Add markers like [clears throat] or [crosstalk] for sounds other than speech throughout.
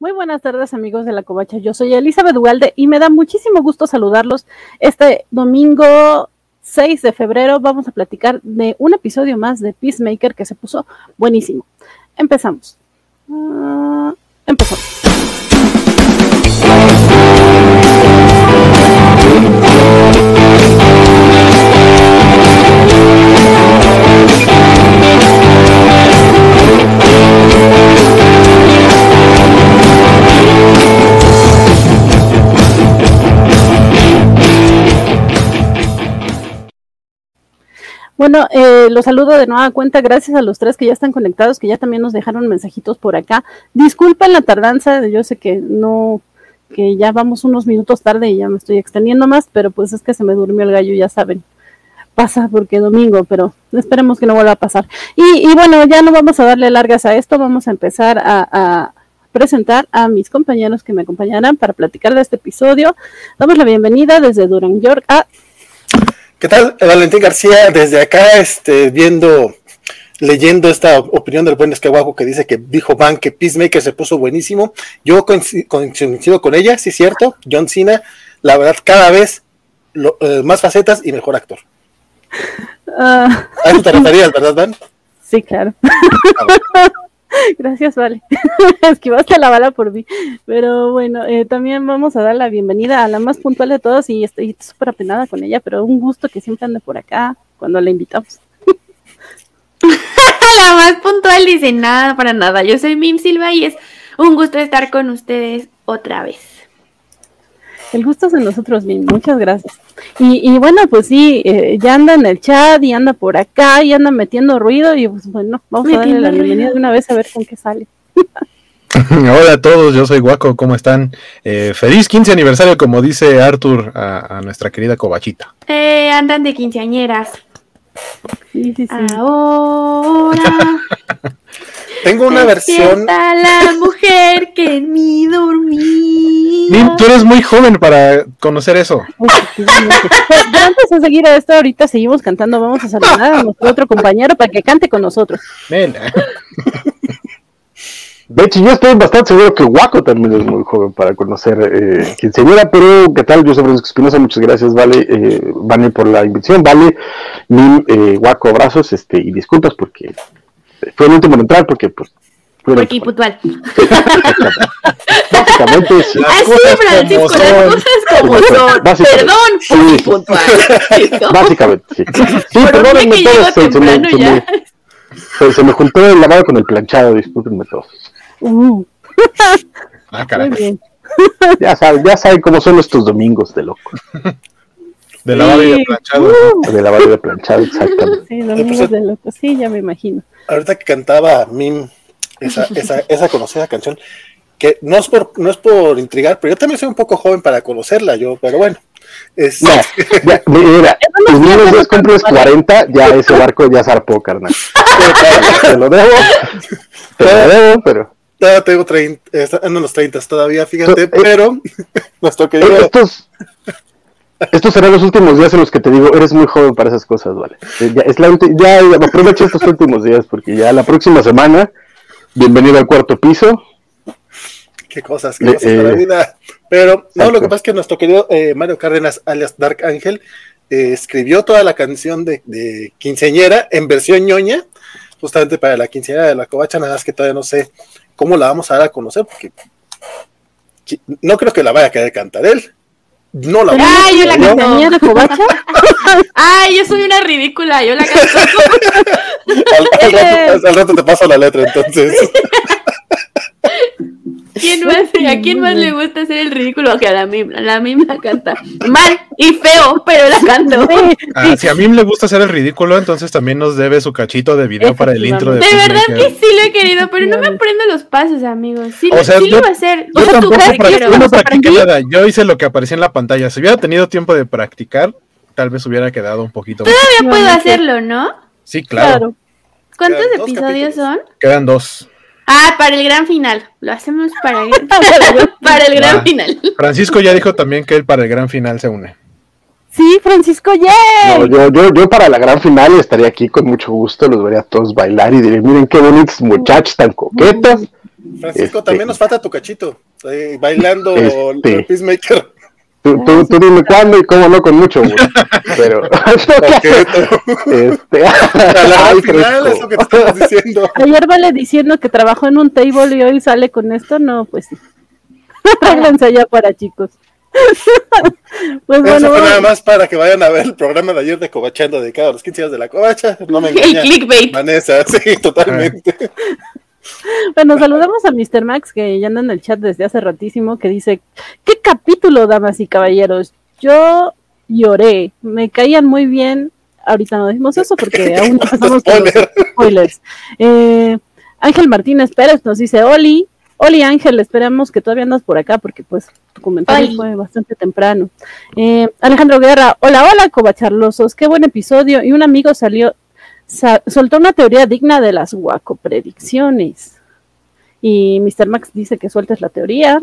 Muy buenas tardes amigos de la Covacha, yo soy Elizabeth Dualde y me da muchísimo gusto saludarlos este domingo 6 de febrero. Vamos a platicar de un episodio más de Peacemaker que se puso buenísimo. Empezamos. Uh, empezamos. Bueno, eh, los saludo de nueva cuenta, gracias a los tres que ya están conectados, que ya también nos dejaron mensajitos por acá. Disculpen la tardanza, yo sé que no, que ya vamos unos minutos tarde y ya me estoy extendiendo más, pero pues es que se me durmió el gallo, ya saben. Pasa porque domingo, pero esperemos que no vuelva a pasar. Y, bueno, ya no vamos a darle largas a esto, vamos a empezar a, presentar a mis compañeros que me acompañarán para platicar de este episodio. Damos la bienvenida desde Durham, York a ¿Qué tal? Valentín García, desde acá, este, viendo, leyendo esta opinión del buen Escaguajo que dice que dijo Van que Peacemaker se puso buenísimo. Yo coincido con ella, sí es cierto. John Cena, la verdad, cada vez eh, más facetas y mejor actor. Uh, ¿A eso te referías, verdad, Van? Sí, claro. Ah, [laughs] Gracias, Vale. [laughs] Esquivaste la bala por mí. Pero bueno, eh, también vamos a dar la bienvenida a la más puntual de todos y estoy súper apenada con ella, pero un gusto que siempre ande por acá cuando la invitamos. [laughs] la más puntual dice nada para nada. Yo soy Mim Silva y es un gusto estar con ustedes otra vez. El gusto es de nosotros mismos, muchas gracias. Y, bueno, pues sí, eh, ya anda en el chat y anda por acá y anda metiendo ruido y pues bueno, vamos a darle la bienvenida de una vez a ver con qué sale. [laughs] Hola a todos, yo soy Guaco, ¿cómo están? Eh, feliz 15 aniversario, como dice Arthur, a, nuestra querida Cobachita. Eh, andan de quinceañeras. Sí, sí, sí. Ahora. [laughs] Tengo una versión. la mujer que en mí dormía. tú eres muy joven para conocer eso. antes de seguir a esto, ahorita seguimos cantando. Vamos a saludar a nuestro otro compañero para que cante con nosotros. De hecho, yo estoy bastante seguro que Waco también es muy joven para conocer eh, quien señora, pero ¿qué tal? Yo soy Francisco Espinosa, muchas gracias, Vale, eh, Vale por la invitación, Vale, mi eh, Waco, abrazos, este, y disculpas porque fue el último en entrar porque pues porque puntual. Básicamente sí. Así, Francisco, las cosas como son. Perdón, sí, puntual. Básicamente, sí. Sí, perdónenme todos. Se, se, me, se, me, se, me, juntó el lavado con el planchado, discúlpenme todos. Uh. [laughs] ah, Muy bien. Ya saben, ya saben cómo son estos domingos de loco. De lavado y de planchado. Uh. De lavado y de planchado, exactamente. Sí, domingos de loco, sí, ya me imagino ahorita que cantaba Mim esa, esa, [laughs] esa conocida canción, que no es por no es por intrigar, pero yo también soy un poco joven para conocerla, yo, pero bueno. Es... No, ya, [laughs] mira, tus niños dos cumples 40, ya ese barco ya zarpó, carnal. te lo debo, te lo debo, pero... Todavía tengo 30, en los 30 todavía, fíjate, eh, pero nos toca eh, Estos, estos serán los últimos días en los que te digo, eres muy joven para esas cosas, ¿vale? Eh, ya, es la ya, aprovecho estos últimos días porque ya la próxima semana, bienvenido al cuarto piso. Qué cosas, qué cosas de la eh, vida. Pero no, lo que pasa es que nuestro querido eh, Mario Cárdenas, alias Dark Angel, escribió toda la canción de, de, Quinceañera en versión ñoña, justamente para la quinceañera de la covacha, nada más que todavía no sé cómo la vamos a dar a conocer, porque no creo que la vaya a querer cantar él. No la Ay, yo la canto. de covacha? [laughs] Ay, yo soy una ridícula, yo la canto. al, rato, [laughs] al, rato, te paso la letra, entonces. ¿Quién más, ¿A quién más le gusta hacer el ridículo? Que a la Mim, la Mim la canta mal y feo, pero la canto. Ah, si a Mim le gusta hacer el ridículo, entonces también nos debe su cachito de video para el intro de De verdad que sí lo he querido, pero no me aprendo los pasos, amigos. Sí, o sea, sí lo iba a hacer. Yo, tampoco practiqué nada. Yo hice lo que aparecía en la pantalla. Si hubiera tenido tiempo de practicar, tal vez hubiera quedado un poquito Todavía puedo hacerlo, ¿no? Sí, claro. ¿Cuántos episodios son? Quedan dos. Ah, para el gran final. Lo hacemos para el, [laughs] para el gran [laughs] final. Francisco ya dijo también que él para el gran final se une. Sí, Francisco, yeah. No, yo, yo, yo para la gran final estaría aquí con mucho gusto, los vería a todos bailar y diré, miren qué bonitos muchachos tan coquetos. Francisco, Este- también nos falta tu cachito. eh, bailando Este. el Peacemaker. Tú, tú, tú dime cuándo y cómo no, con mucho gusto. [laughs] Pero, [laughs] [laughs] este, [laughs] al final es lo que te estamos diciendo. Ayer vale diciendo que trabajó en un table y hoy sale con esto, no, pues sí. Arréglense ya para chicos. pues Eso bueno, fue nada más para que vayan a ver el programa de ayer de Cobachando dedicado a los 15 años de la Covacha. No me El engaña. clickbait. Vanessa, sí, totalmente. bueno, saludamos a Mr. Max que ya anda en el chat desde hace ratísimo que dice, ¿qué capítulo, damas y caballeros? Yo lloré, me caían muy bien. Ahorita no decimos eso porque [laughs] aún no empezamos con los Spoiler. spoilers. Eh, Ángel Martínez Pérez nos dice, Oli, Oli Ángel, esperamos que todavía andas por acá porque pues tu comentario fue bastante temprano. Eh, Alejandro Guerra, hola, hola, cobacharlosos, qué buen episodio. Y un amigo salió, sa- soltó una teoría digna de las guaco predicciones. Y Mr. Max dice que sueltes la teoría.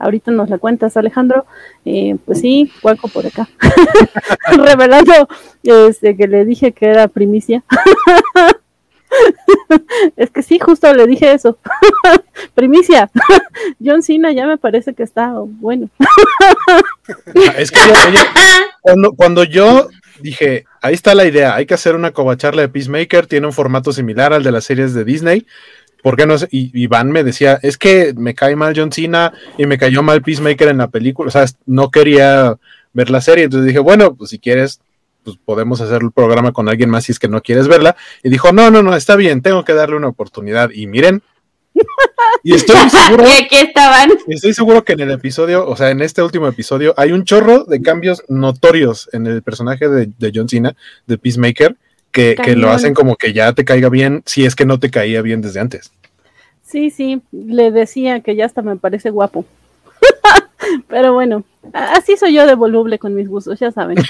Ahorita nos la cuentas, Alejandro. Eh, pues sí, guaco por acá. [laughs] Revelando este, que le dije que era primicia. [laughs] es que sí, justo le dije eso. [laughs] primicia. John Cena ya me parece que está bueno. Ah, Es que cuando, cuando yo dije, ahí está la idea, hay que hacer una covacharla de Peacemaker, tiene un formato similar al de las series de Disney. ¿Por qué no? Y Iván me decía, es que me cae mal John Cena y me cayó mal Peacemaker en la película. O sea, no quería ver la serie. Entonces dije, bueno, pues si quieres, pues podemos hacer el programa con alguien más si es que no quieres verla. Y dijo, no, no, no, está bien, tengo que darle una oportunidad. Y miren, [laughs] y estoy seguro y aquí estaban. Estoy seguro que en el episodio, o sea, en este último episodio, hay un chorro de cambios notorios en el personaje de, de John Cena, de Peacemaker, que, que lo hacen como que ya te caiga bien, si es que no te caía bien desde antes. Sí, sí, le decía que ya hasta me parece guapo. [laughs] Pero bueno, así soy yo de voluble con mis gustos, ya saben. [laughs]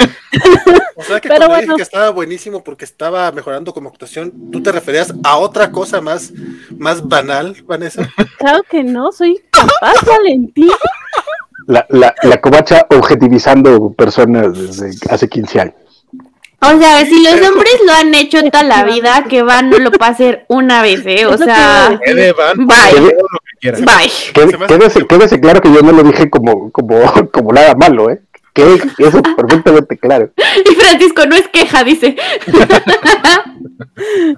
O sea que Pero cuando bueno. dije que estaba buenísimo porque estaba mejorando como actuación, ¿tú te referías a otra cosa más, más banal, Vanessa? Claro que no, soy capaz, Valentín. La, la, la covacha objetivizando personas desde hace 15 años. O sea, si los hombres lo han hecho [laughs] toda la vida, que Van no lo puede hacer una vez, ¿eh? O sea, a Bye. Quédese, quédese claro que yo no lo dije como, como, [laughs] como nada malo, ¿eh? Que eso es perfectamente claro. [laughs] Y Francisco no es queja, dice. [laughs]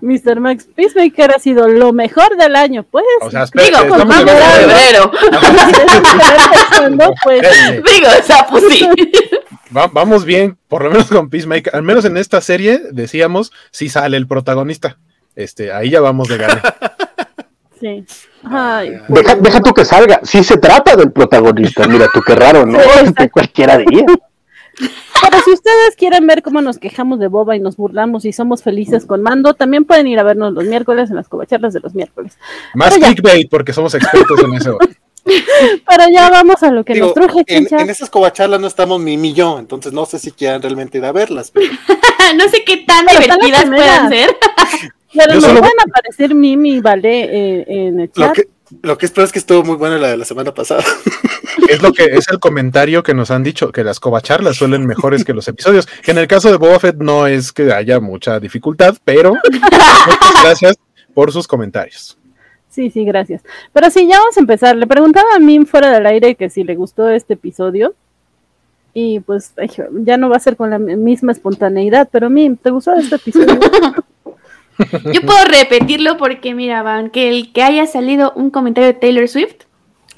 Mr. Max Peacemaker ha sido lo mejor del año, pues. O sea, espérate, Digo, febrero. [laughs] pues. Digo, o sea, pues sí. Va- vamos bien, por lo menos con Peacemaker. Al menos en esta serie, decíamos, si sale el protagonista. Este, ahí ya vamos de gana. Sí. Ay, Deja, deja tú que salga. Si se trata del protagonista, mira tú qué raro, ¿no? Sí. Que cualquiera diría. Pero si ustedes quieren ver cómo nos quejamos de Boba y nos burlamos y somos felices con Mando, también pueden ir a vernos los miércoles en las covacharlas de los miércoles. Más clickbait, porque somos expertos en eso. [laughs] Pero ya vamos a lo que Digo, nos truje, en, esas covacharlas no estamos mi ni yo, entonces no sé si quieran realmente ir a verlas. pero- [laughs] No sé qué tan Pero divertidas puedan ser. [laughs] Pero nos solo- pueden aparecer Mimi y Vale eh, en el Lo chat. que, lo que espero es que estuvo muy buena la de la semana pasada. [laughs] Es lo que es el comentario que nos han dicho, que las covacharlas suelen mejores que los episodios. Que en el caso de Boba Fett no es que haya mucha dificultad, pero [laughs] muchas gracias por sus comentarios. Sí, sí, gracias. Pero sí, ya vamos a empezar. Le preguntaba a Mim fuera del aire que si le gustó este episodio. Y pues ya no va a ser con la misma espontaneidad, pero Mim, ¿te gustó este episodio? [laughs] Yo puedo repetirlo porque, mira, Van, que el que haya salido un comentario de Taylor Swift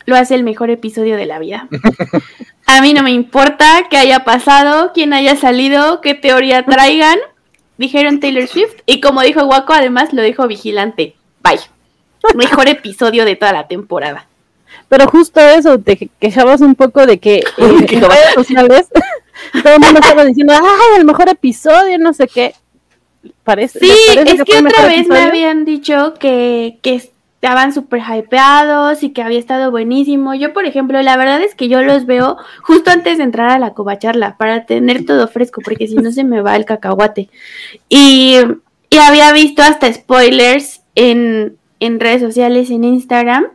lo hace el mejor episodio de la vida. A mí no me importa qué haya pasado, quién haya salido, qué teoría traigan. Dijeron Taylor Swift y como dijo Waco, además lo dijo Vigilante. Bye. Mejor episodio de toda la temporada. Pero justo eso, te quejabas un poco de que [laughs] eh, en redes sociales [laughs] todo el mundo estaba diciendo, ay, el mejor episodio, no sé qué. Parece, Sí, ¿les parece es que otra vez me habían dicho que, que estaban súper hypeados y que había estado buenísimo. Yo, por ejemplo, la verdad es que yo los veo justo antes de entrar a la covacharla para tener todo fresco, porque si no se me va el cacahuate. Y, y había visto hasta spoilers en, en redes sociales, en Instagram.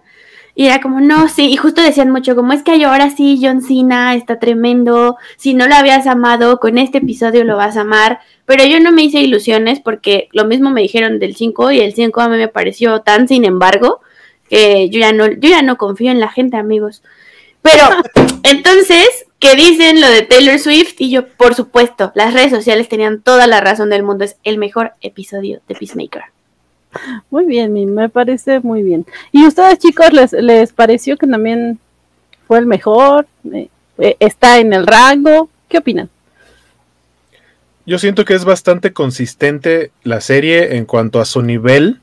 Y era como, no, sí, y justo decían mucho, como es que ahora sí, John Cena está tremendo, si no lo habías amado, con este episodio lo vas a amar, pero yo no me hice ilusiones porque lo mismo me dijeron del 5 y el 5 a mí me pareció tan sin embargo que yo ya no, yo ya no confío en la gente, amigos. Pero [laughs] entonces, ¿qué dicen lo de Taylor Swift? Y yo, por supuesto, las redes sociales tenían toda la razón del mundo. Es el mejor episodio de Peacemaker. Muy bien, me parece muy bien. ¿Y ustedes, chicos, les, les pareció que también fue el mejor? Eh, eh, ¿Está en el rango? ¿Qué opinan? Yo siento que es bastante consistente la serie en cuanto a su nivel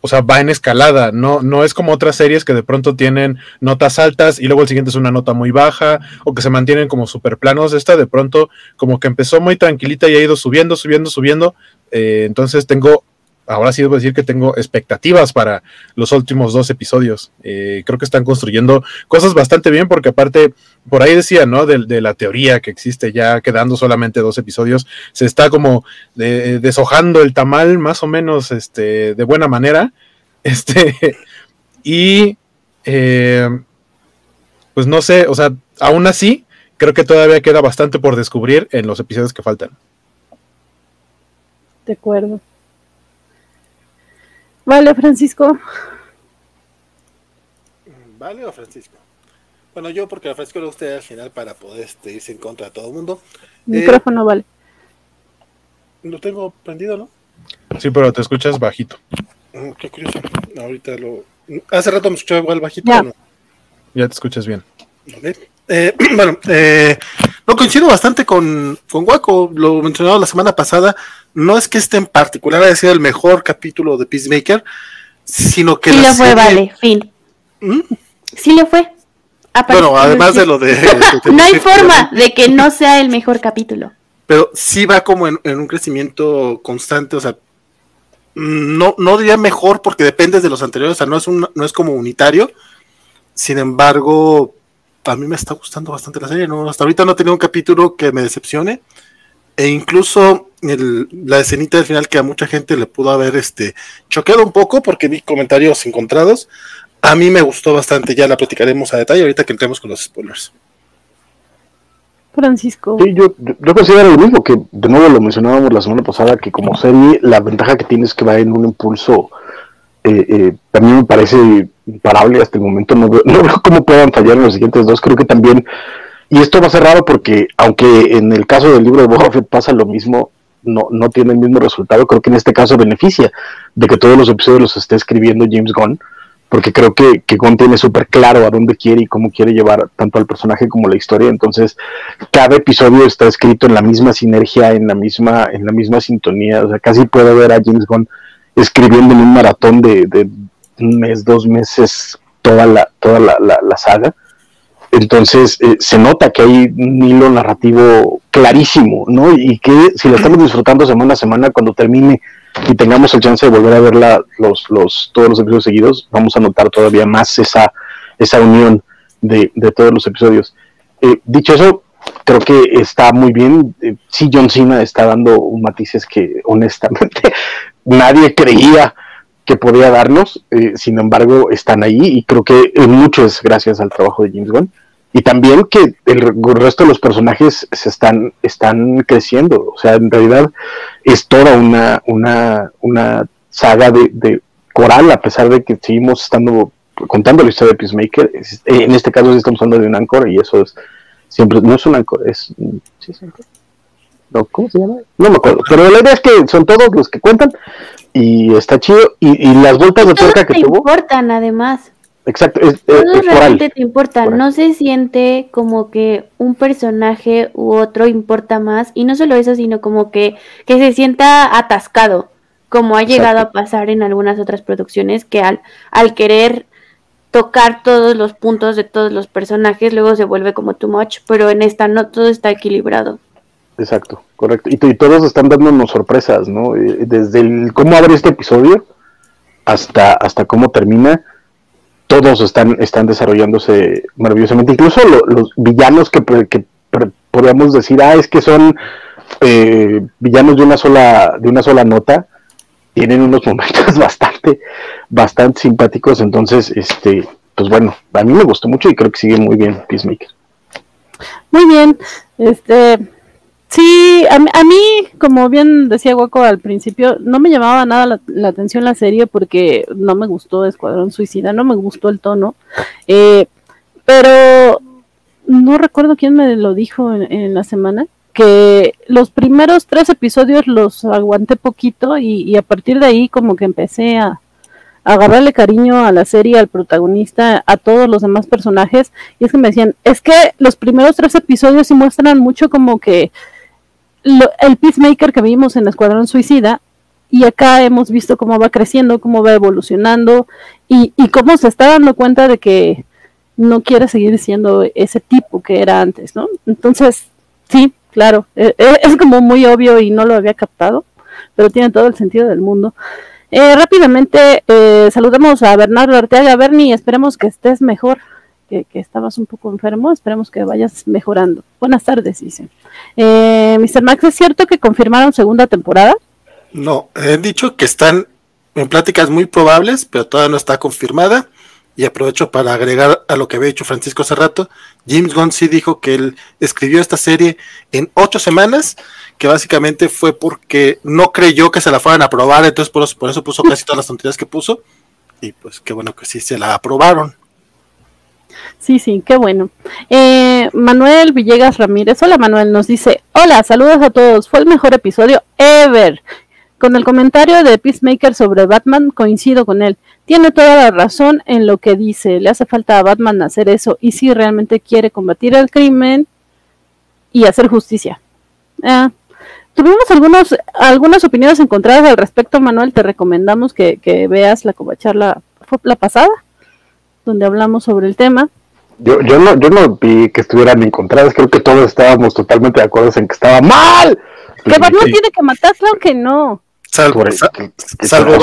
o sea, va en escalada, no, no es como otras series que de pronto tienen notas altas y luego el siguiente es una nota muy baja o que se mantienen como super planos. Esta de pronto como que empezó muy tranquilita y ha ido subiendo, subiendo, subiendo. Eh, entonces tengo ahora sí debo decir que tengo expectativas para los últimos dos episodios. Eh, creo que están construyendo cosas bastante bien porque aparte, por ahí decía, ¿no? De, la teoría que existe ya quedando solamente dos episodios, se está como deshojando el tamal más o menos este, de buena manera. [laughs] Este, y eh, pues no sé, o sea, aún así, creo que todavía queda bastante por descubrir en los episodios que faltan. De acuerdo. Vale, Francisco. ¿Vale o Francisco? Bueno, yo porque a Francisco le gusta al final para poder este, irse en contra de todo el mundo. Micrófono, vale. Lo tengo prendido, ¿no? Sí, pero te escuchas bajito. Mm, qué curioso. Ahorita lo. Hace rato me escuchaba igual bajito. Ya, no? ya te escuchas bien. Eh, [clears throat] bueno, eh, no coincido bastante con, con Waco, lo mencionado la semana pasada. No es que este en particular haya sido el mejor capítulo de Peacemaker, sino que. Sí lo fue, vale, fin. ¿Mm? Sí lo fue. Bueno, además de lo de. [laughs] [laughs] no hay forma de que no sea el mejor capítulo. Pero sí va como en, un crecimiento constante, o sea, no, no diría mejor porque depende de los anteriores, o sea, no es, un, no es como unitario. Sin embargo, a mí me está gustando bastante la serie, ¿no? Hasta ahorita no he tenido un capítulo que me decepcione. E incluso la escenita del final que a mucha gente le pudo haber este, choqueado un poco porque vi comentarios encontrados. A mí me gustó bastante, ya la platicaremos a detalle ahorita que entremos con los spoilers. Francisco. Sí, yo, yo considero lo mismo, que de nuevo lo mencionábamos la semana pasada, que como serie la ventaja que tiene es que va en un impulso, eh, eh, también me parece imparable hasta el momento, no veo, [laughs] no veo cómo puedan fallar en los siguientes dos, creo que también, y esto va a ser raro porque aunque en el caso del libro de Boba pasa lo mismo, no, no tiene el mismo resultado, creo que en este caso beneficia de que todos los episodios los esté escribiendo James Gunn, porque creo que, que Gunn tiene súper claro a dónde quiere y cómo quiere llevar tanto al personaje como la historia, entonces cada episodio está escrito en la misma sinergia, en la misma, en la misma sintonía, o sea, casi puede ver a James Gunn escribiendo en un maratón de, de un mes, dos meses, toda la, toda la, la, saga. Entonces eh, se nota que hay un hilo narrativo clarísimo, ¿no? Y que si lo estamos disfrutando semana a semana, cuando termine y tengamos el chance de volver a verla los, los, todos los episodios seguidos, vamos a notar todavía más esa, esa unión de, de todos los episodios. Eh, dicho eso, creo que está muy bien. Eh, sí, John Cena está dando matices que honestamente nadie creía que podía darnos, eh, sin embargo están ahí y creo que mucho es gracias al trabajo de James Gunn. Y también que el, resto de los personajes se están, están creciendo, o sea, en realidad es toda una, una, una saga de, coral, a pesar de que seguimos estando contando la historia de Peacemaker, en este caso estamos hablando de un Anchor y eso es siempre, no es un Anchor, es... ¿sí es no, ¿Cómo se llama? No me acuerdo. Pero la idea es que son todos los que cuentan y está chido. Y, las vueltas de tuerca que tuvo. importan, además. Exacto. Es, Todos realmente te importan. No se siente como que un personaje u otro importa más. Y no solo eso, sino como que, que se sienta atascado. Como ha llegado a pasar en algunas otras producciones que al, al querer tocar todos los puntos de todos los personajes, luego se vuelve como too much, pero en esta no todo está equilibrado. Exacto, correcto. Y, todos están dándonos sorpresas, ¿no? Eh, desde el cómo abre este episodio hasta, hasta cómo termina, todos están, están desarrollándose maravillosamente. Incluso los villanos que, que podríamos decir, ah, es que son eh, villanos de una sola, de una sola nota, tienen unos [laughs] momentos bastante, bastante simpáticos. Entonces, este, pues bueno, a mí me gustó mucho y creo que sigue muy bien Peacemaker. Muy bien, este Sí, a, mí, como bien decía Guaco al principio, no me llamaba nada la, atención la serie porque no me gustó Escuadrón Suicida, no me gustó el tono. Eh, pero no recuerdo quién me lo dijo en, la semana, que los primeros tres episodios los aguanté poquito y, a partir de ahí como que empecé a, agarrarle cariño a la serie, al protagonista, a todos los demás personajes. Y es que me decían, es que los primeros tres episodios sí muestran mucho como que el Peacemaker que vimos en Escuadrón Suicida, y acá hemos visto cómo va creciendo, cómo va evolucionando, y, y cómo se está dando cuenta de que no quiere seguir siendo ese tipo que era antes, ¿no? Entonces, sí, claro, e, e, es como muy obvio y no lo había captado, pero tiene todo el sentido del mundo. Eh, rápidamente eh, saludamos a Bernardo Arteaga. Bernie, esperemos que estés mejor, que, que, estabas un poco enfermo, esperemos que vayas [laughs] mejorando. Buenas tardes, dice. Eh, Mr. Max, ¿es cierto que confirmaron segunda temporada? No, he dicho que están en pláticas muy probables, pero todavía no está confirmada. Y aprovecho para agregar a lo que había dicho Francisco hace rato. James Gunn sí dijo que él escribió esta serie en ocho semanas, que básicamente fue porque no creyó que se la fueran a aprobar, entonces por eso, por eso puso casi todas las tonterías que puso. Y pues qué bueno que sí se la aprobaron. Sí, sí, qué bueno. Eh, Manuel Villegas Ramírez, hola Manuel, nos dice, hola, saludos a todos, fue el mejor episodio ever. Con el comentario de Peacemaker sobre Batman, coincido con él. Tiene toda la razón en lo que dice. Le hace falta a Batman hacer eso. Y si realmente quiere combatir el crimen y hacer justicia. Ah, tuvimos algunos, algunas opiniones encontradas al respecto, Manuel. Te recomendamos que, veas la covacharla la pasada, donde hablamos sobre el tema. Yo, yo, no, yo no vi que estuvieran encontradas. Creo que todos estábamos totalmente de acuerdo en que estaba mal. Que Batman tiene que matar, claro que no. Salvo, salvo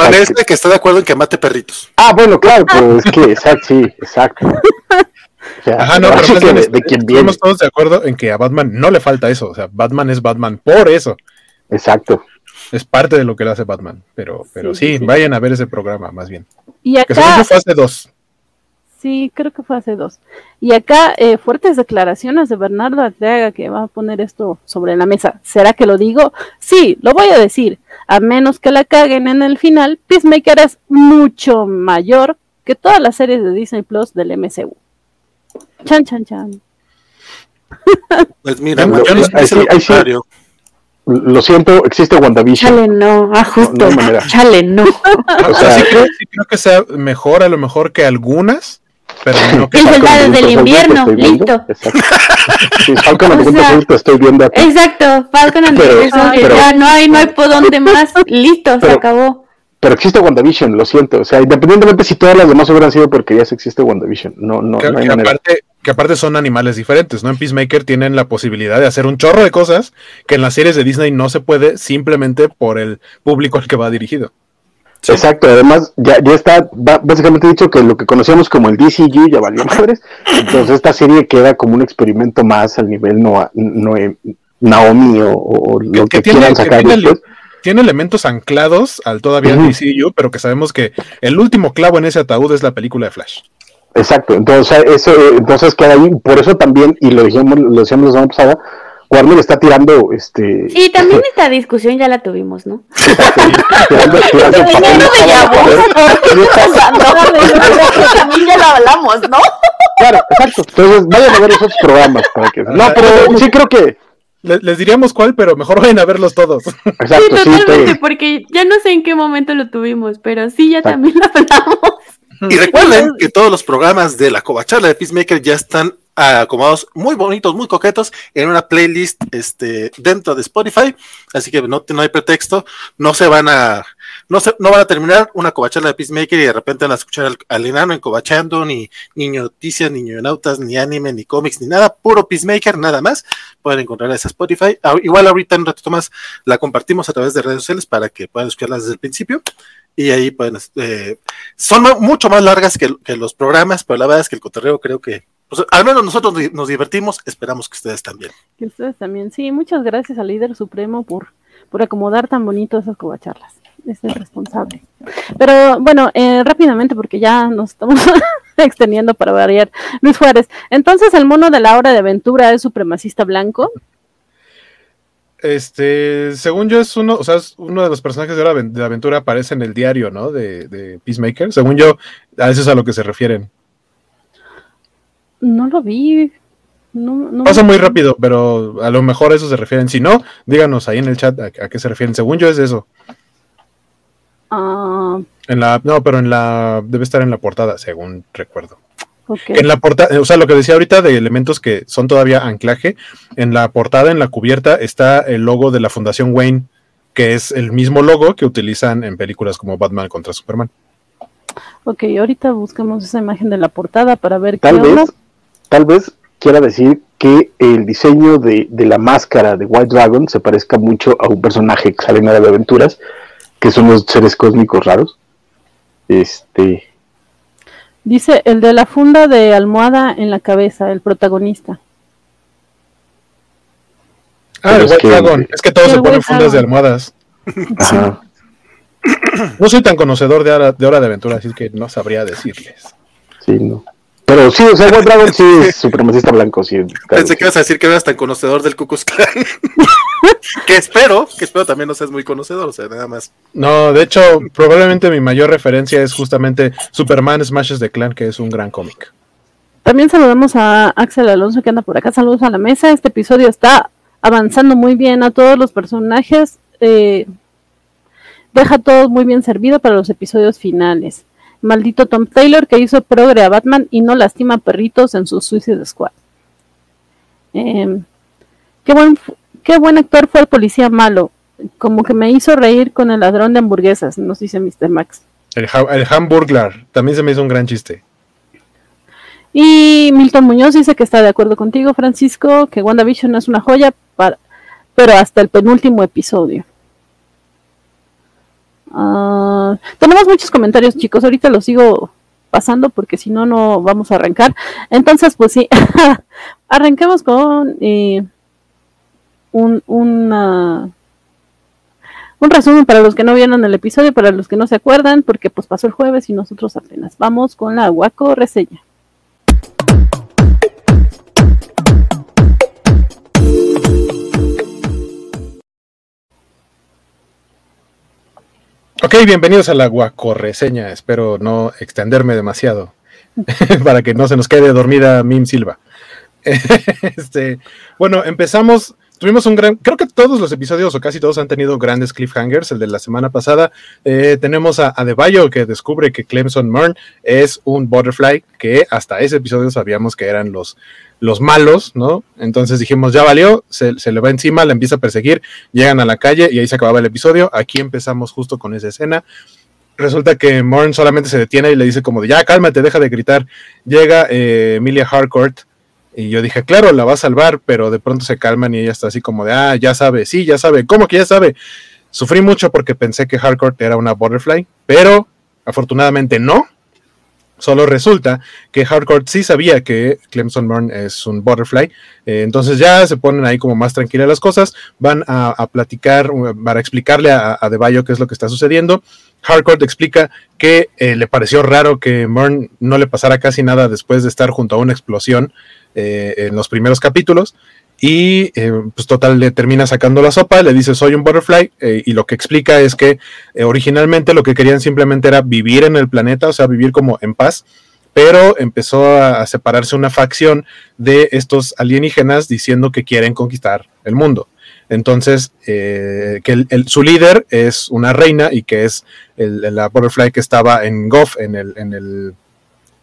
que, está de acuerdo en que mate perritos. Ah, bueno, claro, [laughs] pero es que, exacto, sí, exacto. [laughs] Ajá, no, pero de, de quien estamos todos de acuerdo en que a Batman no le falta eso. O sea, Batman es Batman por eso. Exacto. Es parte de lo que le hace Batman. Pero, pero sí, vayan a ver ese programa, más bien. Y acá, que fue hace dos. Sí, creo que fue hace dos. Y acá, eh, fuertes declaraciones de Bernardo Arteaga que va a poner esto sobre la mesa. ¿Será que lo digo? Sí, lo voy a decir. A menos que la caguen en el final, Peacemaker es mucho mayor que todas las series de Disney Plus del MCU. Chan, chan, chan. [laughs] Pues mira, yo lo siento, existe WandaVision. Chale, no, ah, justo. Chale, no. [laughs] o sea, sí creo, sí creo que sea mejor, a lo mejor que algunas, pero no [laughs] que el soldado del invierno, listo. Exacto. Sí, Falcon [laughs] o sea, estoy viendo aquí. Exacto, Falcon [laughs] and pero, ya no hay, no hay por dónde más, listo, se acabó. Pero existe WandaVision, lo siento. O sea, independientemente si todas las demás hubieran sido porque ya se existe WandaVision. No, no, que, no hay que aparte, que aparte son animales diferentes, ¿no? En Peacemaker tienen la posibilidad de hacer un chorro de cosas que en las series de Disney no se puede simplemente por el público al que va dirigido. Exacto, además ya, ya está básicamente dicho que lo que conocíamos como el DCG ya valió madres, entonces esta serie queda como un experimento más al nivel no, no eh, Naomi o, lo que, quieran sacar tiene, elementos anclados al todavía DCU, pero que sabemos que el último clavo en ese ataúd es la película de Flash. Exacto, entonces eso entonces queda ahí, por eso también, y lo dijimos, lo decíamos la semana pasada, Warner está tirando este. Y también [laughs] esta discusión ya la tuvimos, ¿no? También ya la hablamos, ¿no? [laughs] Claro, exacto. Entonces vayan a ver esos programas para que. No, pero [laughs] sí creo que. Les, diríamos cuál, pero mejor vayan a verlos todos. Exacto, sí, totalmente, porque ya no sé en qué momento lo tuvimos, pero sí, ya también lo hablamos. Y recuerden que todos los programas de la Covacharla de Peacemaker ya están acomodados muy bonitos, muy coquetos en una playlist este, dentro de Spotify. Así que no, no hay pretexto, no se van a, no se, no van a terminar una covacharla de Peacemaker y de repente van a escuchar al, enano en covachando, ni niño noticias, ni nautas, ni anime, ni cómics, ni nada, puro Peacemaker, nada más. Pueden encontrar esa Spotify. Ah, igual ahorita en un ratito más la compartimos a través de redes sociales para que puedan escucharla desde el principio y ahí pueden, eh, son mucho más largas que, que, los programas, pero la verdad es que el cotorreo creo que pues, al menos nosotros nos divertimos, esperamos que ustedes también. Que ustedes también, sí, muchas gracias al líder supremo por, por acomodar tan bonito esas covacharlas. Es el responsable. Pero bueno, eh, rápidamente, porque ya nos estamos [laughs] extendiendo para variar. Luis Juárez, entonces el mono de la hora de aventura es supremacista blanco. este, según yo es uno, o sea, es uno de los personajes de la, de aventura aparece en el diario, ¿no? De, de, Peacemaker. Según yo, a eso es a lo que se refieren. No lo vi. No, Pasa muy rápido, pero a lo mejor a eso se refieren. Si no, díganos ahí en el chat a, qué se refieren. Según yo es eso. Ah. En la, no, pero en la, debe estar en la portada, según recuerdo. En la portada, o sea, lo que decía ahorita de elementos que son todavía anclaje, en la portada, en la cubierta, está el logo de la Fundación Wayne, que es el mismo logo que utilizan en películas como Batman contra Superman. Ok, ahorita buscamos esa imagen de la portada para ver tal qué vez, Tal vez quiera decir que el diseño de, la máscara de White Dragon se parezca mucho a un personaje que sale en de aventuras, que son los seres cósmicos raros. Este, Dice el de la funda de almohada en la cabeza, el protagonista. Ah, el White Dragon. Es que todos se ponen fundas de almohadas. [laughs] [clears throat] No soy tan conocedor de hora, de hora de aventura, así que no sabría decirles. Sí, no. Pero sí, o sea, White Dragon sí es [laughs] supremacista blanco, sí. Pensé que ibas a decir que eras tan conocedor del Ku Clan. [laughs] que espero, que espero también no seas muy conocedor, o sea, nada más. No, de hecho, probablemente mi mayor referencia es justamente Superman Smashes the Clan, que es un gran cómic. También saludamos a Axel Alonso que anda por acá. Saludos a la mesa. Este episodio está avanzando muy bien a todos los personajes. Eh, deja todo muy bien servido para los episodios finales. Maldito Tom Taylor que hizo progre a Batman y no lastima perritos en su Suicide Squad. Em, qué, buen, qué buen actor fue el policía malo. Como que me hizo reír con el ladrón de hamburguesas, nos dice Mr. Max. El, el Hamburglar también se me hizo un gran chiste. Y Milton Muñoz dice que está de acuerdo contigo, Francisco, que WandaVision es una joya, pero hasta el penúltimo episodio. Ah, tenemos muchos comentarios, chicos. Ahorita los sigo pasando porque si no, no vamos a arrancar. Entonces, pues sí, [laughs] arranquemos con eh, un, un resumen para los que no vieron el episodio, para los que no se acuerdan, porque pues pasó el jueves y nosotros apenas vamos con la Waco reseña. Ok, bienvenidos a la guacorreseña. Espero no extenderme demasiado [laughs] para que no se nos quede dormida Mim Silva. [laughs] este, bueno, empezamos. Tuvimos un gran. Creo que todos los episodios, o casi todos, han tenido grandes cliffhangers. El de la semana pasada eh, tenemos a Adebayo que descubre que Clemson Mern es un butterfly, que hasta ese episodio sabíamos que eran los los malos, ¿no? Entonces dijimos, ya valió, se, le va encima, la empieza a perseguir, llegan a la calle y ahí se acababa el episodio. Aquí empezamos justo con esa escena. Resulta que Morn solamente se detiene y le dice como de, ya cálmate, deja de gritar. Llega eh, Emilia Harcourt y yo dije, claro, la va a salvar, pero de pronto se calman y ella está así como de, ah, ya sabe, sí, ya sabe, ¿cómo que ya sabe? Sufrí mucho porque pensé que Harcourt era una butterfly, pero afortunadamente no, Solo resulta que Hardcore sí sabía que Clemson Burn es un butterfly, eh, entonces ya se ponen ahí como más tranquilas las cosas, van a, platicar, para explicarle a, a qué es lo que está sucediendo. Hardcore explica que eh, le pareció raro que Mern no le pasara casi nada después de estar junto a una explosión eh, en los primeros capítulos y eh, pues total le termina sacando la sopa, le dice soy un butterfly eh, y lo que explica es que eh, originalmente lo que querían simplemente era vivir en el planeta, o sea, vivir como en paz, pero empezó a, separarse una facción de estos alienígenas diciendo que quieren conquistar el mundo. Entonces, que su líder es una reina y que es la butterfly que estaba en Goff, en el, en el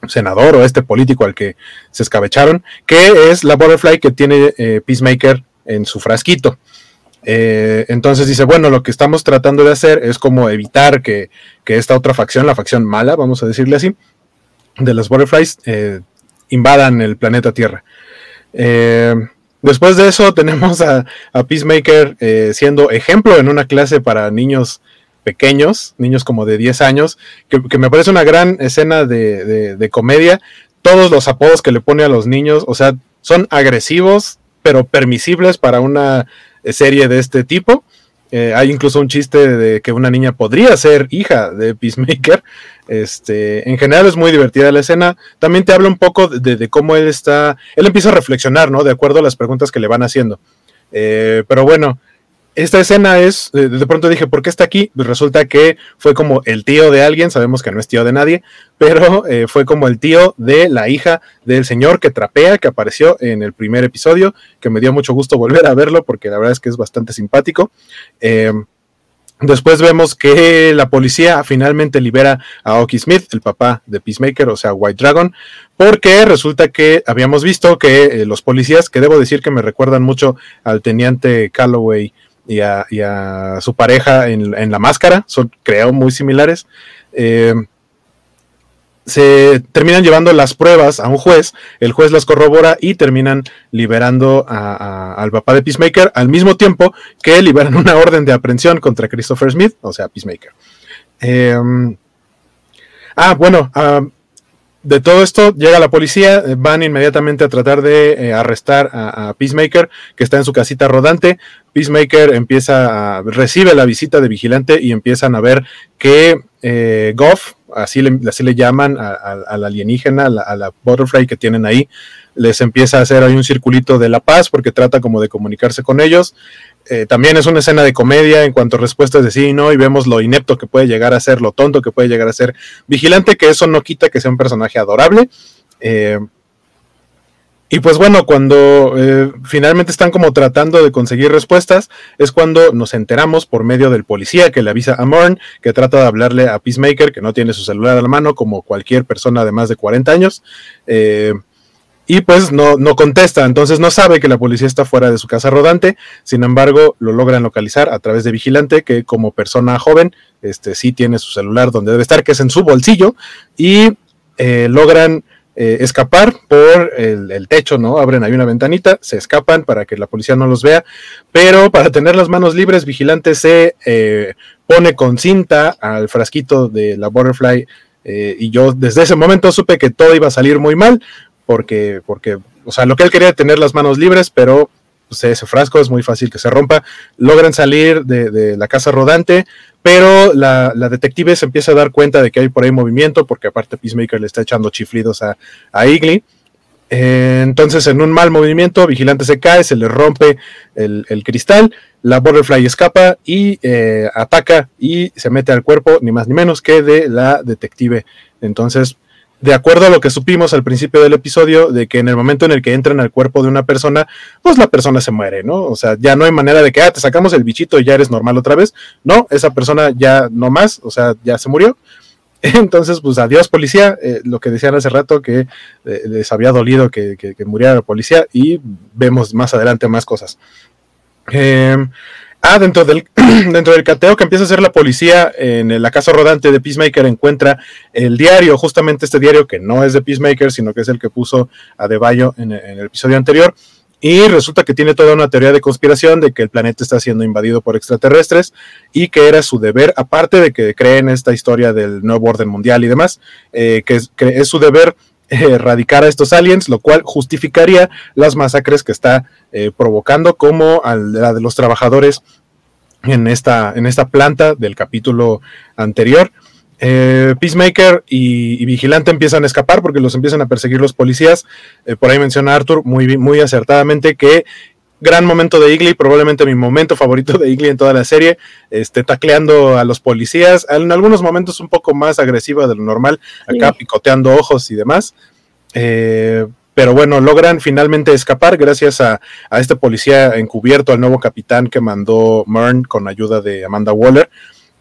senador o este político al que se escabecharon, que es la butterfly que tiene eh, Peacemaker en su frasquito. Eh, entonces dice, bueno, lo que estamos tratando de hacer es como evitar que, esta otra facción, la facción mala, vamos a decirle así, de las butterflies, eh, invadan el planeta Tierra. después de eso [laughs] tenemos a Peacemaker siendo ejemplo en una clase para niños pequeños, niños como de 10 años, que, me parece una gran escena de, comedia. Todos los apodos que le pone a los niños, o sea, son agresivos, pero permisibles para una serie de este tipo. Eh, hay incluso un chiste de que una niña podría ser hija de Peacemaker. Este, en general es muy divertida la escena. También te habla un poco de, cómo él está. Él empieza a reflexionar, ¿no? De acuerdo a las preguntas que le van haciendo. Eh, pero bueno, esta escena es, de, pronto dije, ¿por qué está aquí? Pues resulta que fue como el tío de alguien, sabemos que no es tío de nadie, pero eh, fue como el tío de la hija del señor que trapea, que apareció en el primer episodio, que me dio mucho gusto volver a verlo porque la verdad es que es bastante simpático. Eh, después vemos que la policía finalmente libera a Oki Smith, el papá de Peacemaker, o sea, White Dragon, porque resulta que habíamos visto que eh, los policías, que debo decir que me recuerdan mucho al teniente Calloway, y a, su pareja en, la máscara, son creo muy similares. Eh, se terminan llevando las pruebas a un juez, el juez las corrobora y terminan liberando al papá de Peacemaker al mismo tiempo que liberan una orden de aprehensión contra Christopher Smith, o sea, Peacemaker. Eh, ah, bueno, ah, de todo esto llega la policía, eh, van inmediatamente a tratar de eh, arrestar a, Peacemaker, que está en su casita rodante. Peacemaker empieza a, recibe la visita de vigilante y empiezan a ver que eh, Goff, así le, así le llaman al alienígena, a la, a la, butterfly que tienen ahí, les empieza a hacer ahí un circulito de la paz porque trata como de comunicarse con ellos. Eh, también es una escena de comedia en cuanto a respuestas de sí y no, y vemos lo inepto que puede llegar a ser, lo tonto que puede llegar a ser Vigilante, que eso no quita que sea un personaje adorable. Eh, y pues bueno, cuando eh, finalmente están como tratando de conseguir respuestas, es cuando nos enteramos por medio del policía que le avisa a Morn, que trata de hablarle a Peacemaker, que no tiene su celular a la mano, como cualquier persona de más de 40 años y pues no, no contesta, entonces no sabe que la policía está fuera de su casa rodante, sin embargo lo logran localizar a través de Vigilante, que como persona joven, este sí tiene su celular donde debe estar, que es en su bolsillo, y eh, logran eh, escapar por el, techo, ¿no? Abren ahí una ventanita, se escapan para que la policía no los vea, pero para tener las manos libres, Vigilante se eh, pone con cinta al frasquito de la Butterfly. y yo desde ese momento supe que todo iba a salir muy mal, porque, porque, o sea, lo que él quería tener las manos libres, pero pues, ese frasco es muy fácil que se rompa. Logran salir de, la casa rodante, pero la, detective se empieza a dar cuenta de que hay por ahí movimiento, porque aparte Peacemaker le está echando chiflidos a, a. Eh, entonces, en un mal movimiento, Vigilante se cae, se le rompe el, cristal, la Butterfly escapa y eh, ataca y se mete al cuerpo, ni más ni menos que de la detective. Entonces, de acuerdo a lo que supimos al principio del episodio, de que en el momento en el que entran al cuerpo de una persona, pues la persona se muere, ¿no? O sea, ya no hay manera de que, ah, te sacamos el bichito y ya eres normal otra vez. No, esa persona ya no más, o sea, ya se murió. [laughs] Entonces, pues adiós policía, eh, lo que decían hace rato, que eh, les había dolido que, que, muriera la policía y vemos más adelante más cosas. Eh, Ah, dentro del, [clears throat] dentro del cateo que empieza a hacer la policía en la casa rodante de Peacemaker encuentra el diario, justamente este diario que no es de Peacemaker, sino que es el que puso a De Bayo en, el episodio anterior. Y resulta que tiene toda una teoría de conspiración de que el planeta está siendo invadido por extraterrestres y que era su deber, aparte de que creen esta historia del nuevo orden mundial y demás, eh, que, es, su deber erradicar a estos aliens, lo cual justificaría las masacres que está eh, provocando, como la de los trabajadores en esta, en esta planta del capítulo anterior. Eh, Peacemaker y, Vigilante empiezan a escapar porque los empiezan a perseguir los policías. Eh, por ahí menciona Arthur muy, muy acertadamente que gran momento de Igly, probablemente mi momento favorito de Igly en toda la serie, este, tacleando a los policías, en algunos momentos un poco más agresiva de lo normal, acá picoteando ojos y demás. Eh, pero bueno, logran finalmente escapar gracias a, este policía encubierto, al nuevo capitán que mandó Mern con ayuda de Amanda Waller.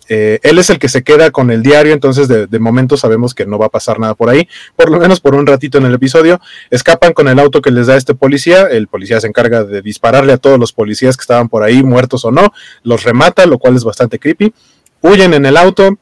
Eh, él es el que se queda con el diario, entonces de, momento sabemos que no va a pasar nada por ahí, por lo menos por un ratito en el episodio. Escapan con el auto que les da este policía, el policía se encarga de dispararle a todos los policías que estaban por ahí, muertos o no, los remata, lo cual es bastante creepy. Huyen en el auto,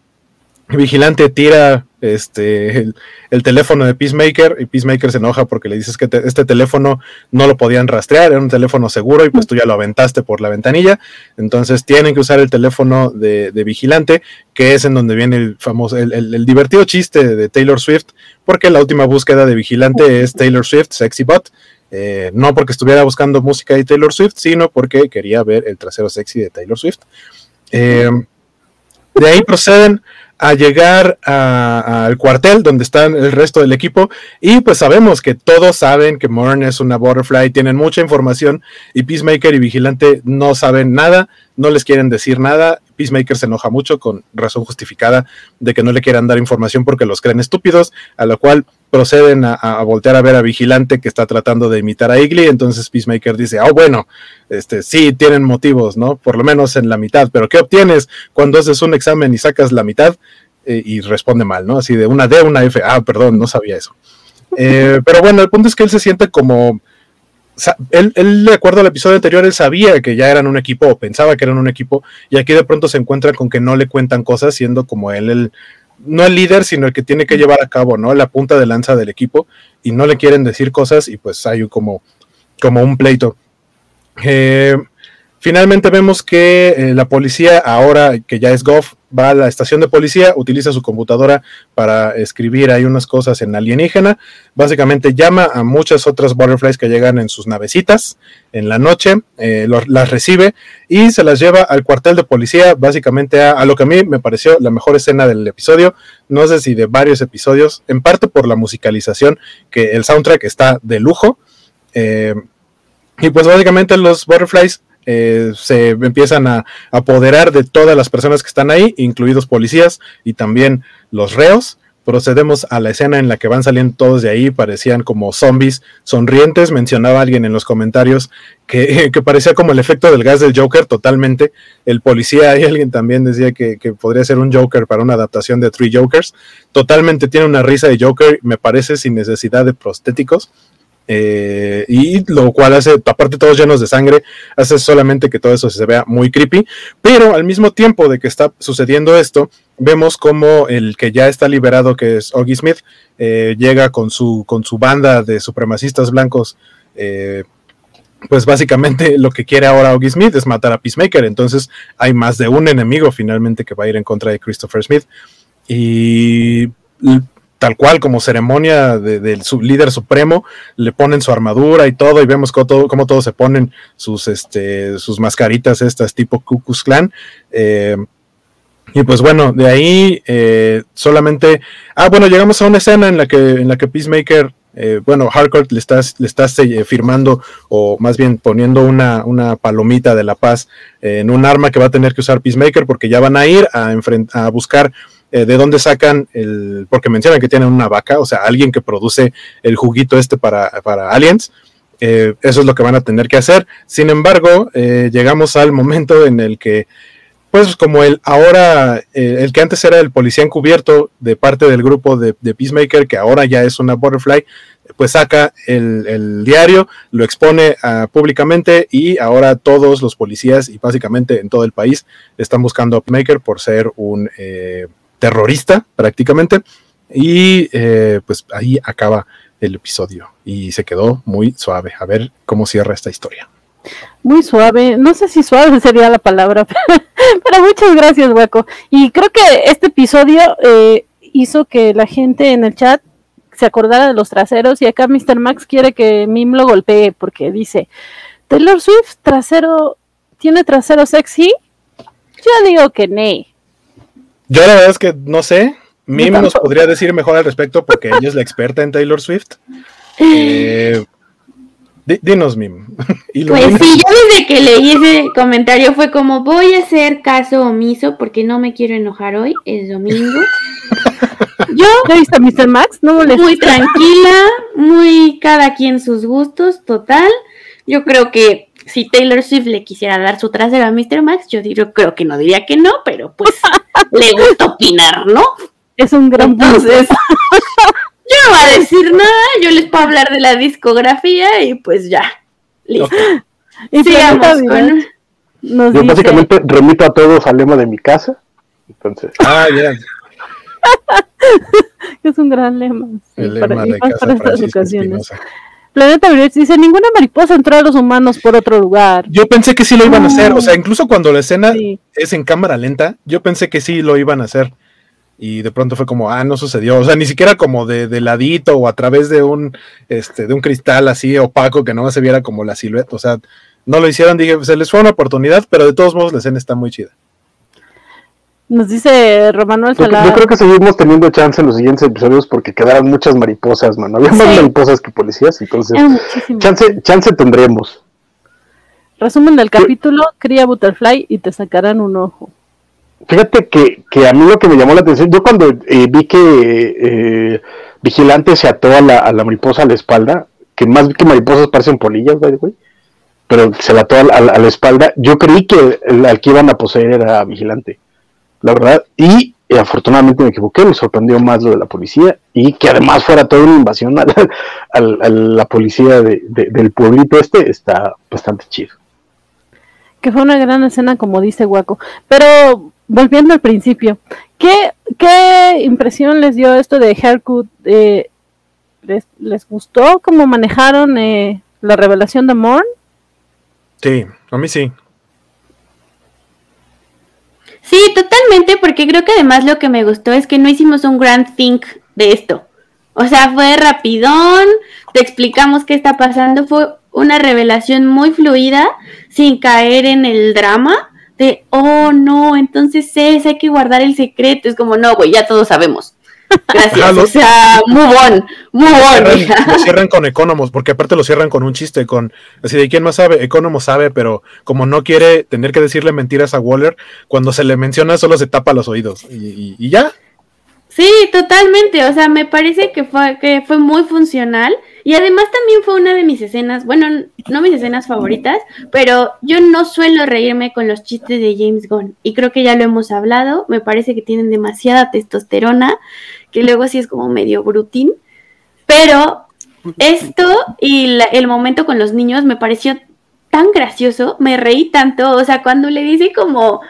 Vigilante tira este, el, teléfono de Peacemaker y Peacemaker se enoja porque le dices que este teléfono no lo podían rastrear, era un teléfono seguro y pues tú ya lo aventaste por la ventanilla, entonces tienen que usar el teléfono de, Vigilante, que es en donde viene el famoso, el, divertido chiste de Taylor Swift, porque la última búsqueda de Vigilante es Taylor Swift, Sexy Bot, eh, no porque estuviera buscando música de Taylor Swift, sino porque quería ver el trasero sexy de Taylor Swift. Eh, de ahí proceden a llegar al cuartel donde están el resto del equipo y pues sabemos que todos saben que Morn es una butterfly, tienen mucha información y Peacemaker y Vigilante no saben nada, no les quieren decir nada. Peacemaker se enoja mucho con razón justificada de que no le quieran dar información porque los creen estúpidos, a lo cual proceden a, voltear a ver a Vigilante que está tratando de imitar a Igly, entonces Peacemaker dice, oh bueno, este sí tienen motivos, ¿no? Por lo menos en la mitad, pero ¿qué obtienes cuando haces un examen y sacas la mitad? Eh, y responde mal, ¿no? Así de una D, una F, ah, perdón, no sabía eso. Eh, [laughs] pero bueno, el punto es que él se siente como... Él, él, de acuerdo al episodio anterior, él sabía que ya eran un equipo o pensaba que eran un equipo y aquí de pronto se encuentra con que no le cuentan cosas siendo como él el, no el líder, sino el que tiene que llevar a cabo, ¿no? La punta de lanza del equipo y no le quieren decir cosas y pues hay como, como un pleito. Eh, finalmente vemos que eh, la policía, ahora que ya es Goff, va a la estación de policía, utiliza su computadora para escribir ahí unas cosas en alienígena. Básicamente llama a muchas otras butterflies que llegan en sus navecitas en la noche, eh, las recibe y se las lleva al cuartel de policía, básicamente a, lo que a mí me pareció la mejor escena del episodio, no sé si de varios episodios, en parte por la musicalización, que el soundtrack está de lujo. Eh, y pues básicamente los butterflies eh, se empiezan a apoderar de todas las personas que están ahí, incluidos policías y también los reos. Procedemos a la escena en la que van saliendo todos de ahí, parecían como zombies sonrientes. Mencionaba alguien en los comentarios que, [laughs] parecía como el efecto del gas del Joker totalmente. El policía y alguien también decía que, que, podría ser un Joker para una adaptación de Three Jokers. Totalmente tiene una risa de Joker, me parece sin necesidad de prostéticos. Eh, y lo cual hace, aparte todos llenos de sangre, hace solamente que todo eso se vea muy creepy, pero al mismo tiempo de que está sucediendo esto, vemos como el que ya está liberado, que es Oggy Smith, eh, llega con su, con su banda de supremacistas blancos. Eh, pues básicamente [laughs] lo que quiere ahora Oggy Smith es matar a Peacemaker. Entonces hay más de un enemigo finalmente que va a ir en contra de Christopher Smith. Y tal cual como ceremonia del líder supremo, le ponen su armadura y todo, y vemos cómo, todo, todos se ponen sus, este, sus mascaritas estas tipo Ku Klux Klan. Eh, y pues bueno, de ahí eh, solamente... Ah, bueno, llegamos a una escena en la que, en la que Peacemaker eh, bueno, Harcourt le estás, le firmando o más bien poniendo una, una palomita de la paz en un arma que va a tener que usar Peacemaker porque ya van a ir a, a buscar eh, de dónde sacan el, porque mencionan que tienen una vaca, o sea, alguien que produce el juguito este para, para aliens. Eh, eso es lo que van a tener que hacer. Sin embargo, eh, llegamos al momento en el que, pues como el ahora, el que antes era el policía encubierto de parte del grupo de, Peacemaker, que ahora ya es una butterfly, pues saca el, diario, lo expone ah, públicamente y ahora todos los policías y básicamente en todo el país están buscando a Peacemaker por ser un terrorista prácticamente. Y eh, pues ahí acaba el episodio y se quedó muy suave. A ver cómo cierra esta historia. Muy suave, no sé si suave [laughs] sería la palabra, [laughs] pero muchas gracias, Hueco. Y creo que este episodio eh, hizo que la gente en el chat se acordara de los traseros y acá Mr. Max quiere que Mim lo golpee porque dice, Taylor Swift trasero, ¿tiene trasero sexy? Yo digo que no. Yo la verdad es que no sé. Mim nos podría decir mejor al respecto porque ella es la experta en Taylor Swift. Eh, dinos, Mim. [laughs] pues sí, yo desde que leí ese comentario fue como voy a hacer caso omiso porque no me quiero enojar hoy, es domingo. [laughs] Yo, ¿ya Mr. Max? No Muy tranquila, muy cada quien sus gustos, total. Yo creo que si Taylor Swift le quisiera dar su trasero a Mr. Max, yo, diría, creo que no diría que no, pero pues [laughs] le gusta opinar, ¿no? Es un gran Entonces, [laughs] yo no voy a decir nada, yo les puedo hablar de la discografía y pues ya, listo. Y Sigamos con... yo básicamente remito a todos al lema de mi casa, entonces... Ah, ya. [laughs] es un gran lema. El lema de casa para estas ocasiones. Planeta dice, ninguna mariposa entró a los humanos por otro lugar. Yo pensé que sí lo iban a hacer, o sea, incluso cuando la escena es en cámara lenta, yo pensé que sí lo iban a hacer. Y de pronto fue como, ah, no sucedió. O sea, ni siquiera como de, ladito o a través de un, este, de un cristal así opaco que no se viera como la silueta. O sea, no lo hicieron, dije, se les fue una oportunidad, pero de todos modos la escena está muy chida. Nos dice Romano yo, yo creo que seguimos teniendo chance en los siguientes episodios porque quedaron muchas mariposas, mano. Había más mariposas que policías, entonces chance, chance tendremos. Resumen del capítulo, cría Butterfly y te sacarán un ojo. Fíjate que, que a mí lo que me llamó la atención, yo cuando eh, vi que eh, Vigilante se ató a la, a la, mariposa a la espalda, que más que mariposas parecen polillas, güey, pero se la ató a, a, la espalda, yo creí que el, al que iban a poseer era Vigilante, la verdad, y eh, afortunadamente me equivoqué, me sorprendió más lo de la policía, y que además fuera toda una invasión a la, [laughs] a la policía de, de, del pueblito este, está bastante chido. Que fue una gran escena, como dice Guaco. Pero volviendo al principio, ¿qué, qué impresión les dio esto de Haircut? Eh, ¿les, ¿Les gustó cómo manejaron eh, la revelación de Morn? Sí, a mí sí. Sí, totalmente, porque creo que además lo que me gustó es que no hicimos un grand think de esto. O sea, fue rapidón, te explicamos qué está pasando, fue una revelación muy fluida, sin caer en el drama de, oh no, entonces es, hay que guardar el secreto. Es como, no, güey, ya todos sabemos. Gracias. Ajá, lo, o sea, move on, move on. Lo cierran, lo cierran con Economos, porque aparte lo cierran con un chiste, con así de quién más sabe, Economos sabe, pero como no quiere tener que decirle mentiras a Waller, cuando se le menciona solo se tapa los oídos. Y, y, y ya. Sí, totalmente. O sea, me parece que fue, que fue muy funcional. Y además también fue una de mis escenas, bueno, no mis escenas favoritas, pero yo no suelo reírme con los chistes de James Gunn. Y creo que ya lo hemos hablado. Me parece que tienen demasiada testosterona, que luego sí es como medio brutín. Pero esto y la, el momento con los niños me pareció tan gracioso, me reí tanto, o sea, cuando le dice como,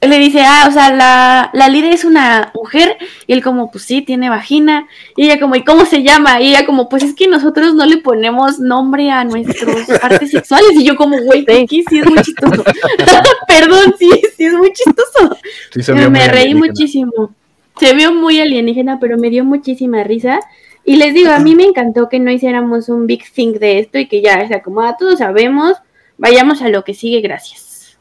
le dice, ah, o sea, la, la líder es una mujer, y él como, pues sí, tiene vagina, y ella como, ¿y cómo se llama? Y ella como, pues es que nosotros no le ponemos nombre a nuestros [laughs] partes sexuales, y yo como, güey, sí. sí es muy chistoso. [laughs] [laughs] Perdón, sí, sí es muy chistoso. Sí, me reí muchísimo. Se vio muy alienígena, pero me dio muchísima risa. Y les digo, a mí me encantó que no hiciéramos un big thing de esto y que ya, o sea, como ah, todos sabemos, vayamos a lo que sigue, gracias.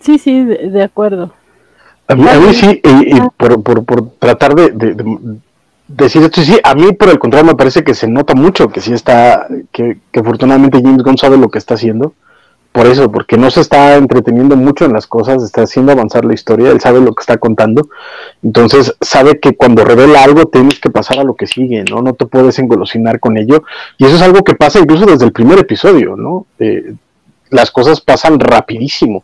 Sí, sí, de, de acuerdo. A mí, a mí sí, y, y por, por, por, tratar de, de, de, decir esto, sí, a mí por el contrario me parece que se nota mucho que sí está, que, que afortunadamente James Gunn sabe lo que está haciendo. Por eso, porque no se está entreteniendo mucho en las cosas, está haciendo avanzar la historia, él sabe lo que está contando, entonces sabe que cuando revela algo tienes que pasar a lo que sigue, ¿no? No te puedes engolosinar con ello, y eso es algo que pasa incluso desde el primer episodio, ¿no? Eh, las cosas pasan rapidísimo,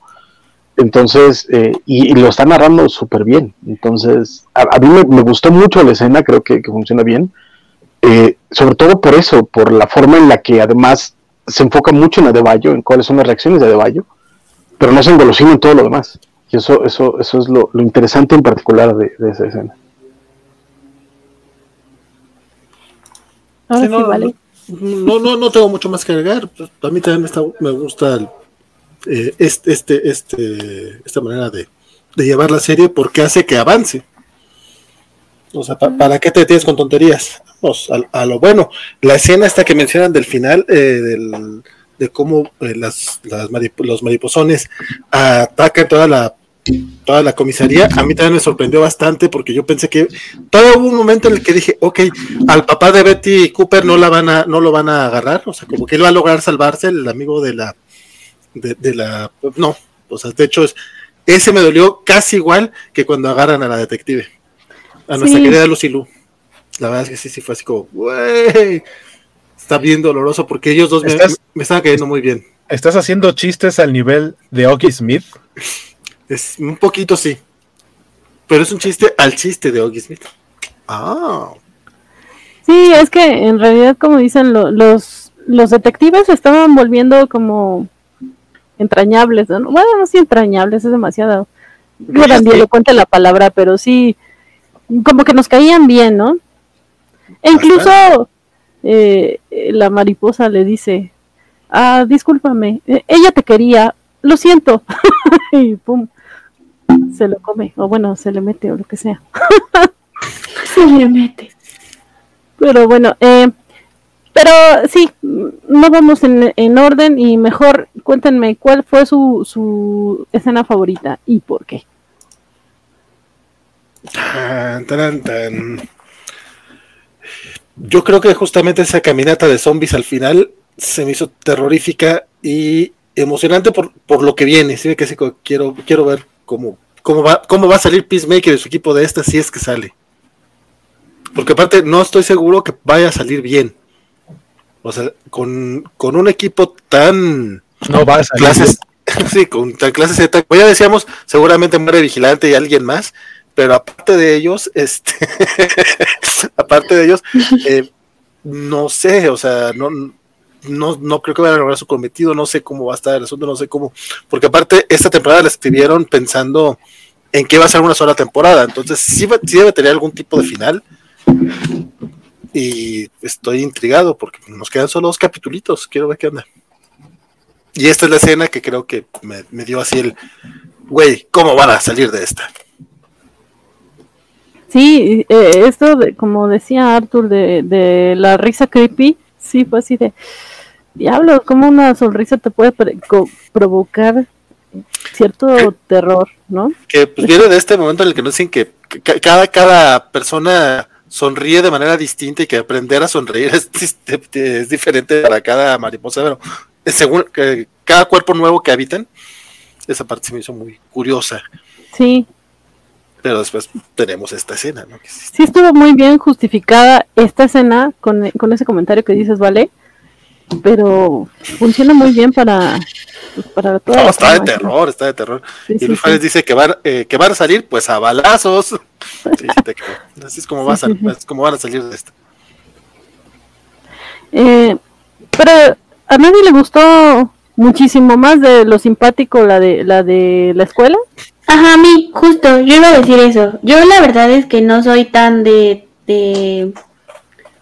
entonces, eh, y, lo está narrando súper bien, entonces, a, mí me, me, gustó mucho la escena, creo que, que funciona bien, eh, sobre todo por eso, por la forma en la que además se enfoca mucho en Adebayo, en cuáles son las reacciones de Adebayo, pero no se engolosina en todo lo demás. Y eso, eso, eso es lo, lo interesante en particular de, de esa escena. Sí, no, vale. no, no, no, tengo mucho más que agregar. A mí también me, está, me gusta el, eh, este, este, este, esta manera de, de, llevar la serie porque hace que avance. O sea, ¿pa, ¿para qué te tienes con tonterías? Vamos, a, a, lo bueno. La escena esta que mencionan del final, eh, del, de cómo eh, las, las marip los mariposones atacan toda la toda la comisaría, a mí también me sorprendió bastante porque yo pensé que todo hubo un momento en el que dije, ok, al papá de Betty Cooper no la van a, no lo van a agarrar, o sea, como que él va a lograr salvarse, el amigo de la, de la, no, o sea, de hecho es, ese me dolió casi igual que cuando agarran a la detective, a nuestra sí. querida Lucy Lu. La verdad es que sí, sí fue así como, güey, está bien doloroso porque ellos dos me, me estaban cayendo muy bien. ¿Estás haciendo chistes al nivel de Oki Smith? Es un poquito sí. Pero es un chiste al chiste de Oggy Smith. Ah. Sí, es que en realidad, como dicen, lo, los, los detectives se estaban volviendo como entrañables. ¿no? Bueno, no sí entrañables, es demasiado. Grandilocuente la palabra, pero sí, como que nos caían bien, ¿no? E incluso eh, la mariposa le dice, ah, discúlpame, ella te quería, lo siento. [laughs] y pum, se lo come, o bueno, se le mete o lo que sea. [laughs] se le mete. Pero bueno, eh, Pero sí, no vamos en, en, orden y mejor cuéntenme cuál fue su, su escena favorita y por qué. Yo creo que justamente esa caminata de zombies al final se me hizo terrorífica y emocionante por, por lo que viene. Sí, que quiero, quiero ver cómo, cómo, va, cómo va a salir Peacemaker de su equipo de esta si es que sale. Porque aparte no estoy seguro que vaya a salir bien. O sea, con, un equipo tan... No va a salir clases, [laughs] Sí, con tan clase Z. Pues ya decíamos, seguramente muere Vigilante y alguien más, pero aparte de ellos, este, [laughs] aparte de ellos, eh, no sé, o sea, no, no, no creo que vayan a lograr su cometido, no sé cómo va a estar el asunto, no sé cómo, porque aparte esta temporada la escribieron pensando en que va a ser una sola temporada, entonces sí, sí debe tener algún tipo de final y estoy intrigado porque nos quedan solo dos capitulitos, quiero ver qué onda. Y esta es la escena que creo que me, me dio así el, güey, ¿cómo van a salir de esta? Sí, eh, esto, de, como decía Arthur, de, de la risa creepy, sí, fue así de, diablo, como una sonrisa te puede provocar cierto terror, ¿no? Que pues viene de este momento en el que nos dicen que cada, cada persona sonríe de manera distinta y que aprender a sonreír [laughs] es, es diferente para cada mariposa, pero según que cada cuerpo nuevo que habitan, esa parte se me hizo muy curiosa. Sí, pero después tenemos esta escena, ¿no? Sí estuvo muy bien justificada esta escena con, ese comentario que dices, ¿vale? Pero funciona muy bien para, pues, para todo. No, está de terror, está de terror. y Luis dice que van, eh, que van a salir, pues a balazos. [laughs] Así es como, va a salir, como van a salir de esto. Eh, pero a nadie le gustó muchísimo más de lo simpático la de la de la escuela. Ajá, a mí, justo, yo iba a decir eso. Yo la verdad es que no soy tan de, de,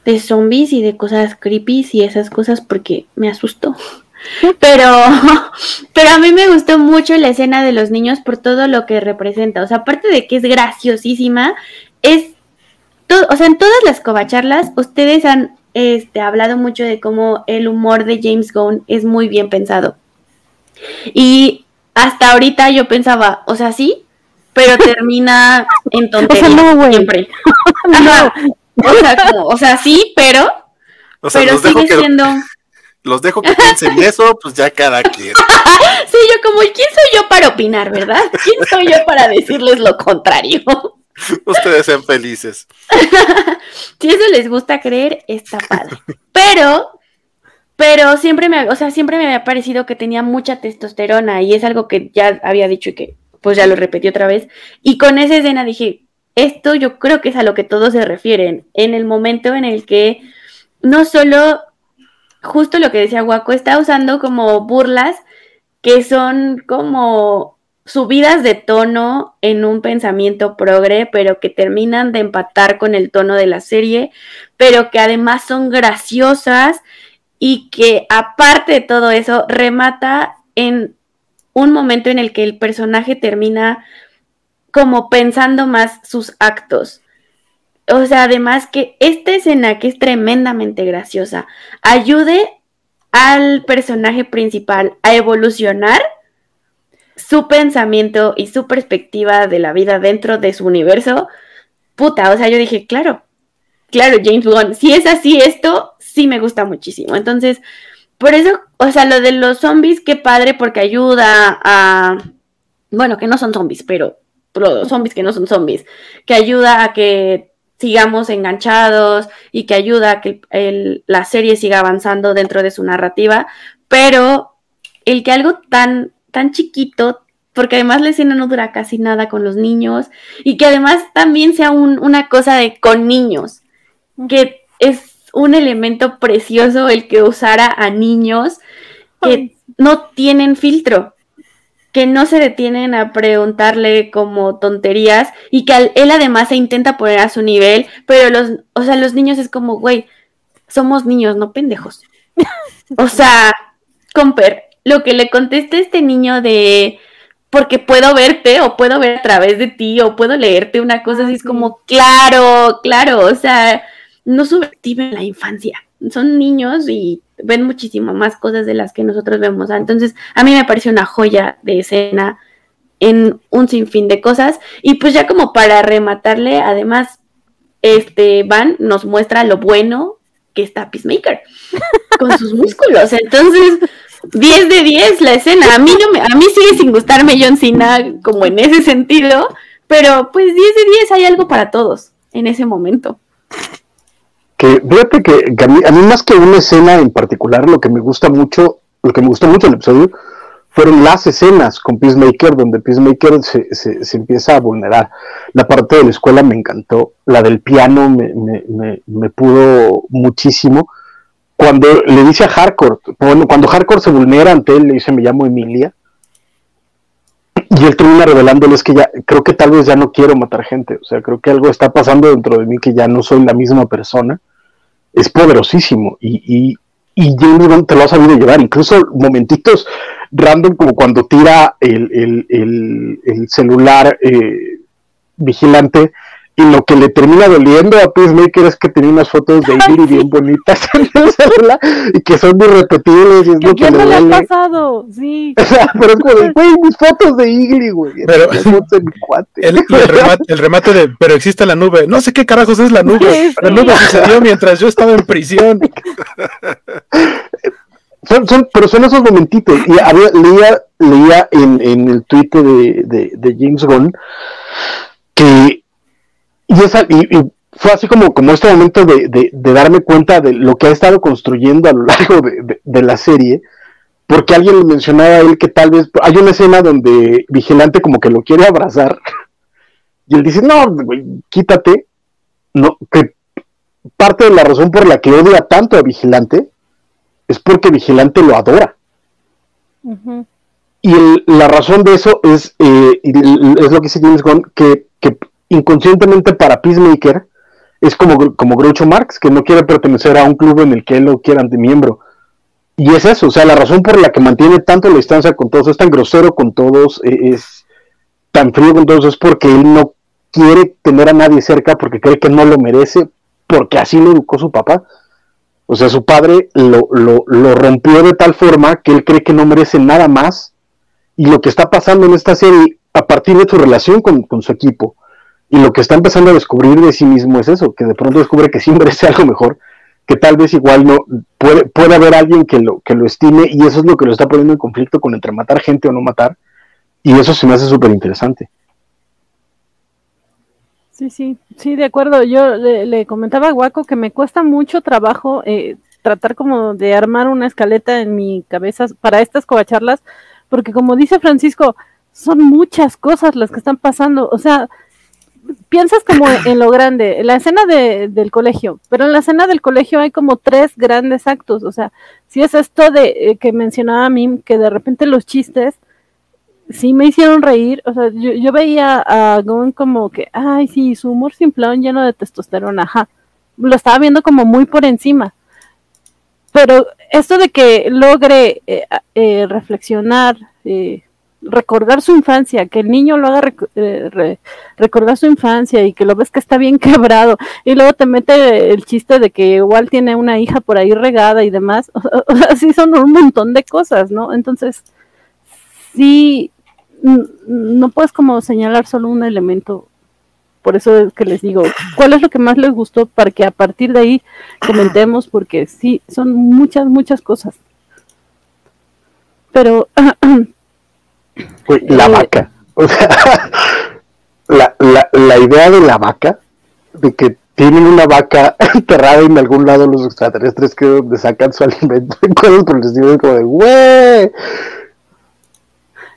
de zombies y de cosas creepy y esas cosas porque me asustó. [laughs] Pero, [laughs] pero a mí me gustó mucho la escena de los niños por todo lo que representa. O sea, aparte de que es graciosísima, es todo, o sea, en todas las covacharlas, ustedes han este, hablado mucho de cómo el humor de James Gunn es muy bien pensado. Y hasta ahorita yo pensaba, o sea, sí, pero [laughs] termina en tontería siempre. [laughs] O sea, o sea, sí, pero, pero sigue siendo... Los dejo que piensen [laughs] eso, pues ya cada quien. sí, yo como, ¿quién soy yo para opinar, verdad? ¿Quién soy yo para decirles lo contrario? Ustedes sean felices. si eso les gusta creer, está padre. Pero pero siempre me, o sea, siempre me había parecido que tenía mucha testosterona y es algo que ya había dicho y que pues ya lo repetí otra vez. Y con esa escena dije, esto yo creo que es a lo que todos se refieren, en el momento en el que no solo, justo lo que decía Guaco, está usando como burlas que son como subidas de tono en un pensamiento progre, pero que terminan de empatar con el tono de la serie, pero que además son graciosas y que aparte de todo eso remata en un momento en el que el personaje termina como pensando más sus actos. O sea, además que esta escena que es tremendamente graciosa ayude al personaje principal a evolucionar su pensamiento y su perspectiva de la vida dentro de su universo. Puta, o sea, yo dije, claro, claro, James Bond, si es así esto, sí me gusta muchísimo. Entonces, por eso, o sea, lo de los zombies, qué padre, porque ayuda a, bueno, que no son zombies, pero, los zombies que no son zombies, que ayuda a que sigamos enganchados y que ayuda a que la serie siga avanzando dentro de su narrativa, pero el que algo tan, tan chiquito, porque además la escena no dura casi nada con los niños y que además también sea una cosa de con niños, que es un elemento precioso el que usara a niños que no tienen filtro, que no se detienen a preguntarle como tonterías y que él además se intenta poner a su nivel, pero los, o sea, los niños es como, güey, somos niños, no pendejos. o sea, Comper, lo que le contesta este niño de porque puedo verte o puedo ver a través de ti o puedo leerte una cosa así es como, claro, claro, o sea, no subestimen la infancia. son niños y ven muchísimo más cosas de las que nosotros vemos. Entonces, a mí me parece una joya de escena en un sinfín de cosas. Y pues ya como para rematarle, además, este Van nos muestra lo bueno que está Peacemaker [laughs] con sus músculos. Entonces, 10 de 10 la escena. A mí no me, a mí sigue sin gustarme John Cena como en ese sentido, pero pues 10 de 10 hay algo para todos en ese momento. Que fíjate que, a, mí, a, mí, más que una escena en particular, lo que me gusta mucho, lo que me gustó mucho el episodio fueron las escenas con Peacemaker, donde Peacemaker se, se, se, empieza a vulnerar. La parte de la escuela me encantó, la del piano me, me, me, me pudo muchísimo. Cuando le dice a Hardcore, bueno, cuando Hardcore se vulnera ante él, le dice, me llamo Emilia, y él termina revelándole que ya, creo que tal vez ya no quiero matar gente, o sea, creo que algo está pasando dentro de mí que ya no soy la misma persona, es poderosísimo, y, y, y James te lo ha sabido llevar, incluso momentitos random como cuando tira el, el, el, el celular eh, vigilante y lo que le termina doliendo a Peacemaker es que tenía unas fotos de [laughs] Iggy bien bonitas [laughs] en el celular y que son irrepetibles y es lo que le le ha pasado? Sí. [laughs] pero es como de, güey, mis fotos de Iggy, güey. Pero- de mi cuate. El, remate, el remate de, pero existe la nube. No sé qué carajos es la nube. Sí, La sí. nube sucedió mientras yo estaba en prisión. Son, son, pero son esos momentitos. Y había, leía, leía en, en el tweet de, de, de James Gunn que y, esa, y, y fue así como, como este momento de, de, de darme cuenta de lo que ha estado construyendo a lo largo de, la serie, porque alguien le mencionaba a él que tal vez hay una escena donde Vigilante como que lo quiere abrazar y él dice, no, güey, quítate, no, que parte de la razón por la que odia tanto a Vigilante es porque Vigilante lo adora. Y el- la razón de eso es, eh, es lo que dice James Gunn, que, que inconscientemente para Peacemaker es como, como Groucho Marx, que no quiere pertenecer a un club en el que él lo quieran de miembro. Y es eso, o sea, la razón por la que mantiene tanto la distancia con todos, es tan grosero con todos, eh, es tan frío con todos, es porque él no quiere tener a nadie cerca, porque cree que no lo merece, porque así lo educó su papá. O sea, su padre lo, lo, lo rompió de tal forma que él cree que no merece nada más. Y lo que está pasando en esta serie, a partir de su relación con, con su equipo, y lo que está empezando a descubrir de sí mismo es eso, que de pronto descubre que sí merece algo mejor, que tal vez igual no puede, puede haber alguien que lo, que lo estime, y eso es lo que lo está poniendo en conflicto con entre matar gente o no matar. Y eso se me hace súper interesante. Sí, sí, sí, de acuerdo. Yo le, le comentaba a Guaco que me cuesta mucho trabajo eh, tratar como de armar una escaleta en mi cabeza para estas covacharlas, porque como dice Francisco, son muchas cosas las que están pasando. O sea, piensas como en lo grande, la escena de, del colegio, pero en la escena del colegio hay como tres grandes actos. O sea, si es esto de eh, que mencionaba Mim, que de repente los chistes sí me hicieron reír. O sea, yo, yo veía a Gon como que, ay, sí, su humor simplón lleno de testosterona, ajá. Lo estaba viendo como muy por encima. Pero esto de que logre eh, eh, reflexionar, eh, recordar su infancia, que el niño lo haga eh, re- recordar su infancia y que lo ves que está bien [laughs] quebrado, y luego te mete el chiste de que igual tiene una hija por ahí regada y demás, [laughs] o sea, sí son un montón de cosas, ¿no? Entonces, sí, no puedes como señalar solo un elemento. Por eso es que les digo, ¿cuál es lo que más les gustó para que a partir de ahí comentemos? Porque sí, son muchas, muchas cosas. Pero, [clears throat] la Eh, vaca. O sea, [laughs] la, la, la idea de la vaca, de que tienen una vaca [laughs] enterrada en algún lado los extraterrestres que es donde sacan su [laughs] alimento y cosas por el como de.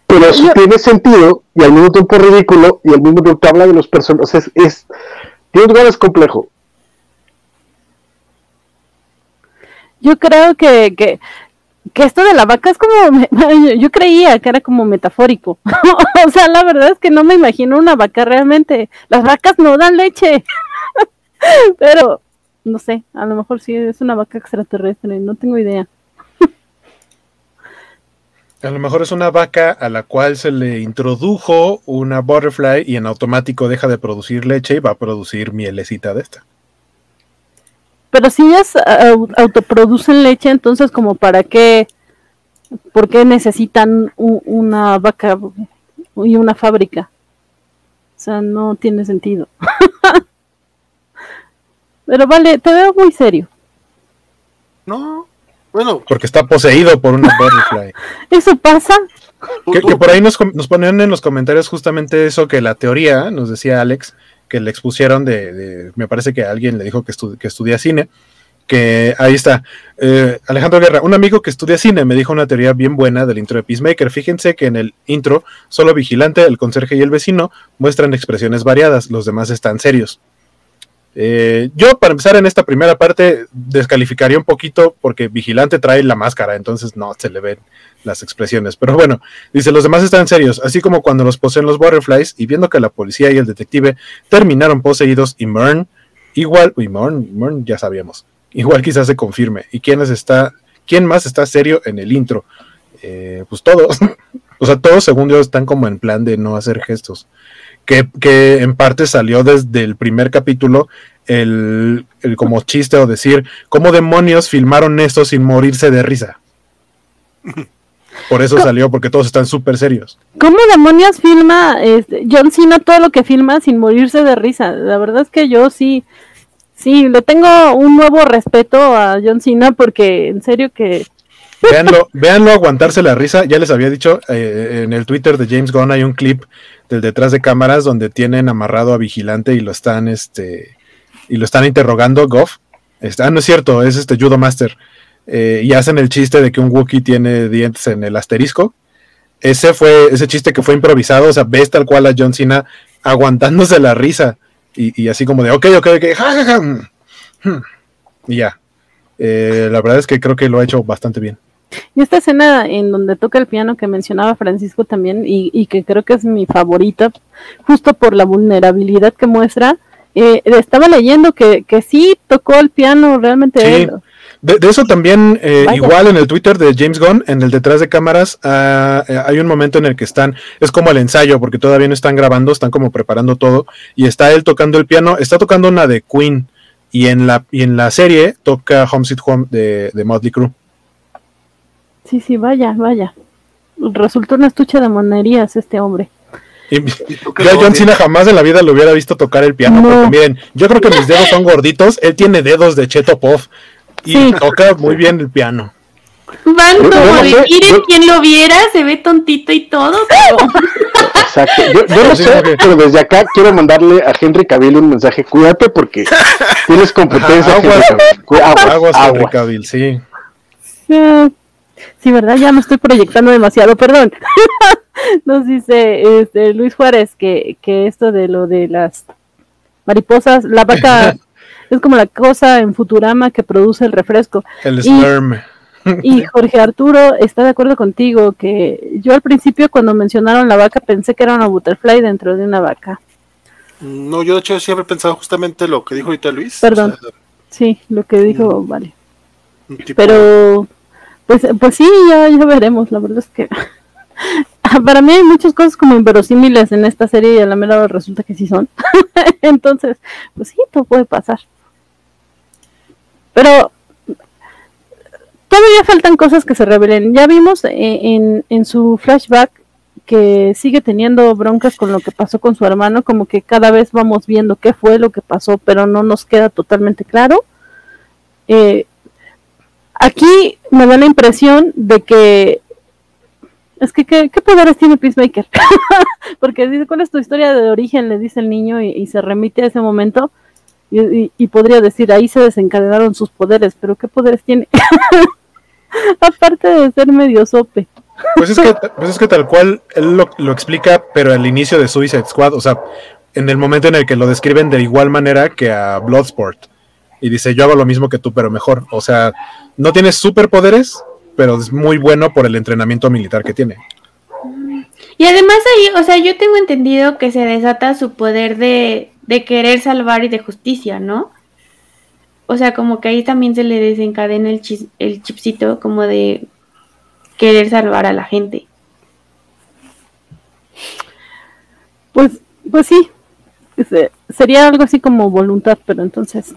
Pero eso Yo- tiene sentido y al mismo tiempo es ridículo y al mismo tiempo habla de los personajes. Es, es, tiene un lugar es complejo. yo creo que, que, que esto de la vaca es como, [laughs] yo creía que era como metafórico. [laughs] o sea, la verdad es que no me imagino una vaca realmente. Las vacas no dan leche. [laughs] Pero, no sé, a lo mejor sí es una vaca extraterrestre, no tengo idea. A lo mejor es una vaca a la cual se le introdujo una butterfly y en automático deja de producir leche y va a producir mielecita de esta. Pero si ellas autoproducen leche, entonces como para qué, ¿por qué necesitan una vaca y una fábrica? O sea, no tiene sentido. [laughs] Pero vale, te veo muy serio. No, bueno. Porque está poseído por una butterfly. [laughs] ¿Eso pasa? Que, por ahí nos, nos, ponían en los comentarios justamente eso que la teoría, nos decía Alex, que le expusieron de, me parece que alguien le dijo que, que estudia cine, que ahí está. Eh, Alejandro Guerra, un amigo que estudia cine, me dijo una teoría bien buena del intro de Peacemaker. Fíjense que en el intro, solo Vigilante, el conserje y el vecino muestran expresiones variadas, los demás están serios. Eh, yo, para empezar en esta primera parte, descalificaría un poquito porque Vigilante trae la máscara, entonces no se le ven las expresiones. Pero bueno, dice, los demás están serios, así como cuando los poseen los Butterflies y viendo que la policía y el detective terminaron poseídos y Mern, igual, uy, Mern, ya sabíamos, igual quizás se confirme. ¿Y quién, está, quién más está serio en el intro? Eh, pues todos, [laughs] o sea, todos según yo están como en plan de no hacer gestos. Que, que en parte salió desde el primer capítulo el, el como chiste o decir, ¿cómo demonios filmaron esto sin morirse de risa? Por eso salió, porque todos están súper serios. ¿Cómo demonios filma este, John Cena todo lo que filma sin morirse de risa? La verdad es que yo sí, sí, le tengo un nuevo respeto a John Cena porque en serio que... [laughs] Véanlo, véanlo aguantarse la risa. Ya les había dicho, eh, en el Twitter de James Gunn hay un clip del detrás de cámaras donde tienen amarrado a Vigilante y lo están, este, y lo están interrogando, Goff. Está, ah, no es cierto, es este Judo Master. Eh, y hacen el chiste de que un Wookiee tiene dientes en el asterisco. Ese fue ese chiste que fue improvisado, o sea, ves tal cual a John Cena aguantándose la risa y, así como de, ok, ok, ok, ja, mm, mm". y ya. Eh, la verdad es que creo que lo ha hecho bastante bien. Y esta escena en donde toca el piano que mencionaba Francisco también y, que creo que es mi favorita, justo por la vulnerabilidad que muestra, eh, estaba leyendo que, que sí tocó el piano realmente. De, eso también, eh, igual en el Twitter de James Gunn, en el detrás de cámaras, ah, eh, hay un momento en el que están, es como el ensayo, porque todavía no están grabando, están como preparando todo, y está él tocando el piano, está tocando una de Queen, y en la, y en la serie toca Home Sweet Home de, de Motley Crue. Sí, sí, vaya, vaya. Resultó una estucha de monerías este hombre. Y, yo a John Cena jamás en la vida lo hubiera visto tocar el piano, porque miren, yo creo que mis dedos son gorditos, él tiene dedos de Cheto Puff y toca muy bien el piano. Van como de, miren quien lo viera, se ve tontito y todo, Exacto. Yo, yo [laughs] no sé, pero desde acá quiero mandarle a Henry Cavill un mensaje. Cuídate porque tienes competencia. aguas, Henry Cavill, sí. Sí, ¿verdad? Ya me estoy proyectando demasiado, perdón. [laughs] Nos dice este, Luis Juárez que, que esto de lo de las mariposas, la vaca [laughs] es como la cosa en Futurama que produce el refresco. El sperm. Y [laughs] Jorge Arturo está de acuerdo contigo que yo al principio cuando mencionaron la vaca pensé que era una butterfly dentro de una vaca. No, yo de hecho siempre he pensado justamente lo que dijo ahorita Luis. Perdón. sí, lo que dijo, mm. vale. Pero, pues, pues sí, ya, ya veremos. La verdad es que [laughs] para mí hay muchas cosas como inverosímiles en esta serie y a la mera resulta que sí son. [laughs] Entonces, pues sí, todo puede pasar. Pero todavía faltan cosas que se revelen. Ya vimos en, en su flashback que sigue teniendo broncas con lo que pasó con su hermano, como que cada vez vamos viendo qué fue lo que pasó, pero no nos queda totalmente claro. Eh, aquí me da la impresión de que es que ¿qué, poderes tiene Peacemaker? [laughs] Porque dice, ¿cuál es tu historia de origen? Le dice el niño y se remite a ese momento y, podría decir, ahí se desencadenaron sus poderes, pero ¿qué poderes tiene? [laughs] Aparte de ser medio sope. Pues es que, pues es que tal cual él lo, lo, explica, pero al inicio de Suicide Squad, o sea, en el momento en el que lo describen de igual manera que a Bloodsport. Y dice, yo hago lo mismo que tú, pero mejor. O sea, no tiene superpoderes, pero es muy bueno por el entrenamiento militar que tiene. Y además ahí, o sea, yo tengo entendido que se desata su poder de de querer salvar y de justicia, ¿no? O sea, como que ahí también se le desencadena el, el chipcito como de querer salvar a la gente. Pues, pues sí, sería algo así como voluntad, pero entonces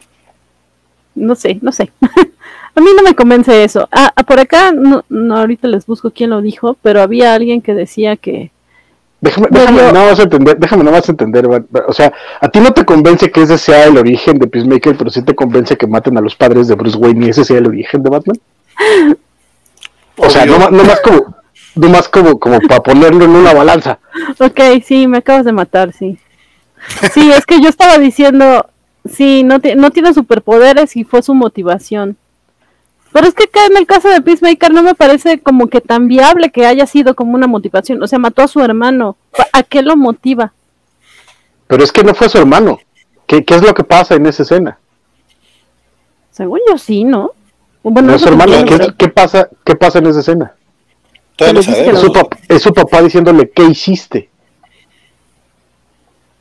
no sé, no sé. [laughs] a mí no me convence eso. Ah, ah, por acá, no, no, ahorita les busco quién lo dijo, pero había alguien que decía que... Déjame, déjame nada más entender, déjame nada más entender, o sea, a ti no te convence que ese sea el origen de Peacemaker, pero sí te convence que maten a los padres de Bruce Wayne y ese sea el origen de Batman. O sea, no, no más como, no más como, como para ponerlo en una balanza. Ok, sí, me acabas de matar, sí. Sí, es que yo estaba diciendo, sí, no, no tiene superpoderes y fue su motivación. Pero es que acá en el caso de Peacemaker no me parece como que tan viable que haya sido como una motivación. O sea, mató a su hermano. ¿A qué lo motiva? Pero es que no fue su hermano. ¿Qué, qué es lo que pasa en esa escena? Según yo sí, ¿no? Bueno, no es su hermano. ¿Qué, pasa, ¿Qué pasa en esa escena? Es su, papá, es su papá diciéndole, ¿qué hiciste?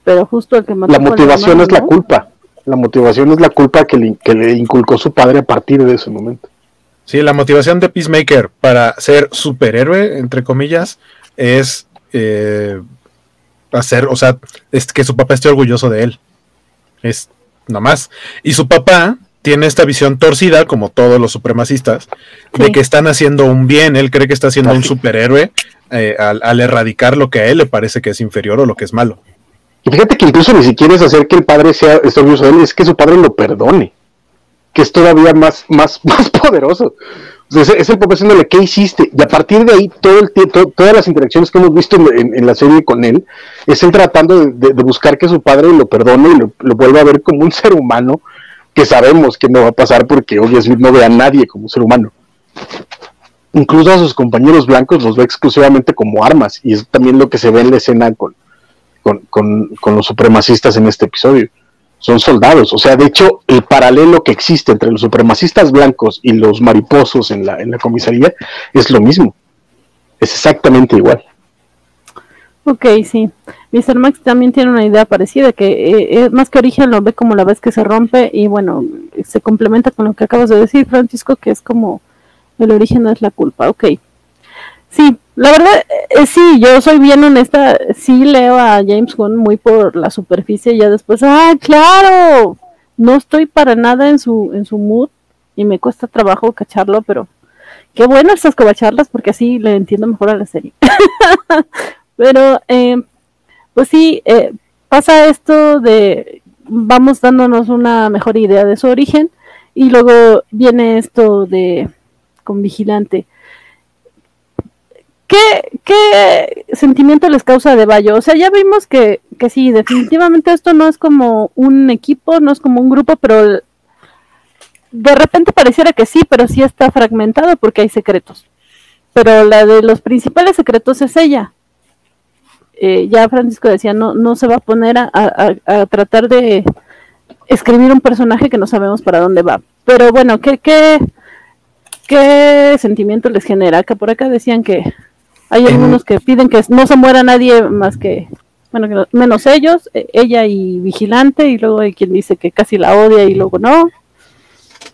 Pero justo el que mató La motivación es la culpa. La motivación es la culpa que le, que le inculcó su padre a partir de ese momento. Sí, la motivación de Peacemaker para ser superhéroe, entre comillas, es eh, hacer, o sea, es que su papá esté orgulloso de él. Es nada más. Y su papá tiene esta visión torcida, como todos los supremacistas, de que están haciendo un bien. Él cree que está haciendo un superhéroe eh, al, erradicar lo que a él le parece que es inferior o lo que es malo. Y fíjate que incluso ni siquiera es hacer que el padre sea esté orgulloso de él, es que su padre lo perdone que es todavía más, más, [laughs] más poderoso. es, el papá diciéndole, ¿qué hiciste? Y a partir de ahí, todo el tiempo, todas las interacciones que hemos visto en, la serie con él, es él tratando de, buscar que su padre lo perdone y lo, vuelva a ver como un ser humano, que sabemos que no va a pasar porque obviamente no ve a nadie como un ser humano. Incluso a sus compañeros blancos los ve exclusivamente como armas, y es también lo que se ve en la escena con, con los supremacistas en este episodio son soldados. O sea, de hecho, el paralelo que existe entre los supremacistas blancos y los mariposos en la, en la comisaría es lo mismo. Es exactamente igual. Ok, sí. Mr. Max también tiene una idea parecida, que eh, eh, más que origen lo ve como la vez que se rompe y bueno, se complementa con lo que acabas de decir, Francisco, que es como el origen no es la culpa. Ok. Sí, la verdad, eh, sí, yo soy bien honesta, sí leo a James Gunn muy por la superficie y ya después, ah, claro, no estoy para nada en su, en su mood y me cuesta trabajo cacharlo, pero qué bueno estas cobacharlas porque así le entiendo mejor a la serie. [laughs] pero, eh, pues sí, eh, pasa esto de, vamos dándonos una mejor idea de su origen y luego viene esto de con vigilante ¿Qué, sentimiento les causa de Bayo? O sea, ya vimos que, que sí, definitivamente esto no es como un equipo, no es como un grupo, pero de repente pareciera que sí, pero sí está fragmentado porque hay secretos. Pero la de los principales secretos es ella. Eh, ya Francisco decía, no, no se va a poner a, a, tratar de escribir un personaje que no sabemos para dónde va. Pero bueno, ¿qué, qué, qué sentimiento les genera? Que por acá decían que hay algunos que piden que no se muera nadie más que, bueno, menos ellos, e, ella y Vigilante, y luego hay quien dice que casi la odia y luego no.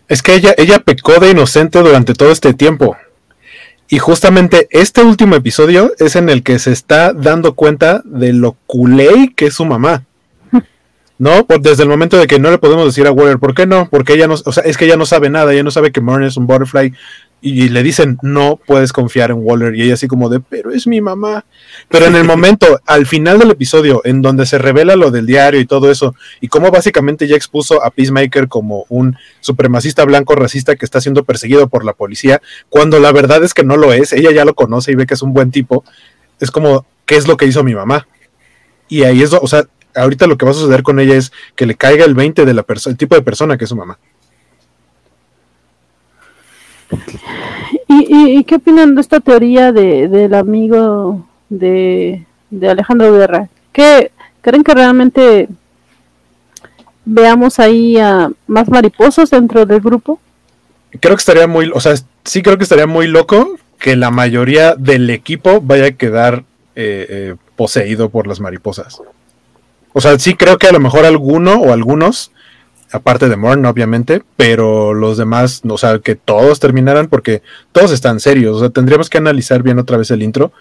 Es que ella, ella pecó de inocente durante todo este tiempo. Y justamente este último episodio es en el que se está dando cuenta de lo culé que es su mamá. [laughs] ¿No? desde el momento de que no le podemos decir a Waller, ¿por qué no? Porque ella no, o sea, es que ella no sabe nada, ella no sabe que Murray es un butterfly, y le dicen, no puedes confiar en Waller. Y ella así como de, pero es mi mamá. Pero en el [laughs] momento, al final del episodio, en donde se revela lo del diario y todo eso, y cómo básicamente ya expuso a Peacemaker como un supremacista blanco racista que está siendo perseguido por la policía, cuando la verdad es que no lo es, ella ya lo conoce y ve que es un buen tipo, es como, ¿qué es lo que hizo mi mamá? Y ahí es, o sea, ahorita lo que va a suceder con ella es que le caiga el 20 de la persona, el tipo de persona que es su mamá. ¿Y, qué opinan de esta teoría de, del amigo de, Alejandro Guerra? ¿Qué, ¿Creen que realmente veamos ahí a más mariposos dentro del grupo? Creo que estaría muy, o sea, sí creo que estaría muy loco que la mayoría del equipo vaya a quedar eh, eh, poseído por las mariposas. O sea, sí creo que a lo mejor alguno o algunos aparte de Morn, obviamente, pero los demás, o sea, que todos terminaran porque todos están serios, o sea, tendríamos que analizar bien otra vez el intro,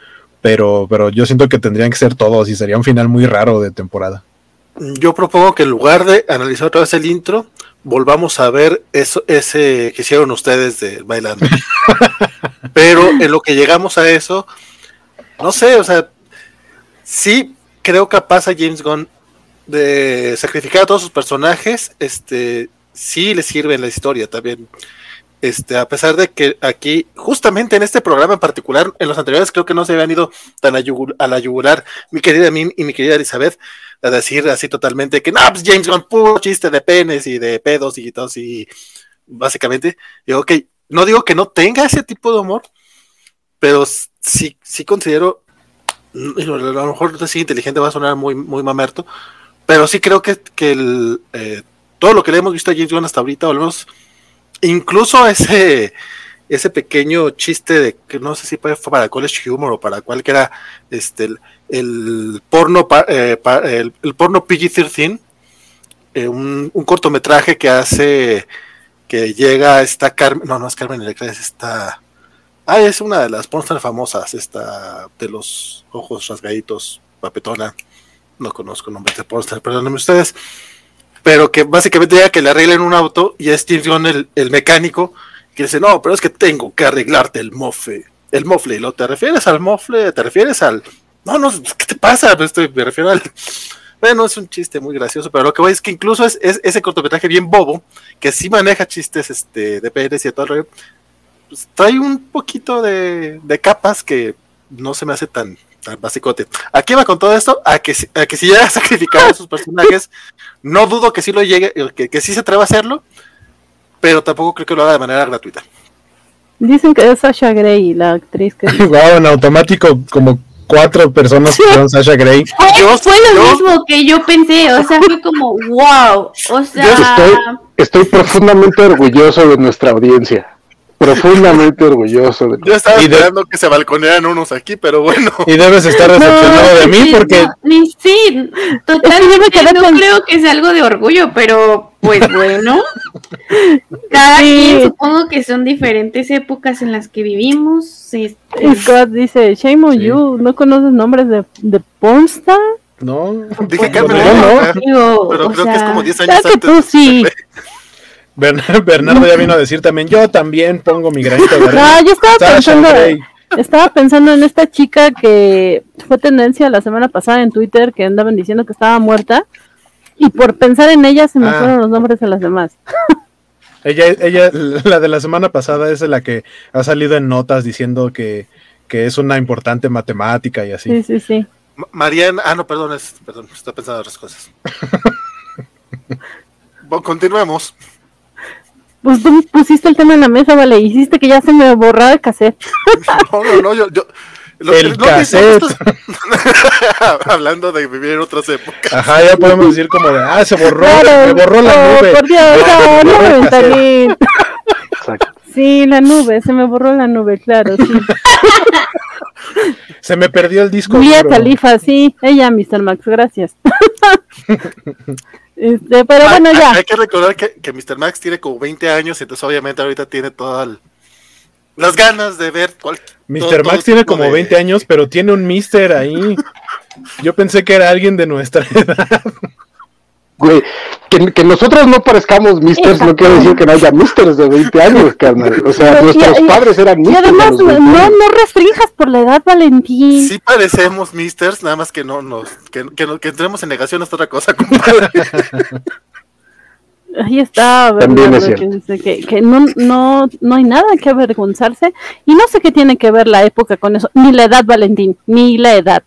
pero, pero yo siento que tendrían que ser todos y sería un final muy raro de temporada. Yo propongo que en lugar de analizar otra vez el intro, volvamos a ver eso, ese que hicieron ustedes de bailando. [laughs] Pero en lo que llegamos a eso, no sé, o sea, sí creo capaz a James Gunn de sacrificar a todos sus personajes, este, sí le sirve en la historia también. Este, a pesar de que aquí, justamente en este programa en particular, en los anteriores creo que no se habían ido tan a, la yugular, mi querida Min y mi querida Elizabeth, a decir así totalmente que no, pues James Gunn, puro chiste de penes y de pedos y todo, y básicamente, yo, ok, no digo que no tenga ese tipo de humor, pero sí, sí considero, a lo mejor así inteligente va a sonar muy, muy mamerto, pero sí creo que, que el, eh, todo lo que le hemos visto a James Gunn hasta ahorita, o al menos incluso ese, ese pequeño chiste de que no sé si fue para College Humor o para cuál que era este, el, porno, eh, el, porno PG-13, eh, un, cortometraje que hace que llega esta Carmen, no, no es Carmen Electra, es esta, ah, es una de las pornos famosas, esta de los ojos rasgaditos, papetona, no conozco nombres de pornstar, perdónenme ustedes, pero que básicamente ya que le arreglen un auto y es James el, el mecánico, que dice, no, pero es que tengo que arreglarte el mofle, el mofle, y lo te refieres al mofle, te refieres al, no, no, ¿qué te pasa? Pues me refiero al, [laughs] bueno, es un chiste muy gracioso, pero lo que voy es que incluso es, ese cortometraje bien bobo, que sí maneja chistes este, de Pérez y de todo el rollo, pues, trae un poquito de, de capas que no se me hace tan, tan basicote. ¿A qué va con todo esto? A que, a que si llega a [laughs] sacrificar a sus personajes, no dudo que sí lo llegue, que, que sí se atreva a hacerlo, pero tampoco creo que lo haga de manera gratuita. Dicen que es Sasha Grey, la actriz que. [laughs] wow, en automático, como cuatro personas que son Sasha Grey. [laughs] Fue, lo mismo que yo pensé, o sea, fue como, wow. O sea. estoy profundamente orgulloso de nuestra audiencia profundamente [laughs] orgulloso. De... Yo estaba esperando que se balconearan unos aquí, pero bueno. Y debes estar decepcionado de mí porque... sí, totalmente, no creo que sea algo de orgullo, pero pues [laughs] bueno. Cada quien supongo que son diferentes épocas en las que vivimos. Este... Scott dice, shame on you, ¿no conoces nombres de, de pornstar? No. Dije Carmen, no, pero creo que es como 10 años antes. Tú sí. [laughs] [laughs] Bernardo ya vino a decir también, yo también pongo mi granito de [laughs] No, yo estaba pensando, estaba pensando en esta chica que fue tendencia la semana pasada en Twitter, que andaban diciendo que estaba muerta, y por pensar en ella se me ah. fueron los nombres de las demás. [laughs] Ella, ella, la de la semana pasada es la que ha salido en notas diciendo que, que es una importante matemática y así. Sí, sí, sí. Mariana, ah, no, perdón, es, perdón, estoy pensando en otras cosas. bueno, continuemos. Pues tú pusiste el tema en la mesa, vale, hiciste que ya se me borrara el cassette. [laughs] no, no, no, yo... yo el cassette. [laughs] hablando de vivir en otras épocas. Ajá, ya podemos decir como de, ah, se borró, se borró la nube. Por Dios, no, Exacto. Sí, la nube, se me borró la nube, claro, sí. se me perdió el disco. Mía Califa, sí, ella, Mr. Max, gracias. [laughs] Este, pero bueno, ya. Hay que recordar que, que, Mr. Max tiene como 20 años, entonces obviamente ahorita tiene todas las ganas de ver cuál. Mr. Max tiene como 20 años, pero tiene un Mister ahí. Yo pensé que era alguien de nuestra [laughs] edad. Güey, que, nosotros no parezcamos misters no quiere decir que no haya misters de 20 años, carnal. O sea, nuestros padres eran misters. Y además, no, no restringas por la edad, Valentín. Sí parecemos misters, nada más que no nos, que, que, que entremos en negación es otra cosa, compadre. [laughs] Ahí está, También es que, que, que, no, no, no hay nada que avergonzarse y no sé qué tiene que ver la época con eso, ni la edad, Valentín, ni la edad.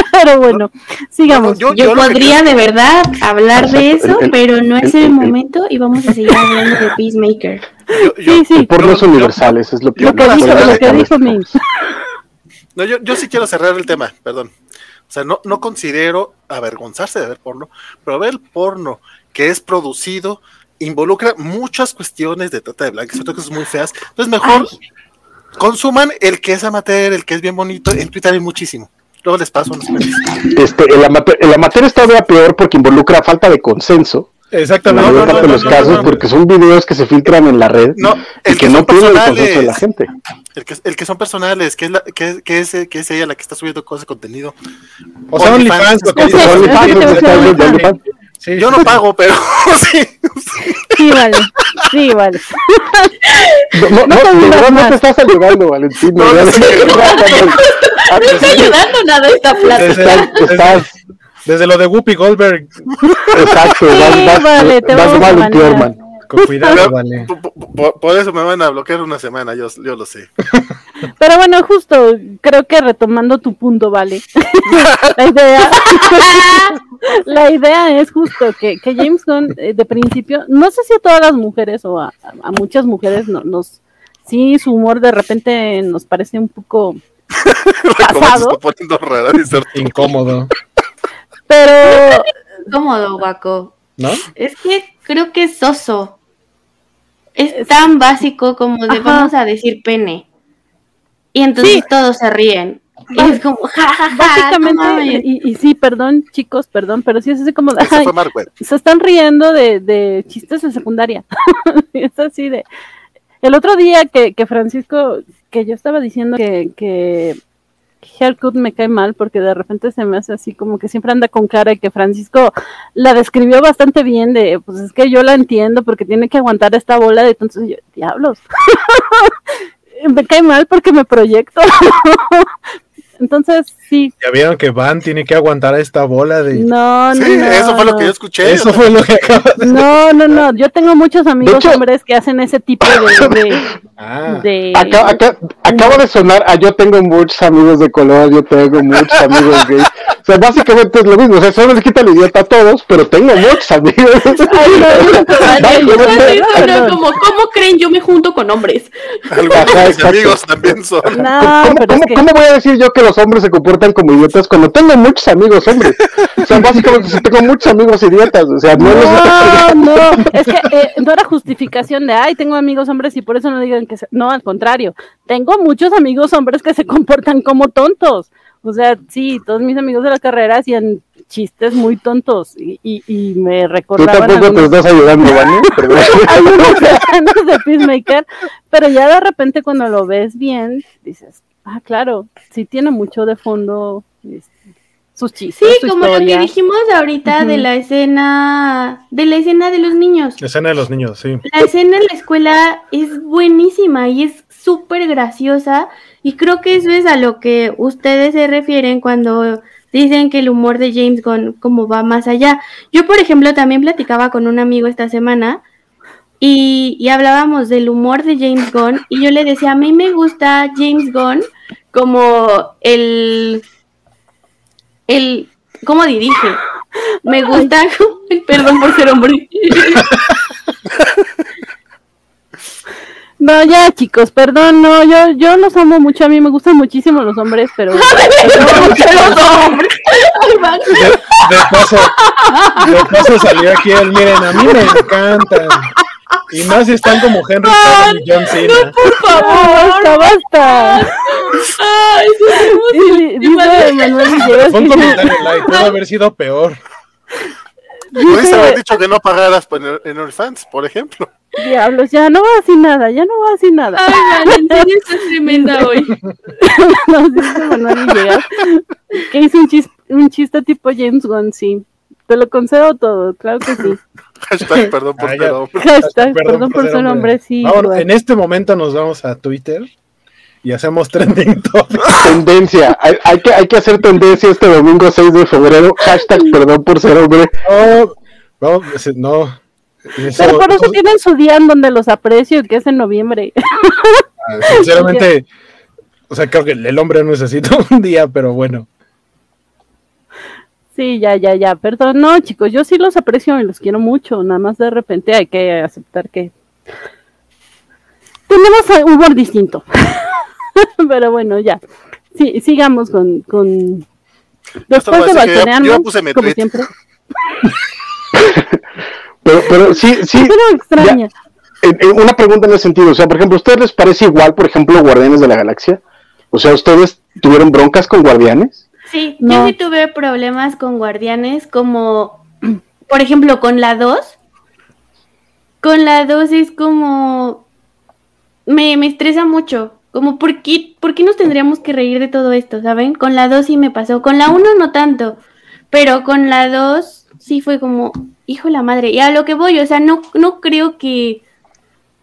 [laughs] Pero bueno, sigamos. yo, podría de verdad hablar de eso, pero no es el, momento y vamos a seguir hablando de [laughs] Peacemaker. sí, sí. Por los universales, es lo, que, dijo, [laughs] No, yo, yo sí quiero cerrar el tema, perdón. O sea, no, no considero avergonzarse de ver porno, pero ver porno que es producido involucra muchas cuestiones de trata de blancas, son cosas muy feas. Entonces, mejor consuman el que es amateur, el que es bien bonito. En Twitter hay muchísimo. Luego les paso unos este, el, amateur, el amateur es todavía peor porque involucra falta de consenso. Exactamente. No, no, los casos porque son videos que se filtran en la red no, el y que, no tienen el consenso de la gente. El que, el que son personales, que es, la, que, que, es, que es ella la que está subiendo cosas de contenido. O sea, OnlyFans. Yo no pago, pero [laughs] sí. Sí, vale. Sí, vale. No, no, no, no, no te estás ayudando, Valentín. No, no, estoy ayudando nada esta plata. Desde, Estás, desde lo de Whoopi Goldberg, exacto, Sí, vas, vas, vale, te vas mal, banear. tío, hermano. con cuidado, vale. Por, por- por eso me van a bloquear una semana, yo, yo lo sé. [laughs] Pero bueno, justo, creo que retomando tu punto, vale. [laughs] la idea, [laughs] la idea es justo que, que James Gunn, eh, de principio, no sé si a todas las mujeres o a, a muchas mujeres no- nos, sí, su humor de repente nos parece un poco [laughs] Como se pasado, está poniendo rara, dice Incómodo, pero Cómodo, guaco. ¿no? Es que creo que es soso. Es tan básico como de Ajá. vamos a decir pene. Y entonces Sí. todos se ríen. Y es como, ja, ja, ja, básicamente, y, y sí, perdón, chicos, perdón, pero sí es así como, de, Eso "Ay, fue Mark Webb. se están riendo de, de chistes de secundaria. [laughs] es así de. El otro día que, que Francisco, que yo estaba diciendo que, que Haircut me cae mal porque de repente se me hace así como que siempre anda con cara y que Francisco la describió bastante bien de, pues es que yo la entiendo porque tiene que aguantar esta bola de entonces yo, diablos. [laughs] me cae mal porque me proyecto. [laughs] entonces, sí, Ya vieron que Van tiene que aguantar a esta bola de... no, no, Sí, no, eso fue lo que yo escuché. Eso fue lo que acabas de... No, no, no. Yo tengo muchos amigos hecho- hombres que hacen ese tipo de. de, [laughs] Ah, de- Acá, acá, acaba de sonar a yo tengo muchos amigos de color, yo tengo muchos amigos gays. O sea, básicamente es lo mismo. O sea, solo le quita el idiota a todos, pero tengo muchos amigos. Ay, no, era como, ¿cómo creen? Yo me junto con hombres. Algunos de mis amigos también son. No, ¿Cómo, pero cómo- es que. cómo voy a decir yo que los hombres se comportan como idiotas cuando tengo muchos amigos hombres? O sea, básicamente si tengo muchos amigos idiotas. O sea, no, No, los- no, es que eh, no era justificación de, ay, tengo amigos hombres y por eso no digan que, se-". no, al contrario, tengo muchos amigos hombres que se comportan como tontos. O sea, sí, todos mis amigos de la carrera hacían chistes muy tontos y, y, y me Tú recordaban tampoco te algunos- estás ayudando. [laughs] Perdón. algunos de Peacemaker, pero ya de repente cuando lo ves bien, dices, ah, claro, sí tiene mucho de fondo este, sus Sí, chistes, su como lo que historia. dijimos ahorita de la escena, de la escena de los niños. escena de los niños, sí. La escena en la escuela es buenísima y es súper graciosa y creo que eso es a lo que ustedes se refieren cuando dicen que el humor de James Gunn como va más allá. Yo, por ejemplo, también platicaba con un amigo esta semana y, y hablábamos del humor de James Gunn y yo le decía, a mí me gusta James Gunn como el... el ¿Cómo dirige? Me gusta... [laughs] Perdón por ser hombre. No, ya chicos, perdón, no, yo, yo los amo mucho, a mí me gustan muchísimo los hombres, pero... [laughs] [laughs] De, de paso, de paso salió aquí el, miren, a mí me encantan. Y más si están como Henry Cavill y John Cena. basta, basta. Ay, sí, Y- Dice Manuel Villegas Fue un que- comentario light, pudo haber sido peor. Pudiste haber dicho que no pagaras por- en, OnlyFans, por ejemplo. diablos, ya no voy a decir nada, ya no voy a decir nada. Ay, man, en serio estás tremenda hoy. [laughs] Nos dice Manuel Villegas que hizo un, chis- un chiste tipo James Gunn, sí. Te lo concedo todo, claro que sí. [laughs] Hashtag perdón por Ah, ser hombre. Hashtag, perdón, por ser hombre, sí. Igual. en este momento nos vamos a Twitter y hacemos trending [laughs] topic. Tendencia. Hay, hay que, hay que hacer tendencia este domingo 6 de febrero. Hashtag perdón por ser hombre. No, no. Eso- Pero por eso tienen su día en donde los aprecio, que es en noviembre. sinceramente, o sea, creo que el hombre necesita un día, pero bueno. Sí, ya, ya, ya, perdón. No, chicos, yo sí los aprecio y los quiero mucho. Nada más de repente hay que aceptar que tenemos un humor distinto. [laughs] Pero bueno, ya. Sí, sigamos con, con... después de que yo- balconearnos, yo puse mi como tweet. siempre. [laughs] Pero, pero sí, sí. Pero extraña. Una pregunta en ese sentido. O sea, por ejemplo, ¿a ustedes les parece igual, por ejemplo, Guardianes de la Galaxia? O sea, ¿ustedes tuvieron broncas con Guardianes? Sí, No. yo sí tuve problemas con guardianes, como, por ejemplo, con la 2. Con la 2 es como... Me, me estresa mucho. Como, ¿por qué, ¿por qué nos tendríamos que reír de todo esto, saben? Con la 2 sí me pasó. Con la 1 no tanto. Pero con la 2 sí fue como, hijo de la madre, y a lo que voy, o sea, no, no creo que,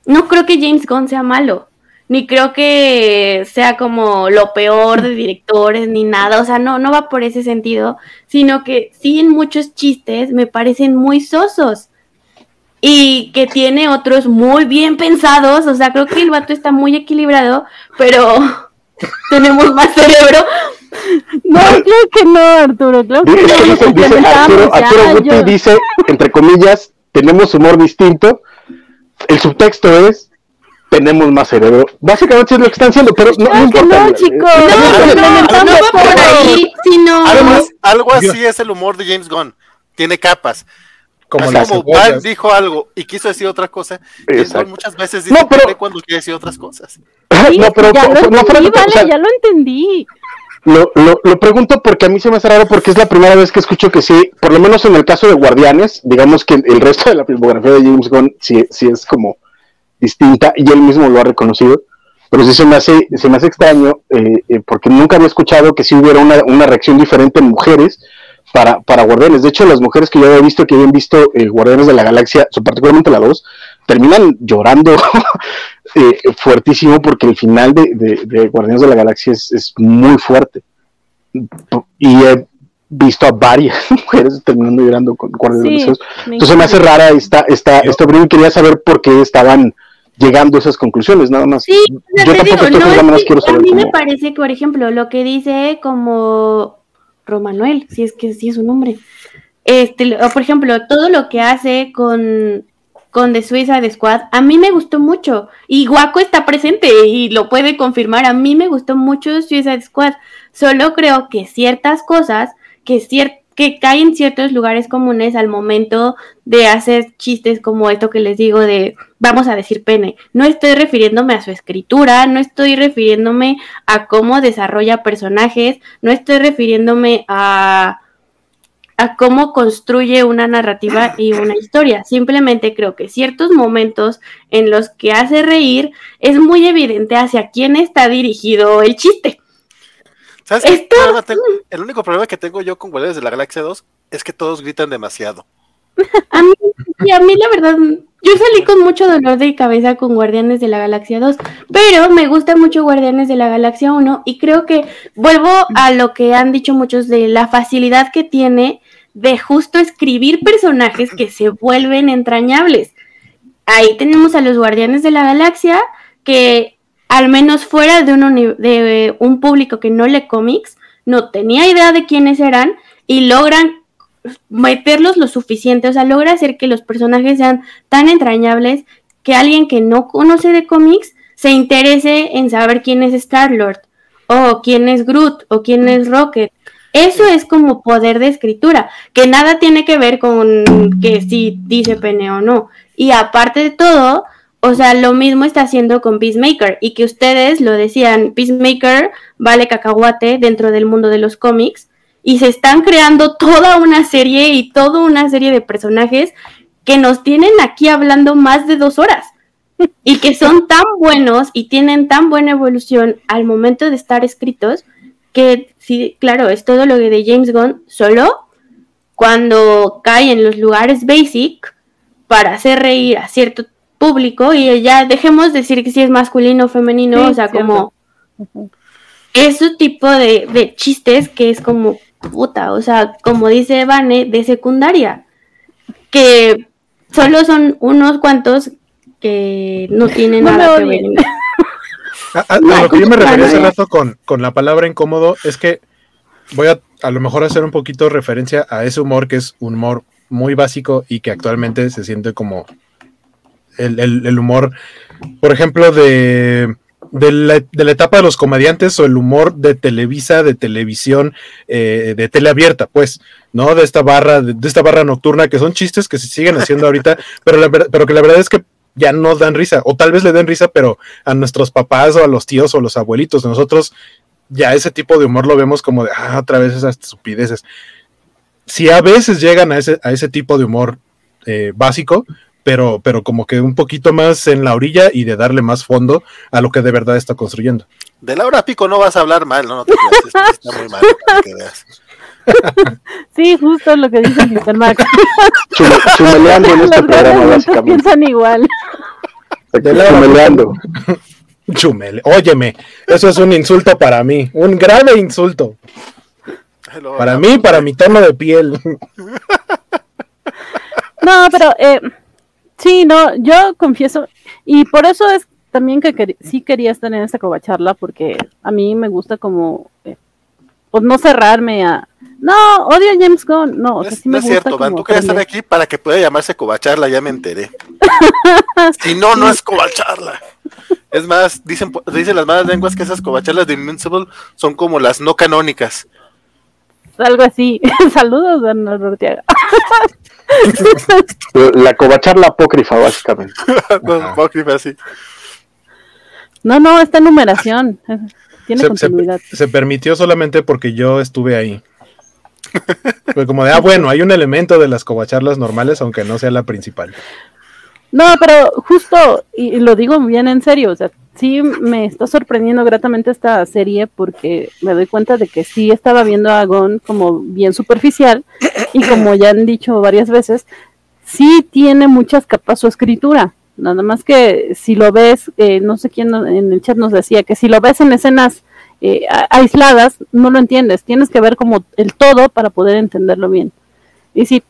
no creo que James Gunn sea malo, ni creo que sea como lo peor de directores, ni nada, o sea, no, no va por ese sentido, sino que sí en muchos chistes me parecen muy sosos y que tiene otros muy bien pensados, o sea, creo que el vato está muy equilibrado, pero [laughs] tenemos más cerebro. No, creo que no, Arturo, claro que Dice, no, dice, dice, Arturo, Arturo Guti yo- dice, entre comillas, tenemos humor distinto. El subtexto es, tenemos más cerebro. Básicamente es lo que están haciendo, pero no, no importa. no, chicos. No, no, no, no va por ahí, sino Además, algo así es el humor de James Gunn. Tiene capas. Como como. Van dijo algo y quiso decir otra cosa, James. Gunn muchas veces dice No, pero- cuando quiere decir otras cosas. Sí, [laughs] no, pero ya lo no entendí, de- o vale, sea, ya lo entendí. Lo, lo, lo pregunto porque a mí se me hace raro porque es la primera vez que escucho que sí, por lo menos en el caso de Guardianes, digamos que el resto de la filmografía de James Gunn sí, sí es como distinta y él mismo lo ha reconocido, pero sí se me hace, se me hace extraño eh, eh, porque nunca había escuchado que sí hubiera una, una reacción diferente en mujeres para, para Guardianes. De hecho, las mujeres que yo había visto, que habían visto eh, Guardianes de la Galaxia, particularmente la 2, terminan llorando [laughs] eh, fuertísimo porque el final de, de- de Guardianes de la Galaxia es, es muy fuerte. Y he visto a varias [laughs] mujeres terminando llorando con Guardianes de la Sí, Galaxia. Entonces me hace rara esta, esta, esta opinión y quería saber por qué estaban llegando a esas conclusiones, nada más. Sí, o sea, yo te tampoco digo, estoy no, es más que quiero a saber mí me parece que, por ejemplo, lo que dice como Romanuel, si es que sí es su nombre, este, o por ejemplo, todo lo que hace con, con The Suicide Squad, a mí me gustó mucho, y Guaco está presente y lo puede confirmar, a mí me gustó mucho Suicide Squad, solo creo que ciertas cosas, que cier- que caen en ciertos lugares comunes al momento de hacer chistes como esto que les digo de vamos a decir pene. No estoy refiriéndome a su escritura, no estoy refiriéndome a cómo desarrolla personajes, no estoy refiriéndome a a cómo construye una narrativa y una historia. Simplemente creo que ciertos momentos en los que hace reír es muy evidente hacia quién está dirigido el chiste. ¿Sabes qué Esto- problema tengo? El único problema que tengo yo con Guardianes de la Galaxia 2 es que todos gritan demasiado. [laughs] A mí, y a mí la verdad, yo salí con mucho dolor de cabeza con Guardianes de la Galaxia 2, pero me gusta mucho Guardianes de la Galaxia 1 y creo que vuelvo a lo que han dicho muchos de la facilidad que tiene de justo escribir personajes que se vuelven entrañables. Ahí tenemos a los Guardianes de la Galaxia que al menos fuera de un, de un público que no lee cómics, no tenía idea de quiénes eran y logran meterlos lo suficiente, o sea, logra hacer que los personajes sean tan entrañables que alguien que no conoce de cómics se interese en saber quién es Star-Lord, o quién es Groot, o quién es Rocket. Eso es como poder de escritura, que nada tiene que ver con que si dice pene o no. Y aparte de todo, o sea, lo mismo está haciendo con Peacemaker, y que ustedes lo decían, Peacemaker vale cacahuate dentro del mundo de los cómics, y se están creando toda una serie y toda una serie de personajes que nos tienen aquí hablando más de dos horas y que son [laughs] tan buenos y tienen tan buena evolución al momento de estar escritos que sí, claro, es todo lo de James Gunn solo cuando cae en los lugares basic para hacer reír a cierto público y ya dejemos decir que si es masculino o femenino, Sí, o sea, cierto. como ese tipo de, de chistes que es como puta, o sea, como dice Vane, de secundaria, que solo son unos cuantos que no [laughs] tienen No nada que ver. A, a- a lo que yo me refería hace rato con, con la palabra incómodo es que voy a a lo mejor hacer un poquito referencia a ese humor que es un humor muy básico y que actualmente se siente como el, el- el humor, por ejemplo, de, de, la, de la etapa de los comediantes o el humor de Televisa, de televisión, eh, de tele abierta, pues, ¿no? De esta barra, de, de esta barra nocturna, que son chistes que se siguen haciendo ahorita, [laughs] pero, la pero que la verdad es que ya no dan risa, o tal vez le den risa, pero a nuestros papás o a los tíos o los abuelitos, nosotros ya ese tipo de humor lo vemos como de, ah, otra vez esas estupideces. Si a veces llegan a ese, a ese tipo de humor eh, básico, pero, pero como que un poquito más en la orilla y de darle más fondo a lo que de verdad está construyendo. De Laura Pico no vas a hablar mal, no, no te creas, es- está muy mal, para que veas. [laughs] sí, justo lo que dice Mr. Max. [laughs] chumeleando en [laughs] este programa, básicamente. piensan igual. Chumeleando. Chumele. Óyeme, eso es un insulto para mí, un grave insulto. Para mí, para mi tono de piel. No, pero eh, sí, no, yo confieso, y por eso es también que sí quería estar en esta covacharla, porque a mí me gusta como, eh, pues no cerrarme a, no, odio a James Gunn, no, sí me es cierto, Van, tú querías estar aquí para que pueda llamarse covacharla, ya me enteré. [laughs] si no, no es covacharla. Es más, dicen, dicen las malas lenguas que esas covacharlas de Invincible son como las no canónicas. Algo así. [laughs] Saludos, Bernardo Ortega. [laughs] [laughs] La covacharla apócrifa, básicamente. [laughs] no, apócrifa, sí. No, no, esta numeración. Tiene continuidad. Se, permitió solamente porque yo estuve ahí. Fue como de, ah, bueno, hay un elemento de las covacharlas normales, aunque no sea la principal. No, pero justo, y, lo digo bien en serio, o sea, sí me está sorprendiendo gratamente esta serie porque me doy cuenta de que sí estaba viendo a Gon como bien superficial y como ya han dicho varias veces, sí tiene muchas capas su escritura. Nada más que si lo ves, eh, no sé quién en el chat nos decía que si lo ves en escenas eh, aisladas, no lo entiendes. Tienes que ver como el todo para poder entenderlo bien. Y sí,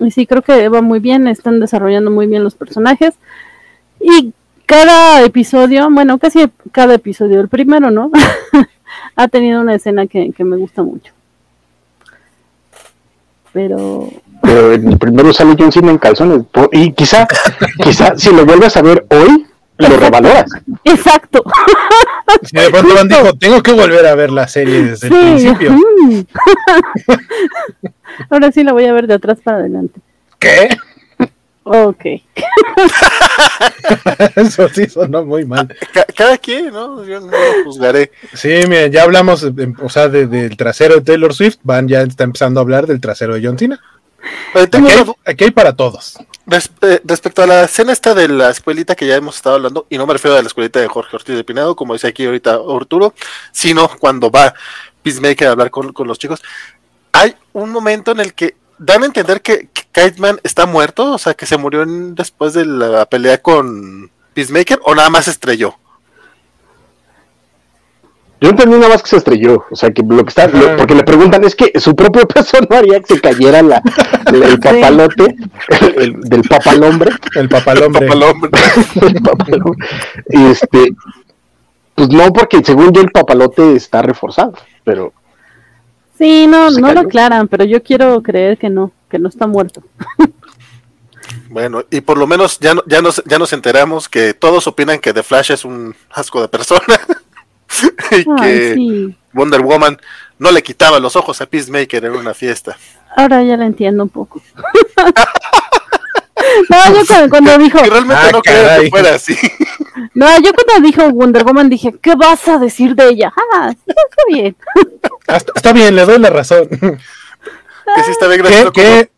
y sí, creo que va muy bien, están desarrollando muy bien los personajes. Y cada episodio, bueno, casi cada episodio, el primero, ¿no? [laughs] ha tenido una escena que, me gusta mucho. Pero... Pero el primero sale John Cena en calzones. Y quizá, quizá si lo vuelves a ver hoy, lo revaloras. Exacto. Si de pronto Van dijo, tengo que volver a ver la serie desde el principio. [laughs] Ahora sí la voy a ver de atrás para adelante. ¿Qué? Ok. [laughs] Eso sí sonó muy mal. cada quien, ¿no? Yo no lo juzgaré. Sí, miren, ya hablamos, o sea, del trasero de Taylor Swift. Van ya está empezando a hablar del trasero de John Cena. Aquí hay, para todos. Eh, respecto a la escena esta de la escuelita que ya hemos estado hablando, y no me refiero a la escuelita de Jorge Ortiz de Pinado, como dice aquí ahorita Arturo, sino cuando va Peacemaker a hablar con, los chicos, hay un momento en el que dan a entender que, Kite Man está muerto, o sea, que se murió después de la pelea con Peacemaker, o nada más estrelló. Yo entendí nada más que se estrelló, o sea, que lo que está, porque le preguntan es que su propio [laughs] peso no haría que se cayera la, el papalote el, del papalombre. El papalombre. [laughs] el papalombre. Y este, pues no, porque según yo el papalote está reforzado, pero. Sí, no, no lo aclaran, pero yo quiero creer que no, que no está muerto. Bueno, y por lo menos ya, ya, nos, ya nos enteramos que todos opinan que The Flash es un asco de persona. [laughs] y que Wonder Woman no le quitaba los ojos a Peacemaker en una fiesta. Ahora ya la entiendo un poco. [laughs] no, yo [laughs] cuando, dijo. realmente ah, no creo que fuera así. [laughs] No, yo cuando dijo Wonder Woman dije, ¿qué vas a decir de ella? Ah, está bien. [laughs] está, bien, le doy la razón. que sí está bien, gracias.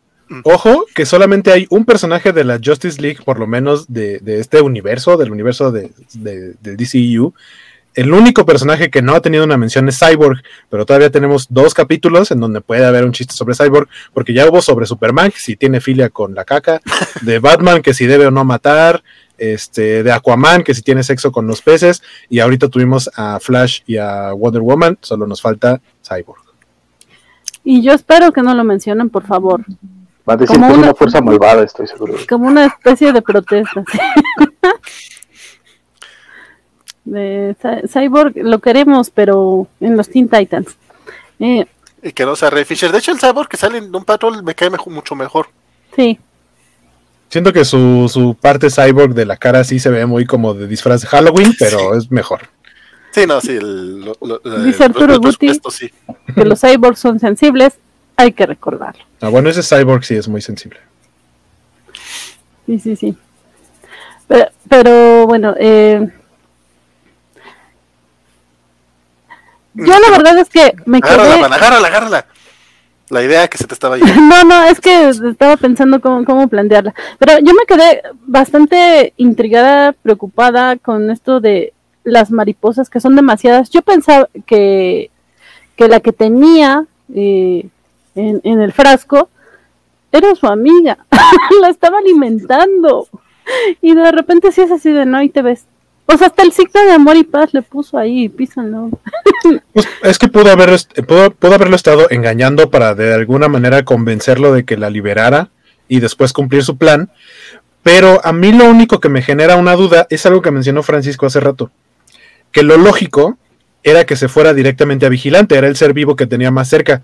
ojo, que solamente hay un personaje de la Justice League, por lo menos de, este universo, del universo de, de, del DCU, e el único personaje que no ha tenido una mención es Cyborg, pero todavía tenemos dos capítulos en donde puede haber un chiste sobre Cyborg, porque ya hubo sobre Superman, que si tiene filia con la caca, [laughs] de Batman, que si debe o no matar, este, de Aquaman, que si tiene sexo con los peces, y ahorita tuvimos a Flash y a Wonder Woman, solo nos falta Cyborg. Y yo espero que no lo mencionen, por favor. Va a decir como una, fuerza malvada, estoy seguro. Como una especie de protesta. [laughs] de Cyborg lo queremos, pero en los Teen Titans. Eh, y que no sea Ray Fisher. De hecho, el Cyborg que sale en un patrol me cae mucho mejor. Sí. Siento que su, su parte cyborg de la cara sí se ve muy como de disfraz de Halloween, pero es mejor. Sí, no, sí. El, Dice Arturo Guti que los cyborgs son sensibles, hay que recordarlo. Ah, bueno, ese cyborg sí es muy sensible. Sí, sí, sí. Pero, pero bueno, eh, Yo la verdad es que me quedé... Agárrala, agárrala, agárrala. La idea que se te estaba yendo. [laughs] no, no, es que estaba pensando cómo, cómo plantearla. Pero yo me quedé bastante intrigada, preocupada con esto de las mariposas, que son demasiadas. Yo pensaba que, que la que tenía eh, en, en el frasco, era su amiga, [laughs] la estaba alimentando. Y de repente sí es así de no, y te ves. Sea, hasta el signo de amor y paz le puso ahí, písalo. Pues es que pudo, haber, pudo, pudo, haberlo estado engañando para de alguna manera convencerlo de que la liberara y después cumplir su plan. Pero a mí lo único que me genera una duda es algo que mencionó Francisco hace rato. Que lo lógico era que se fuera directamente a Vigilante, era el ser vivo que tenía más cerca.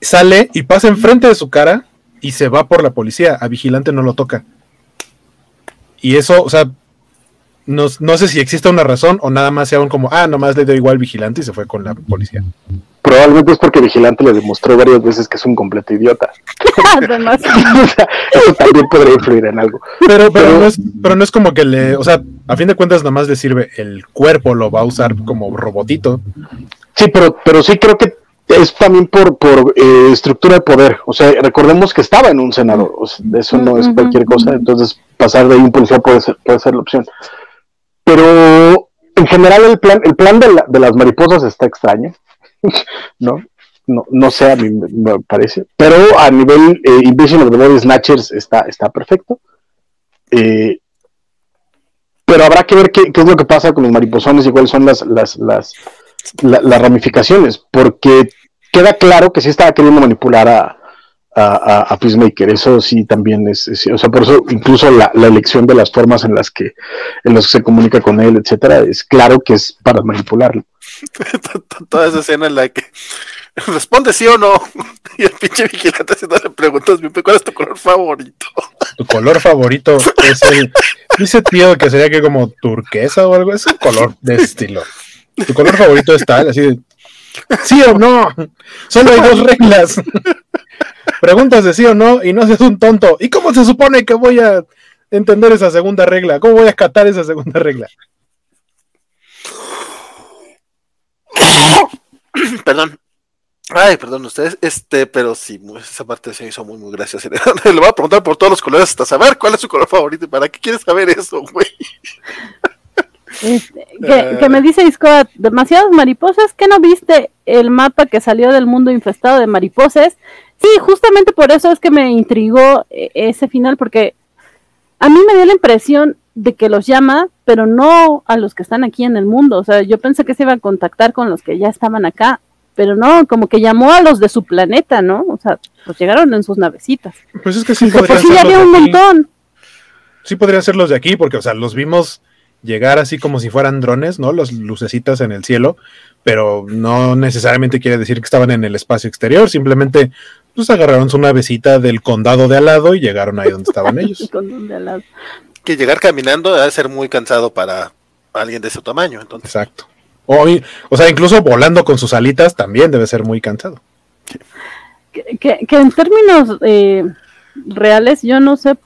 Sale y pasa enfrente de su cara y se va por la policía. A Vigilante no lo toca. Y eso, o sea, no, no, sé si existe una razón o nada más sea un como, ah, nomás le dio igual Vigilante y se fue con la policía. Probablemente es porque Vigilante le demostró varias veces que es un completo idiota. [laughs] Además. [laughs] o sea, eso también podría influir en algo. Pero, pero, no es, pero no es como que le, o sea, a fin de cuentas nada más le sirve el cuerpo, lo va a usar como robotito. Sí, pero, pero sí creo que es también por, por eh, estructura de poder. O sea, recordemos que estaba en un senador. O sea, eso no es cualquier cosa. Entonces, pasar de ahí un policía puede ser, puede ser la opción. Pero en general el plan, el plan de, la, de las mariposas está extraño. [laughs] ¿No? No, no sé, a mí me parece. Pero a nivel eh, Invasion of Snatchers está, está perfecto. Eh, pero habrá que ver qué, es lo que pasa con los mariposones y cuáles son las, las, las, las ramificaciones, porque queda claro que sí estaba queriendo manipular a, a, a Peacemaker, eso sí también es, es, o sea, por eso incluso la, la, elección de las formas en las que en las que se comunica con él, etcétera, es claro que es para manipularlo. [laughs] Toda esa escena en la que responde sí o no, y el pinche vigilante haciéndole preguntas, ¿cuál es tu color favorito? Tu color favorito es el, dice tío que sería que como turquesa o algo, es un color de estilo. Tu color favorito es tal, así de, sí o no, solo hay dos reglas. Preguntas de sí o no y no seas un tonto. ¿Y cómo se supone que voy a entender esa segunda regla? ¿Cómo voy a acatar esa segunda regla? [coughs] Perdón. Ay, perdón ustedes, este, pero sí, esa parte se hizo muy, muy graciosa. [laughs] Le voy a preguntar por todos los colores hasta saber cuál es su color favorito y para qué quieres saber eso, güey. Este, que, que, me dice Scott, demasiadas mariposas, ¿qué no viste el mapa que salió del mundo infestado de mariposas? Sí, justamente por eso es que me intrigó eh, ese final, porque a mí me dio la impresión de que los llama, pero no a los que están aquí en el mundo. O sea, yo pensé que se iba a contactar con los que ya estaban acá, pero no, como que llamó a los de su planeta, ¿no? O sea, pues llegaron en sus navecitas. Pues es que sí, pues sí había un montón. Sí podrían ser los de aquí, porque, o sea, los vimos llegar así como si fueran drones, ¿no? Los lucecitas en el cielo, pero no necesariamente quiere decir que estaban en el espacio exterior, simplemente pues agarraron su navecita del condado de al lado y llegaron ahí donde estaban [laughs] ellos. que llegar caminando debe ser muy cansado para alguien de ese tamaño, entonces. Exacto. O, o sea, incluso volando con sus alitas también debe ser muy cansado. Que, que, que en términos eh, reales, yo no sé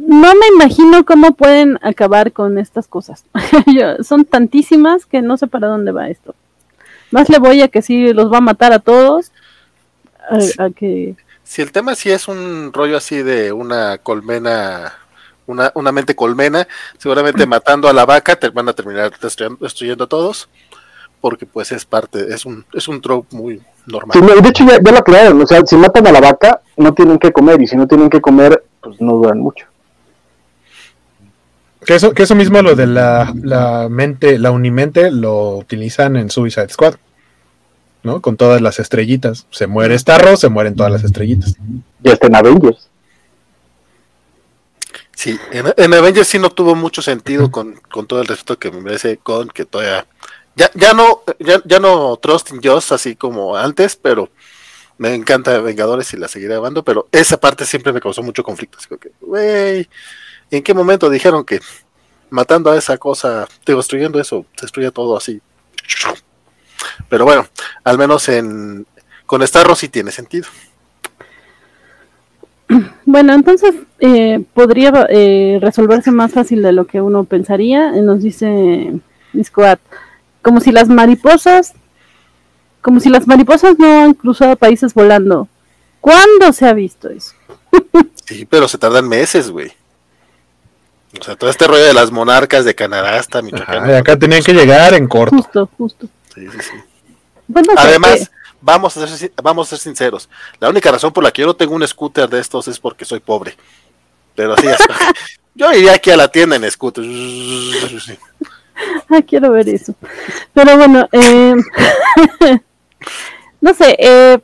no me imagino cómo pueden acabar con estas cosas. [laughs] son tantísimas que no sé para dónde va esto. Más le voy a que sí los va a matar a todos. A, que... Si el tema sí es un rollo así de una colmena, una, una mente colmena, seguramente [clears throat] matando a la vaca te van a terminar destruyendo, destruyendo a todos. Porque pues es parte, es un, es un trope muy normal. de hecho ya, ya lo aclararon, o sea, si matan a la vaca, no tienen que comer, y si no tienen que comer, pues no duran mucho. Que eso, que eso mismo lo de la, la mente, la unimente, lo utilizan en Suicide Squad. ¿No? Con todas las estrellitas. Se muere Starro, se mueren todas las estrellitas. Y hasta en Avengers. Sí, en, en Avengers sí no tuvo mucho sentido con, con, todo el respeto que me merece con que todavía ya, ya no, ya, ya no Trust in Joss así como antes, pero me encanta Vengadores y la seguiré llevando, pero esa parte siempre me causó mucho conflicto. Así que, güey, ¿En qué momento dijeron que matando a esa cosa, destruyendo eso, destruye todo así? Pero bueno, al menos en con Starro sí tiene sentido. Bueno, entonces eh, podría eh, resolverse más fácil de lo que uno pensaría. Nos dice Discoat, como si las mariposas, como si las mariposas no han cruzado países volando. ¿Cuándo se ha visto eso? [laughs] sí, pero se tardan meses, güey. O sea, todo este rollo de las monarcas de Canadá hasta Michoacán. Ajá, acá tenían que llegar en corto. Justo, justo. Sí, sí, sí. Bueno, Además, vamos a, ser, vamos a ser sinceros. La única razón por la que yo no tengo un scooter de estos es porque soy pobre. Pero así es. [laughs] yo iría aquí a la tienda en scooter. Ah, quiero ver eso. Pero bueno, eh, [laughs] no sé, eh,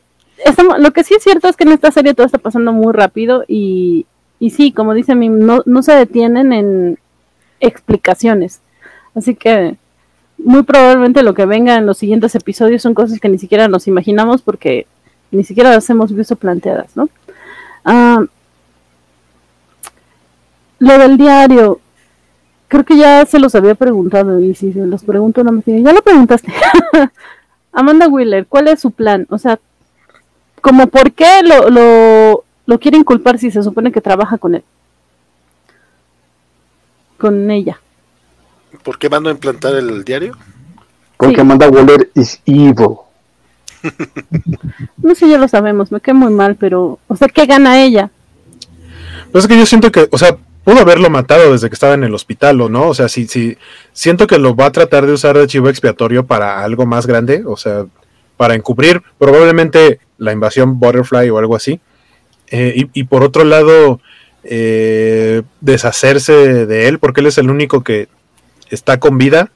lo que sí es cierto es que en esta serie todo está pasando muy rápido y, y sí, como dice mi, no, no se detienen en explicaciones. Así que muy probablemente lo que venga en los siguientes episodios son cosas que ni siquiera nos imaginamos porque ni siquiera las hemos visto planteadas, ¿no? Ah, lo del diario, creo que ya se los había preguntado y si se los pregunto no me ya lo preguntaste. [laughs] Amanda Wheeler, ¿cuál es su plan? O sea, como por qué lo, lo, lo quieren culpar si se supone que trabaja con él? Con ella. ¿Por qué mando a implantar el diario? Porque Amanda Waller is evil. [laughs] no sé, ya lo sabemos, me quedé muy mal, pero, o sea, ¿qué gana ella? Pues es que yo siento que, o sea, pudo haberlo matado desde que estaba en el hospital, ¿o no? O sea, si, si siento que lo va a tratar de usar de chivo expiatorio para algo más grande, o sea, para encubrir probablemente la invasión Butterfly o algo así. Eh, y, por otro lado, eh, deshacerse de él, porque él es el único que está con vida,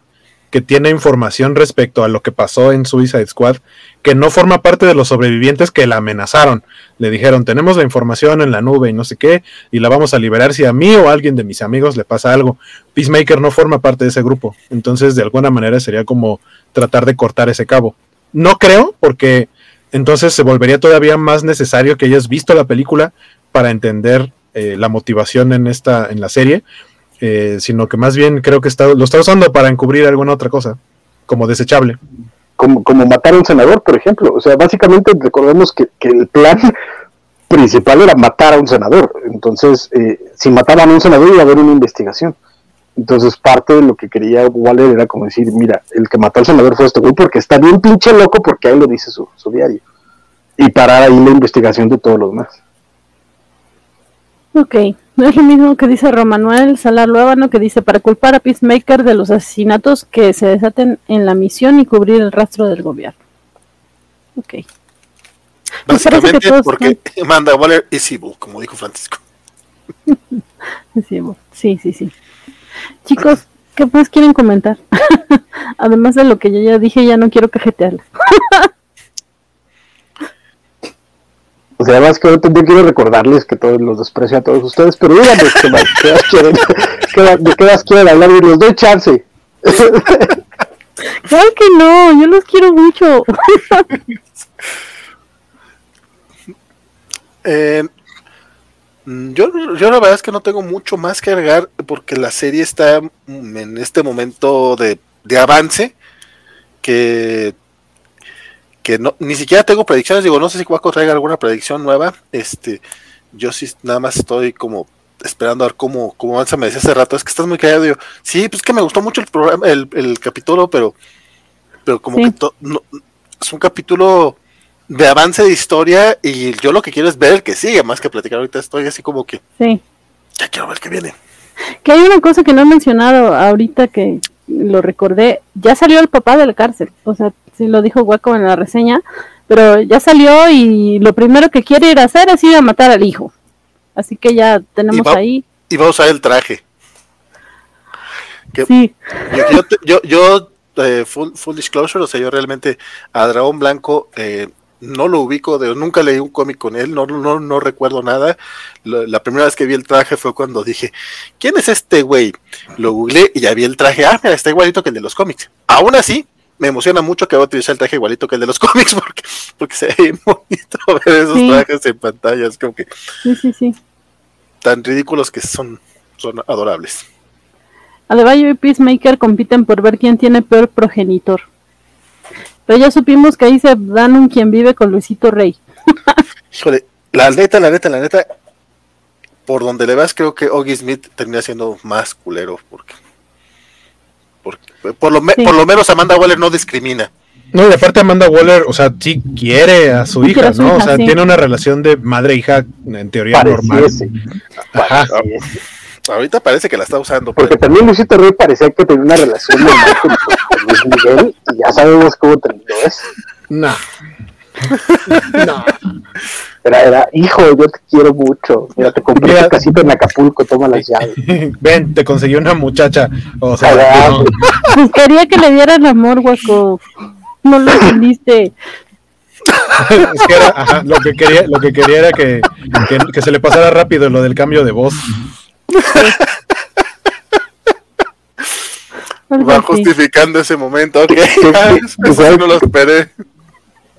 que tiene información respecto a lo que pasó en Suicide Squad, que no forma parte de los sobrevivientes que la amenazaron. Le dijeron, tenemos la información en la nube y no sé qué, y la vamos a liberar si a mí o a alguien de mis amigos le pasa algo. Peacemaker no forma parte de ese grupo, entonces de alguna manera sería como tratar de cortar ese cabo. No creo, porque entonces se volvería todavía más necesario que hayas visto la película para entender eh, la motivación en esta en la serie eh, sino que más bien creo que está, lo está usando para encubrir alguna otra cosa, como desechable. Como, como matar a un senador, por ejemplo. O sea, básicamente recordemos que, el plan [laughs] principal era matar a un senador. Entonces, eh, si mataban a un senador iba a haber una investigación. Entonces, parte de lo que quería Waller era como decir, mira, el que mató al senador fue este güey porque está bien pinche loco porque ahí lo dice su, su diario. Y parar ahí la investigación de todos los demás. Ok, no [laughs] es lo mismo que dice Romanuel Salar Luébano, que dice para culpar a Peacemaker de los asesinatos que se desaten en la misión y cubrir el rastro del gobierno. Ok. Básicamente porque [laughs] manda Waller es evil, como dijo Francisco. [laughs] es evil. Sí, sí, sí. Chicos, ¿qué más quieren comentar? Además de lo que yo ya dije, ya no quiero cajetearla. O sea, además que yo quiero recordarles que todos los desprecio a todos ustedes, pero díganme qué [laughs] más, qué más quieren, de qué más quieren hablar y les doy chance. [laughs] Claro que no, yo los quiero mucho. [laughs] eh, yo, yo la verdad es que no tengo mucho más que agregar porque la serie está en este momento de, de avance que que no, ni siquiera tengo predicciones, digo, no sé si Cuaco traiga alguna predicción nueva, este, yo sí nada más estoy como esperando a ver cómo, cómo avanza, me decía hace rato, es que estás muy callado, digo, sí, pues que me gustó mucho el programa, el, el capítulo, pero, pero como que no, es un capítulo de avance de historia y yo lo que quiero es ver el que sigue, más que platicar ahorita estoy así como que, sí. ya quiero ver qué viene. Que hay una cosa que no he mencionado ahorita que lo recordé, ya salió el papá de la cárcel, o sea, sí lo dijo Hueco en la reseña, pero ya salió y lo primero que quiere ir a hacer es ir a matar al hijo. Así que ya tenemos ahí. Y va a usar el traje. sí. Yo, yo, eh, full, full, disclosure, o sea, yo realmente a Dragón Blanco eh, no lo ubico, de, nunca leí un cómic con él, no, no, no recuerdo nada. la primera vez que vi el traje fue cuando dije, ¿quién es este güey? Lo googleé y ya vi el traje, ah, mira, está igualito que el de los cómics. Aún así, me emociona mucho que va a utilizar el traje igualito que el de los [laughs] cómics porque, porque se ve bonito [laughs] ver esos trajes en pantalla. Es como que. Sí, sí, sí. Tan ridículos que son, son adorables. Adebayo y Peacemaker compiten por ver quién tiene peor progenitor. Pero ya supimos que ahí se dan un quien vive con Luisito Rey. [laughs] Híjole, la neta, la neta, la neta, por donde le vas, creo que Oggy Smith termina siendo más culero porque por lo, por lo menos Amanda Waller no discrimina. No, y aparte Amanda Waller, o sea, sí quiere a su hija, ¿no? o sea, tiene una relación de madre-hija en teoría normal. Ajá. Ahorita parece que la está usando. Porque también Luisito Rey parecía que tenía una relación normal con, Luis Miguel y ya sabemos cómo terminó eso. No. [laughs] no. Era, era, hijo, yo te quiero mucho. Mira, te compré Mira, casita en Acapulco, toma las [laughs] llaves. Ven, te conseguí una muchacha. O sea, pues [laughs] quería que le dieran amor, guaco. No lo entendiste. es que era, ajá, lo que quería, lo que quería era que, que, que, se le pasara rápido lo del cambio de voz. Va justificando ese momento, ok. no lo esperé.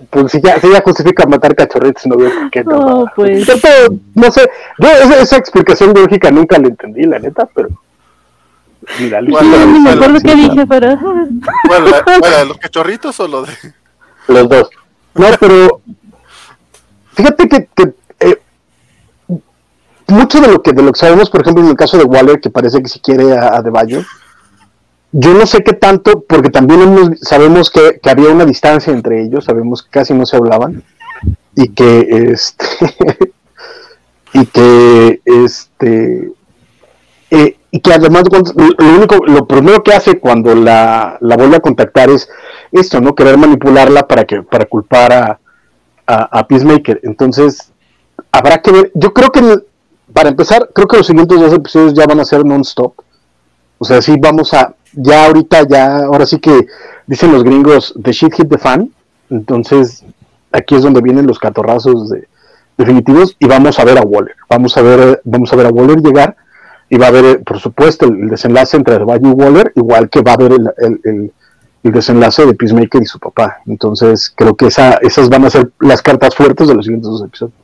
Pues si ya, si ya justifica matar cachorritos, no veo por qué no. No, pues. Pero, no sé, yo esa, esa explicación lógica nunca la entendí, la neta, pero. Mira, bueno, no me acuerdo qué dije, pero. Bueno, la, ¿los cachorritos o los de.? Los dos. No, pero. Fíjate que, que mucho de lo que de lo que sabemos, por ejemplo, en el caso de Waller, que parece que si quiere a, a yo no sé qué tanto, porque también hemos, sabemos que, que, había una distancia entre ellos, sabemos que casi no se hablaban y que este [laughs] y que este eh, y que además lo único lo primero que hace cuando la, la, vuelve a contactar es esto no querer manipularla para que para culpar a, a, a Peacemaker. Entonces habrá que ver. Yo creo que para empezar creo que los siguientes dos episodios ya van a ser non-stop o sea sí vamos a ya ahorita, ya, ahora sí que dicen los gringos, the shit hit the fan. Entonces, aquí es donde vienen los catorrazos de, definitivos y vamos a ver a Waller. Vamos a ver, vamos a ver a Waller llegar y va a haber, por supuesto, el, desenlace entre Valle y Waller, igual que va a haber el, el, el, desenlace de Peacemaker y su papá. Entonces, creo que esa, esas van a ser las cartas fuertes de los siguientes dos episodios.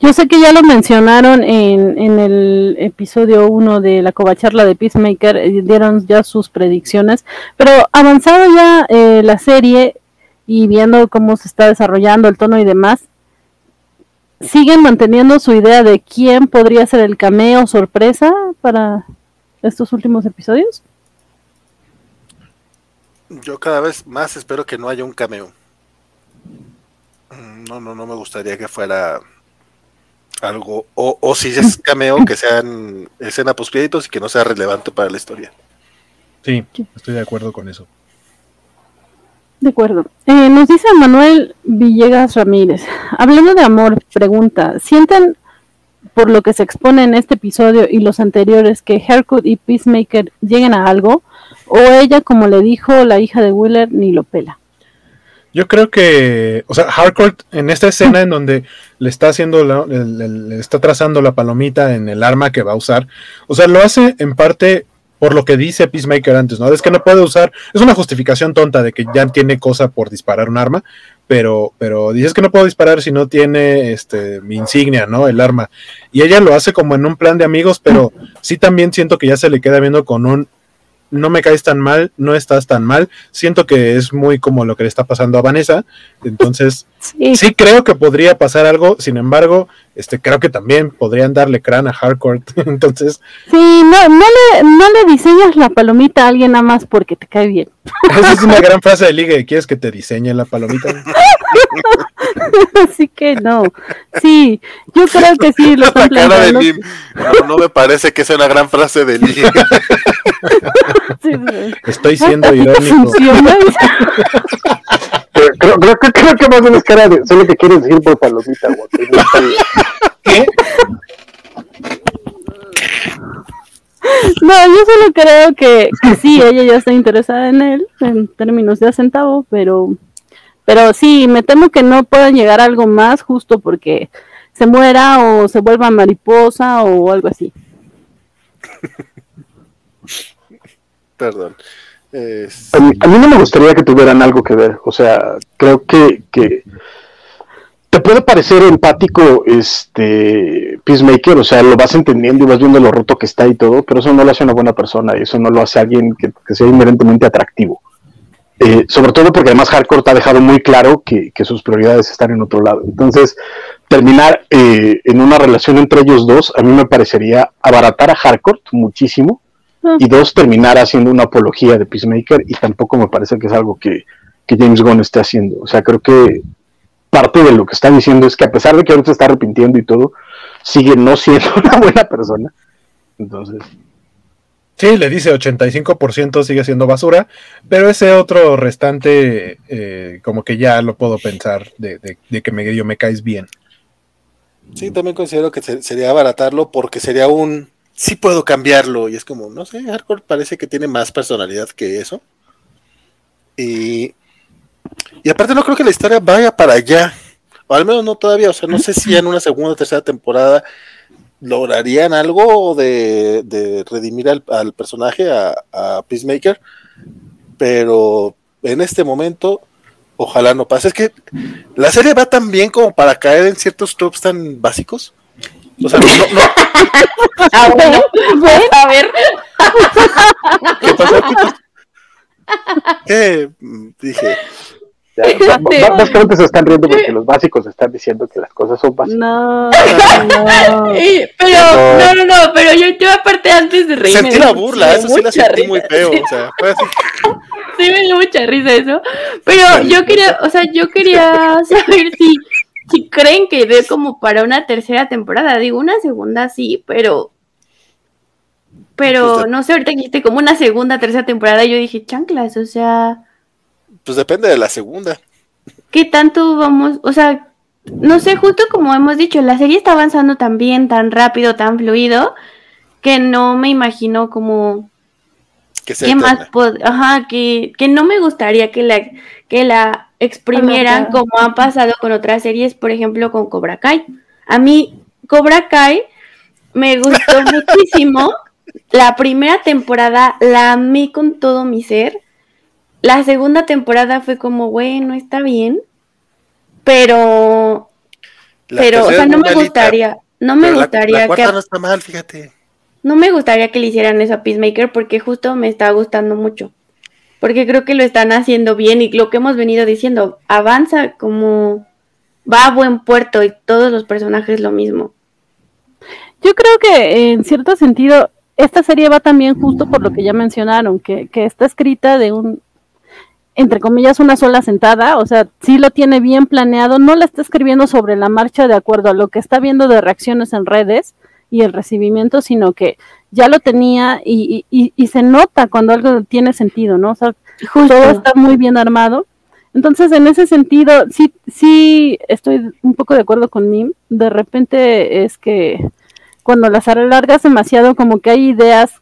Yo sé que ya lo mencionaron en, en el episodio 1 de la covacharla de Peacemaker, eh, dieron ya sus predicciones, pero avanzado ya eh, la serie y viendo cómo se está desarrollando el tono y demás, ¿siguen manteniendo su idea de quién podría ser el cameo sorpresa para estos últimos episodios? Yo cada vez más espero que no haya un cameo. No, no, no me gustaría que fuera algo, o, o si es cameo, que sean escena post créditos y que no sea relevante para la historia. Sí, estoy de acuerdo con eso. De acuerdo. Eh, nos dice Manuel Villegas Ramírez, hablando de amor, pregunta, ¿sienten por lo que se expone en este episodio y los anteriores que Hercut y Peacemaker lleguen a algo? ¿O ella, como le dijo la hija de Wheeler, ni lo pela? Yo creo que, o sea, Harcourt en esta escena en donde le está haciendo, la, le, está trazando la palomita en el arma que va a usar, o sea, lo hace en parte por lo que dice Peacemaker antes, ¿no? Es que no puede usar, es una justificación tonta de que ya tiene cosa por disparar un arma, pero, pero dices que no puedo disparar si no tiene este mi insignia, ¿no? El arma. Y ella lo hace como en un plan de amigos, pero sí también siento que ya se le queda viendo con un no me caes tan mal, no estás tan mal. Siento que es muy como lo que le está pasando a Vanessa. Entonces, [laughs] sí, sí creo que podría pasar algo. Sin embargo, este creo que también podrían darle crán a Hardcore. [laughs] Entonces. Sí, no, no le, no le diseñas la palomita a alguien nada más porque te cae bien. [laughs] Esa es una [laughs] gran frase de ligue. ¿Quieres que te diseñe la palomita? Así que no. Sí, yo creo que sí lo están la cara de Lim. No, no me parece que sea una gran frase de ligue. Estoy siendo irónico. Creo, creo, creo, que más bien es cara de solo que quieres decir por palomita, [laughs] ¿Qué? No, yo solo creo que, que, sí, [laughs] ella ya está interesada en él, en términos de centavo, pero, pero sí, me temo que no puedan llegar a algo más justo porque se muera o se vuelva mariposa o algo así. Perdón. A, mí, a, mí, no me gustaría que tuvieran algo que ver. O sea, creo que, te puede parecer empático este Peacemaker, o sea, lo vas entendiendo y vas viendo lo roto que está y todo, pero eso no lo hace una buena persona y eso no lo hace alguien que, sea inherentemente atractivo. Eh, sobre todo porque además Hardcore ha dejado muy claro que, que, sus prioridades están en otro lado. Entonces, terminar eh, en una relación entre ellos dos, a mí me parecería abaratar a Hardcore muchísimo y dos, terminar haciendo una apología de Peacemaker y tampoco me parece que es algo que, que, James Gunn esté haciendo. O sea, creo que parte de lo que está diciendo es que a pesar de que ahorita se está arrepintiendo y todo, sigue no siendo [laughs] una buena persona. Entonces... Sí, le dice 85% sigue siendo basura, pero ese otro restante, eh, como que ya lo puedo pensar de, que me, me caes bien. Sí, también considero que sería abaratarlo porque sería un sí puedo cambiarlo. Y es como, no sé, Hardcore parece que tiene más personalidad que eso. Y, y aparte no creo que la historia vaya para allá. O al menos no todavía. O sea, no sé si en una segunda o tercera temporada lograrían algo de, redimir al, personaje, a, Peacemaker, pero en este momento, ojalá no pase. Es que la serie va tan bien como para caer en ciertos tropes tan básicos. O sea, no, no. [laughs] Ah, bueno, a ver. ¿Qué pasó? ¿Qué? [laughs] Dije, básicamente [laughs] se están riendo porque los básicos están diciendo que las cosas son básicas. No, no. pero, no, no, no, pero yo, yo aparte antes de reírme. Sentí la burla, eso sí la sentí muy feo, o sea, fue así. Sí, me dio mucha risa eso. Pero yo quería, o sea, yo quería saber si, si creen que dé como para una tercera temporada. Digo, una segunda sí, pero pero pues no sé, ahorita dijiste como una segunda, tercera temporada, yo dije, chanclas, o sea, pues depende de la segunda. ¿Qué tanto vamos? O sea, no sé, justo como hemos dicho, la serie está avanzando tan bien, tan rápido, tan fluido, que no me imagino como... Que ¿Qué más Ajá, que, que no me gustaría que la, que la exprimieran como han pasado con otras series, por ejemplo, con Cobra Kai. A mí, Cobra Kai me gustó [laughs] muchísimo. La primera temporada la amé con todo mi ser la segunda temporada fue como, bueno, está bien, pero, pero, o sea, no me gustaría, no me gustaría que... no está mal, fíjate. No me gustaría que le hicieran eso a Peacemaker porque justo me está gustando mucho. Porque creo que lo están haciendo bien y lo que hemos venido diciendo, avanza como va a buen puerto y todos los personajes lo mismo. Yo creo que en cierto sentido esta serie va también justo por lo que ya mencionaron, que, que está escrita de un, entre comillas, una sola sentada, o sea, sí lo tiene bien planeado, no la está escribiendo sobre la marcha de acuerdo a lo que está viendo de reacciones en redes y el recibimiento, sino que ya lo tenía y, y, se nota cuando algo tiene sentido, ¿no? O sea, todo está muy bien armado. Entonces, en ese sentido, sí, sí estoy un poco de acuerdo con Mim. De repente es que cuando las alargas demasiado, como que hay ideas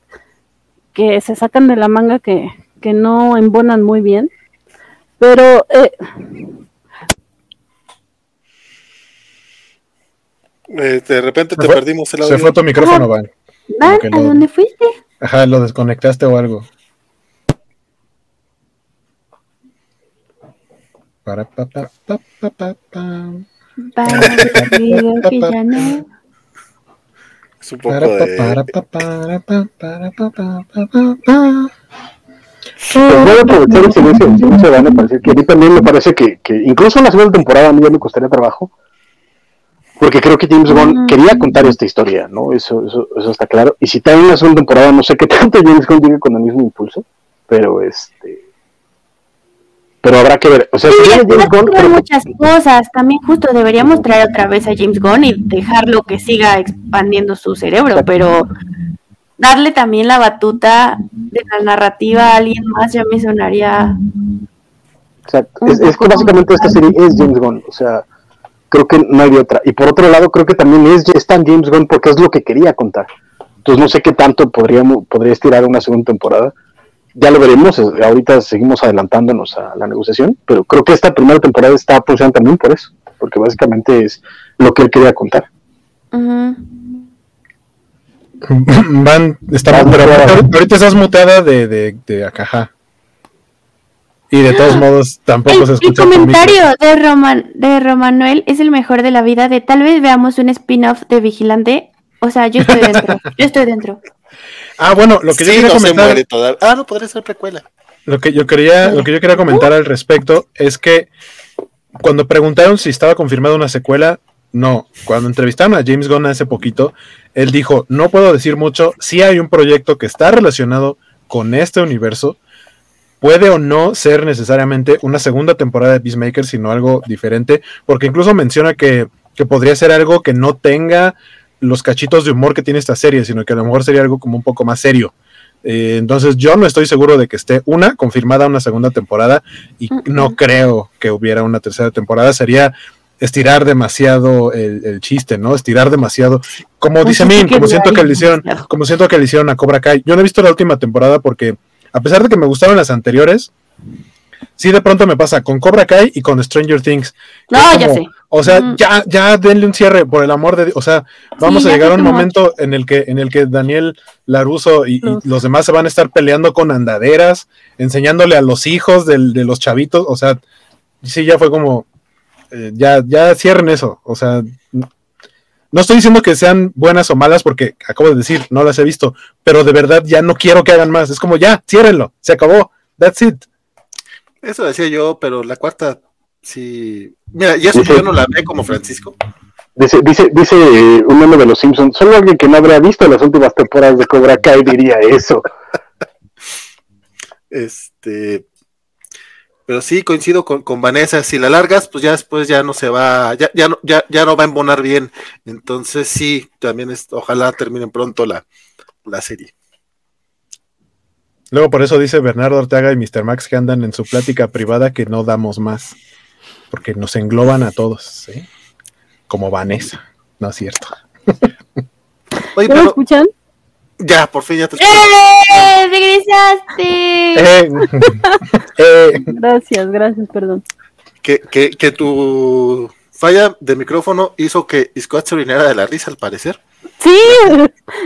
que se sacan de la manga que, que no embonan muy bien. Pero eh, eh, de repente te perdimos el audio. Se fue tu micrófono, Van. Van, ¿a dónde fuiste? Ajá, lo desconectaste o algo. Para pa pa pa pa pa pa. que ya no. Es un poco para, de... para, para, para, para, para, para, para, para. Pues voy a aprovechar el silencio, el silencio de parece que a mí también me parece que, que incluso en la segunda temporada a mí ya me costaría trabajo, porque creo que James Gunn quería contar esta historia, ¿no? Eso, eso, eso está claro. Y si también en la segunda temporada no sé qué [laughs] tanto James Gunn llegue con el mismo impulso, pero este pero habrá que ver. O sea, si James Gunn, muchas cosas. También justo deberíamos traer otra vez a James Gunn y dejarlo que siga expandiendo su cerebro, pero darle también la batuta de la narrativa a alguien más ya me sonaría. Exacto. Es, que básicamente esta serie es James Gunn, o sea, creo que no hay otra. Y por otro lado, creo que también es, tan James Gunn porque es lo que quería contar. Entonces no sé qué tanto podríamos, podría estirar una segunda temporada. Ya lo veremos, ahorita seguimos adelantándonos a la negociación, pero creo que esta primera temporada está funcionando también por eso, porque básicamente es lo que él quería contar. [laughs] Van, está, ahorita estás muteada de, de, de Acaja. Y de todos modos tampoco se escucha. El comentario de Roman de Romanuel es el mejor de la vida de tal vez veamos un spin-off de Vigilante. O sea, yo estoy [laughs] dentro. yo estoy dentro. Ah, bueno, lo que yo quería comentar. Ah, no podría ser precuela. Lo que yo quería, lo que yo quería comentar al respecto es que cuando preguntaron si estaba confirmada una secuela, no, cuando entrevistaron a James Gunn hace poquito, él dijo, no puedo decir mucho, si hay un proyecto que está relacionado con este universo, puede o no ser necesariamente una segunda temporada de Peacemaker, sino algo diferente, porque incluso menciona que, que podría ser algo que no tenga los cachitos de humor que tiene esta serie, sino que a lo mejor sería algo como un poco más serio. Eh, entonces yo no estoy seguro de que esté una confirmada una segunda temporada y no creo que hubiera una tercera temporada. Sería estirar demasiado el, chiste, ¿no? Estirar demasiado. Como dice Min, como siento que le hicieron, como siento que le hicieron a Cobra Kai. Yo no he visto la última temporada porque, a pesar de que me gustaron las anteriores, sí de pronto me pasa con Cobra Kai y con Stranger Things. No, ya sé. O sea, ya, ya denle un cierre, por el amor de Dios. O sea, vamos a llegar a un momento en el que, en el que Daniel Laruso y, los demás se van a estar peleando con andaderas, enseñándole a los hijos de los chavitos. O sea, sí, ya fue como, eh, ya, ya cierren eso. O sea, no estoy diciendo que sean buenas o malas porque acabo de decir, no las he visto, pero de verdad ya no quiero que hagan más. Es como ya, ciérrenlo, se acabó, that's it. Eso decía yo, pero la cuarta, sí. Mira, y eso yo no la ve como Francisco. Dice, dice, dice eh, un nombre de los Simpsons, solo alguien que no habría visto las últimas temporadas de Cobra Kai diría eso. [laughs] este, pero sí coincido con, con, Vanessa, si la largas, pues ya después ya no se va, ya, ya no, ya, ya no va a embonar bien. Entonces sí, también es, ojalá terminen pronto la, la serie. Luego por eso dice Bernardo Ortega y Mr. Max que andan en su plática privada que no damos más, porque nos engloban a todos, ¿sí? Como Vanessa, ¿no es cierto? Oye, ¿Me escuchan? Ya, por fin ya te ¡Eh! ¡Regresaste! Eh. eh. Gracias, gracias, perdón. Que, que, que tu falla de micrófono hizo que Scott se orinara de la risa, al parecer. Sí,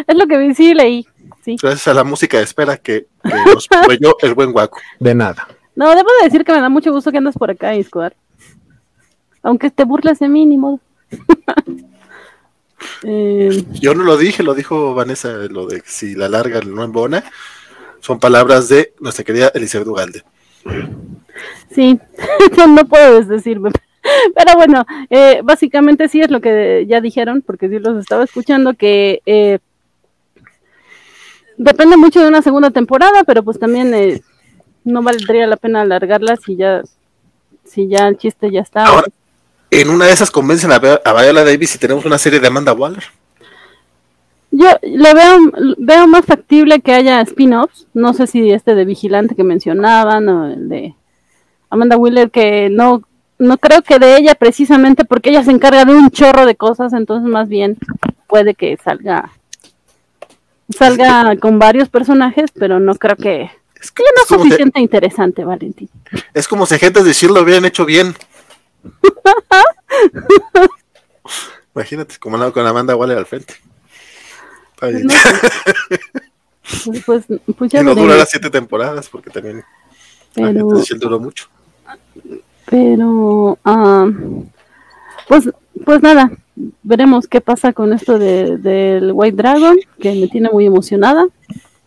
es lo que vi, sí leí. Gracias a la música de espera que, nos proveyó el buen guaco. De nada. No, debo de decir que me da mucho gusto que andas por acá, Iscoar. Aunque te burles de mí, ni modo. Eh, Yo no lo dije, lo dijo Vanessa, lo de si la larga no embona. Son palabras de nuestra querida Elizabeth Ugalde. Sí, [laughs] no puedes decirme. Pero bueno, eh, básicamente sí es lo que ya dijeron, porque sí los estaba escuchando, que eh, depende mucho de una segunda temporada, pero pues también eh, no valdría la pena alargarla si ya, si ya el chiste ya está. Ahora, en una de esas convencen a, a Viola Davis y tenemos una serie de Amanda Waller. Yo le veo, veo más factible que haya spin-offs. No sé si este de Vigilante que mencionaban o el de Amanda Wheeler, que no, no creo que de ella precisamente porque ella se encarga de un chorro de cosas, entonces más bien puede que salga salga con varios personajes, pero no creo que es que no es suficiente interesante, Valentín. Es como si agentes de decirlo lo hubieran hecho bien. Imagínate, como con con Amanda Waller al frente. Pues, pues, pues, ya y no durará siete temporadas porque también pero, duró mucho. Pero, ah, pues, pues nada, veremos qué pasa con esto de, del White Dragon, que me tiene muy emocionada.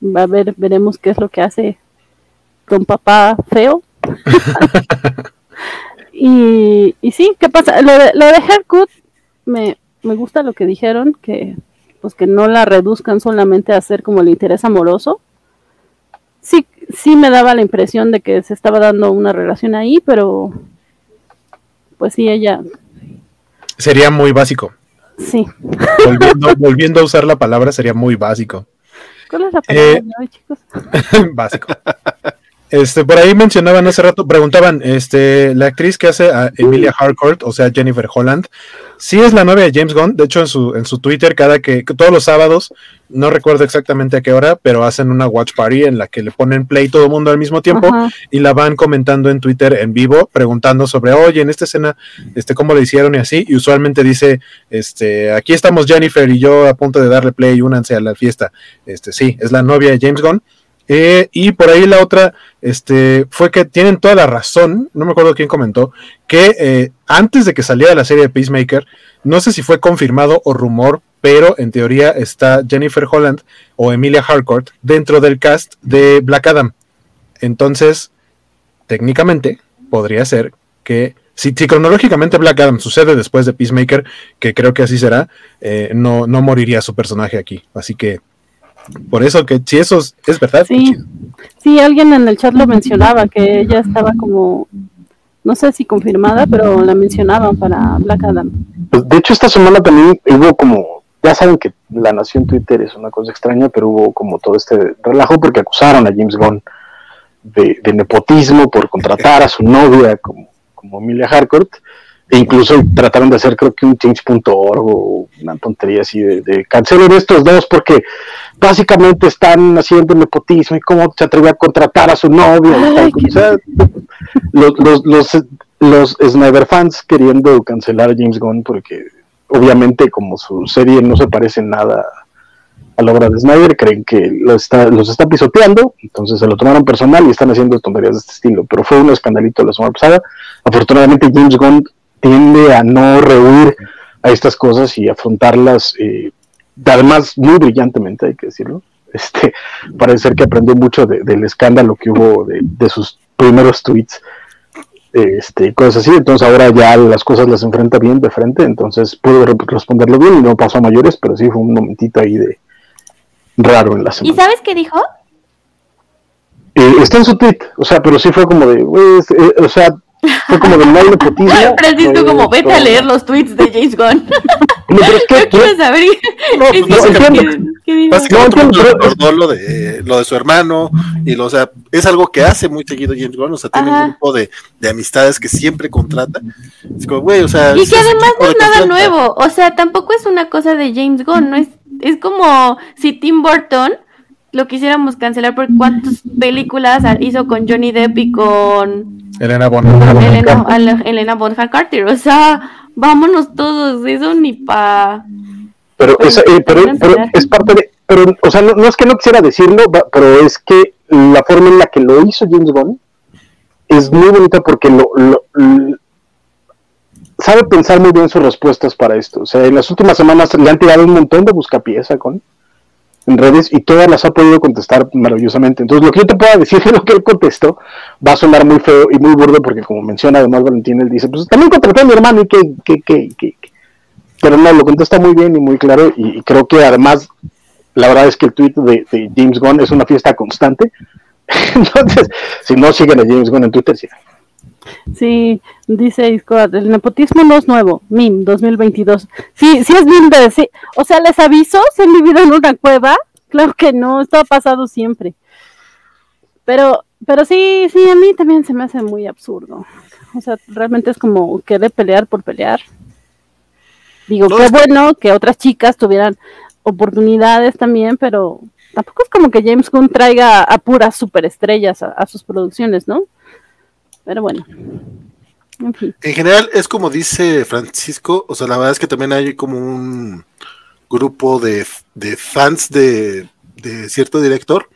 Va a ver, veremos qué es lo que hace con papá feo. [laughs] y, y sí, ¿qué pasa? Lo de, lo de me, me gusta lo que dijeron, que pues que no la reduzcan solamente a ser como el interés amoroso. Sí, sí me daba la impresión de que se estaba dando una relación ahí, pero pues sí, ella Sería muy básico. Sí. Volviendo, [laughs] a usar la palabra, sería muy básico. ¿Cuál es la palabra, eh, chicos? [laughs] básico. [laughs] Este, por ahí mencionaban hace rato, preguntaban, este, la actriz que hace a Emilia Harcourt, o sea, Jennifer Holland, sí es la novia de James Gunn. De hecho, en su, en su Twitter, cada que, todos los sábados, no recuerdo exactamente a qué hora, pero hacen una watch party en la que le ponen play todo el mundo al mismo tiempo y la van comentando en Twitter en vivo, preguntando sobre, oye, en esta escena, este, cómo le hicieron y así. Y usualmente dice, este, aquí estamos Jennifer y yo a punto de darle play, únanse a la fiesta. Este, sí, es la novia de James Gunn. Eh, y por ahí la otra este, fue que tienen toda la razón, no me acuerdo quién comentó, que eh, antes de que saliera la serie de Peacemaker, no sé si fue confirmado o rumor, pero en teoría está Jennifer Holland o Emilia Harcourt dentro del cast de Black Adam. Entonces, técnicamente, podría ser que si, cronológicamente Black Adam sucede después de Peacemaker, que creo que así será, eh, no, no moriría su personaje aquí. Así que por eso que si eso es, verdad. Sí, sí, alguien en el chat lo mencionaba, que ella estaba como, no sé si confirmada, pero la mencionaban para Black Adam. Pues, de hecho, esta semana también hubo como ya saben que la nación Twitter es una cosa extraña, pero hubo como todo este relajo porque acusaron a James Gunn de, nepotismo por contratar a su novia como, como Emilia Harcourt e incluso trataron de hacer creo que un change.org o una tontería así de, de cancelen estos dos porque básicamente están haciendo nepotismo y cómo se atrevió a contratar a su novia los, los, los, los Snyder fans queriendo cancelar a James Gunn porque obviamente como su serie no se parece en nada a la obra de Snyder, creen que lo está, los está pisoteando, entonces se lo tomaron personal y están haciendo tonterías de este estilo, pero fue un escandalito la semana pasada. Afortunadamente James Gunn tiende a no rehuir a estas cosas y afrontarlas, eh, además muy brillantemente, hay que decirlo. [laughs] Este, parece ser que aprendió mucho del escándalo que hubo de, de sus primeros tweets este, cosas así. Entonces ahora ya las cosas las enfrenta bien de frente, entonces puedo responderlo bien y no pasó a mayores, pero sí fue un momentito ahí de raro en la semana. ¿Y sabes qué dijo? Eh, está en su tweet, o sea, pero sí fue como de, eh, o sea, fue como del mal nepotismo. [laughs] Francisco, como vete a leer los tweets de James Gunn. [laughs] No, pero es [laughs] que, Yo quiero saber. No, es que- básicamente- lo de, lo de su hermano y lo, o sea, es algo que hace muy seguido James Gunn, o sea, tiene Ajá. un grupo de, de amistades que siempre contrata. Es como, güey, o sea, Y que además no es nada nuevo, o sea, tampoco es una cosa de James Gunn, no es, es como si Tim Burton lo quisiéramos cancelar por cuántas películas hizo con Johnny Depp y con Elena Bonham Carter. Elena, Elena Bonham Carter, o sea, vámonos todos, eso ni pa... Pero, esa- eh, pero, pero es parte de, pero, o sea, no, no es que no quisiera decirlo, pero es que la forma en la que lo hizo James Gunn es muy bonita porque lo, sabe pensar muy bien sus respuestas para esto. O sea, en las últimas semanas le han tirado un montón de buscapiés a con en redes y todas las ha podido contestar maravillosamente. Entonces, lo que yo te pueda decir [laughs] de lo que él contestó va a sonar muy feo y muy burdo porque, como menciona además Valentín, él dice, pues también contraté a mi hermano y que, que, que, que, que". Pero no, lo contesta muy bien y muy claro y, creo que además, la verdad es que el tweet de, James Gunn es una fiesta constante. [laughs] Entonces, si no siguen a James Gunn en Twitter. Sí, dice Iscoat, el nepotismo no es nuevo, MIM 2022. Sí, sí es MIM de decir, o sea, les aviso, se han vivido en una cueva, claro que no, esto ha pasado siempre. Pero, pero sí, sí, a mí también se me hace muy absurdo. O sea, realmente es como querer pelear por pelear. Digo, No, qué bueno que otras chicas tuvieran oportunidades también, pero tampoco es como que James Gunn traiga a puras superestrellas a, a sus producciones, ¿no? Pero bueno. En general es como dice Francisco, o sea, la verdad es que también hay como un grupo de, de fans de, de cierto director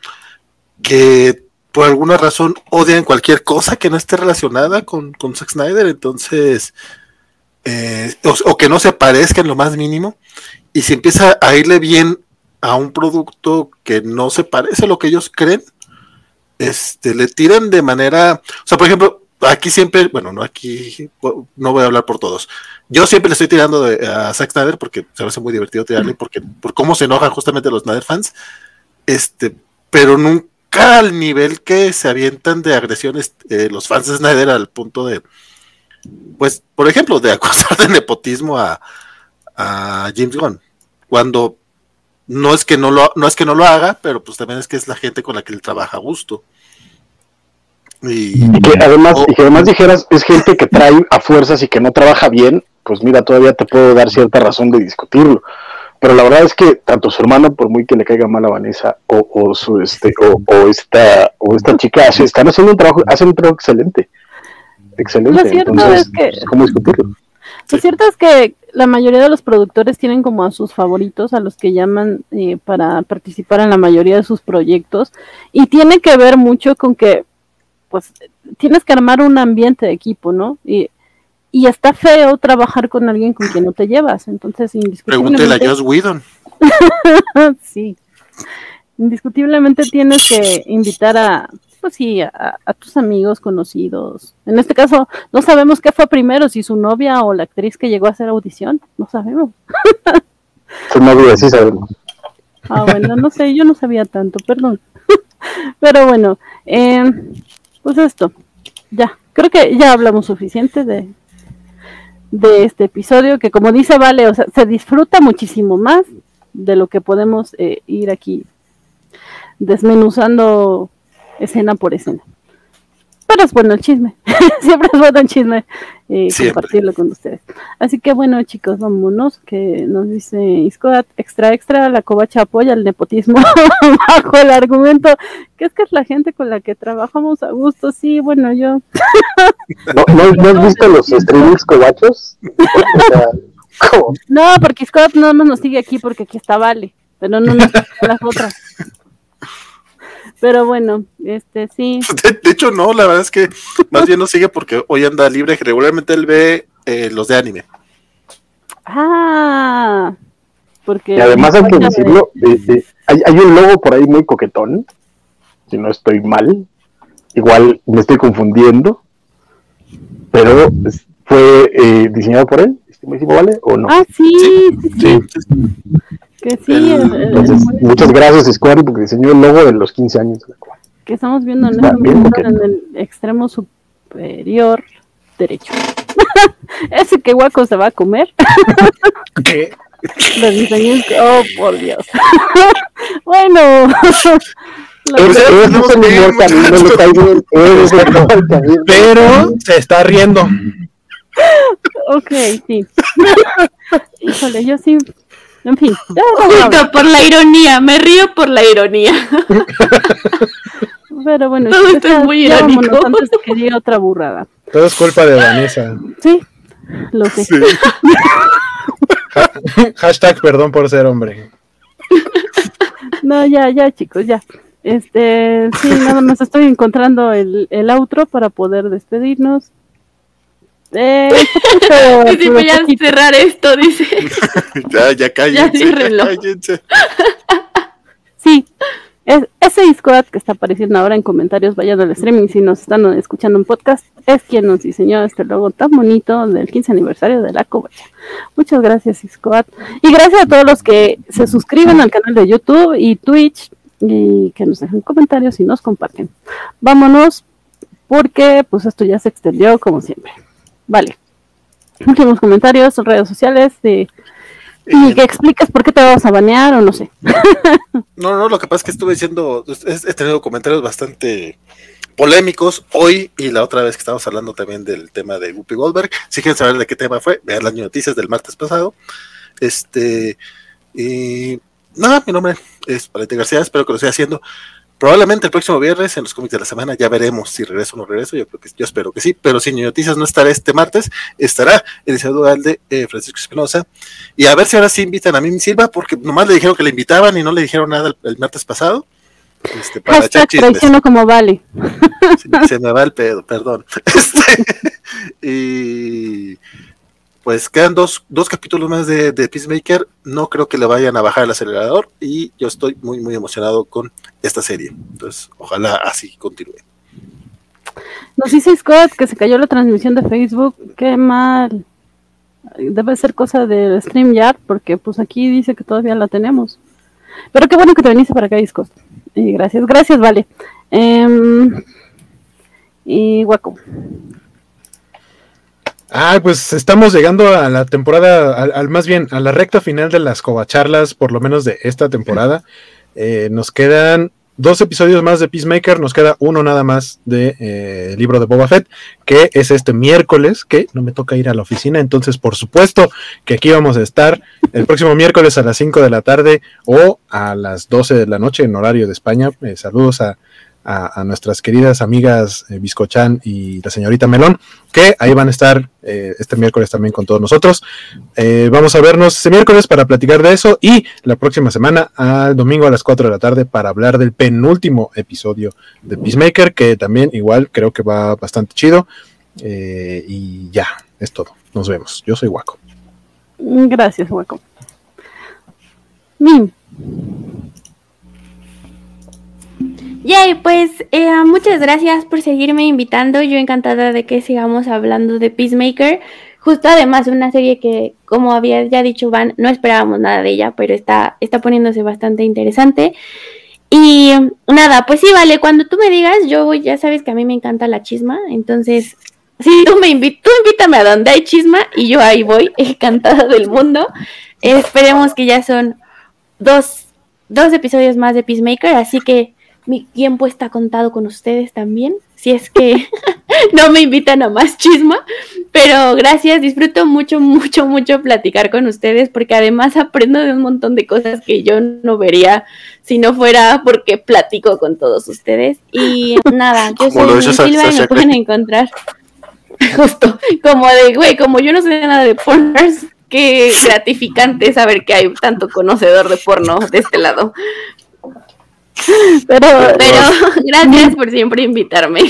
que por alguna razón odian cualquier cosa que no esté relacionada con, con Zack Snyder, entonces, eh, o, o que no se parezca en lo más mínimo, y si empieza a irle bien a un producto que no se parece a lo que ellos creen, este, le tiran de manera, o sea, por ejemplo, aquí siempre, bueno, no aquí, no voy a hablar por todos. Yo siempre le estoy tirando de- a Zack Snyder porque se me hace muy divertido tirarle, porque por cómo se enojan justamente los Snyder fans, este, pero nunca al nivel que se avientan de agresiones eh, los fans de Snyder al punto de, pues, por ejemplo, de [laughs] acusar de nepotismo a, a James Gunn, cuando no es que no lo, no es que no lo haga, pero pues también es que es la gente con la que él trabaja a gusto. Y, Y que además, y que además dijeras, es gente que trae a fuerzas y que no trabaja bien, pues mira, todavía te puedo dar cierta razón de discutirlo. Pero la verdad es que tanto su hermano, por muy que le caiga mal a Vanessa, o, o su este, o, o esta, o esta chica, están haciendo un trabajo, hacen un trabajo excelente. Excelente. Lo cierto Entonces, es que- pues, ¿cómo discutirlo? Lo cierto es que la mayoría de los productores tienen como a sus favoritos, a los que llaman eh, para participar en la mayoría de sus proyectos, y tiene que ver mucho con que, pues, tienes que armar un ambiente de equipo, ¿no? Y, y está feo trabajar con alguien con quien no te llevas, entonces pregúntele a indiscutiblemente, Joss Whedon. [laughs] sí, indiscutiblemente tienes que invitar a, pues sí, a, a tus amigos conocidos. En este caso, no sabemos qué fue primero, si su novia o la actriz que llegó a hacer audición, no sabemos. [laughs] Su novia, sí sabemos. Ah, bueno, no sé, yo no sabía tanto, perdón. [laughs] Pero bueno, eh, pues esto, ya, creo que ya hablamos suficiente de, de este episodio, que como dice Vale, o sea, se disfruta muchísimo más de lo que podemos eh, ir aquí desmenuzando escena por escena. Pero es bueno el chisme, [laughs] siempre es bueno el chisme eh, compartirlo con ustedes. Así que bueno chicos, vámonos, que nos dice Iscoat, extra extra, la covacha apoya el nepotismo [laughs] bajo el argumento que es que es la gente con la que trabajamos a gusto, sí, bueno yo... [laughs] ¿No, has visto los streamings covachos? no, porque Iscoat no nos sigue aquí porque aquí está Vale, pero no nos las otras. Pero bueno, este sí. [laughs] De, hecho, no, la verdad es que más bien no sigue porque hoy anda libre. Regularmente él ve eh, los de anime. Ah, porque. Y además hay que decirlo, hay, hay, un logo por ahí muy coquetón. Si no estoy mal. Igual me estoy confundiendo. Pero fue eh, diseñado por él. ¿Vale? ¿O no? Ah, sí, sí. sí. Que sí. entonces, muchas gracias, Square, porque diseñó el logo de los 15 años. Que estamos viendo en, en el extremo superior derecho. [laughs] Ese que guaco se va a comer. [laughs] ¿Qué? Los diseños. Oh, por Dios. [laughs] bueno. Pero se está riendo. Ok, sí. Híjole, yo sí en fin. [laughs] por la ironía, me río por la ironía. [laughs] Pero bueno, todo esto es muy irónico. Antes de que llegue otra burrada. Todo es culpa de Vanessa. Sí, lo sé. [laughs] Hashtag perdón por ser hombre. No, ya, ya, chicos, ya. Este, sí, nada más estoy encontrando el, el outro para poder despedirnos. Eh, [laughs] voy a cerrar esto, dice. [laughs] ya, ya cállense. Ya, cállense. [laughs] Sí, es, ese Squad que está apareciendo ahora en comentarios, vayan al streaming si nos están escuchando en podcast, es quien nos diseñó este logo tan bonito del 15 aniversario de la covacha. Muchas gracias, Squad. Y gracias a todos los que se suscriben al canal de YouTube y Twitch y que nos dejen comentarios y nos comparten. Vámonos, porque pues esto ya se extendió como siempre. Vale. Últimos comentarios, redes sociales, de, y que expliques por qué te vas a banear o no sé. [laughs] no, no, lo que pasa es que estuve diciendo, he tenido comentarios bastante polémicos hoy y la otra vez que estábamos hablando también del tema de Whoopi Goldberg. Si quieren saber de qué tema fue, vean las noticias del martes pasado. Este, y nada, mi nombre es Valente García, espero que lo esté haciendo. Probablemente el próximo viernes en los cómics de la semana ya veremos si regreso o no regreso. Yo creo que yo espero que sí, pero si Noticias no estará este martes, estará el licenciado de eh, Francisco Espinosa. Y a ver si ahora sí invitan a mí Silva, porque nomás le dijeron que le invitaban y no le dijeron nada el, martes pasado. Este, para traiciono como vale. Se, me va el pedo, perdón. [laughs] Este, y pues quedan dos, dos capítulos más de, de, Peacemaker. No creo que le vayan a bajar el acelerador y yo estoy muy, muy emocionado con esta serie. Entonces, ojalá así continúe. Nos dice Scott que se cayó la transmisión de Facebook. Qué mal. Debe ser cosa del StreamYard porque pues aquí dice que todavía la tenemos. Pero qué bueno que te viniste para acá, Scott. Y gracias, gracias, vale. Em, y Guaco. Ah, pues estamos llegando a la temporada, al, más bien a la recta final de las covacharlas, por lo menos de esta temporada. Eh, nos quedan dos episodios más de Peacemaker, nos queda uno nada más de eh, libro de Boba Fett, que es este miércoles, que no me toca ir a la oficina, entonces por supuesto que aquí vamos a estar el próximo miércoles a las 5 de la tarde o a las 12 de la noche en horario de España. Eh, saludos a, a, nuestras queridas amigas eh, Biscochan y la señorita Melón, que ahí van a estar eh, este miércoles también con todos nosotros. Eh, vamos a vernos este miércoles para platicar de eso y la próxima semana al domingo a las 4 de la tarde para hablar del penúltimo episodio de Peacemaker, que también igual creo que va bastante chido. y ya, es todo. Nos vemos. Yo soy Waco. Gracias, Waco. Yay, pues eh, muchas gracias por seguirme invitando. Yo encantada de que sigamos hablando de Peacemaker. Justo además de una serie que, como había ya dicho Van, no esperábamos nada de ella, pero está, está poniéndose bastante interesante. Y nada, pues sí, vale, cuando tú me digas, yo ya sabes que a mí me encanta la chisma, entonces Sí, tú me invitas, tú invítame a donde hay chisma y yo ahí voy, [laughs] encantada del mundo. esperemos que ya son dos, dos episodios más de Peacemaker, así que mi tiempo está contado con ustedes también si es que [laughs] no me invitan a más chisma. Pero gracias, disfruto mucho, mucho, mucho platicar con ustedes porque además aprendo de un montón de cosas que yo no vería si no fuera porque platico con todos ustedes. Y [laughs] nada, yo soy Silva y me pueden encontrar. [laughs] Justo, como de, güey, como yo no sé nada de porners, qué gratificante saber que hay tanto conocedor de porno de este lado. [laughs] Pero, pero [laughs] gracias por siempre invitarme.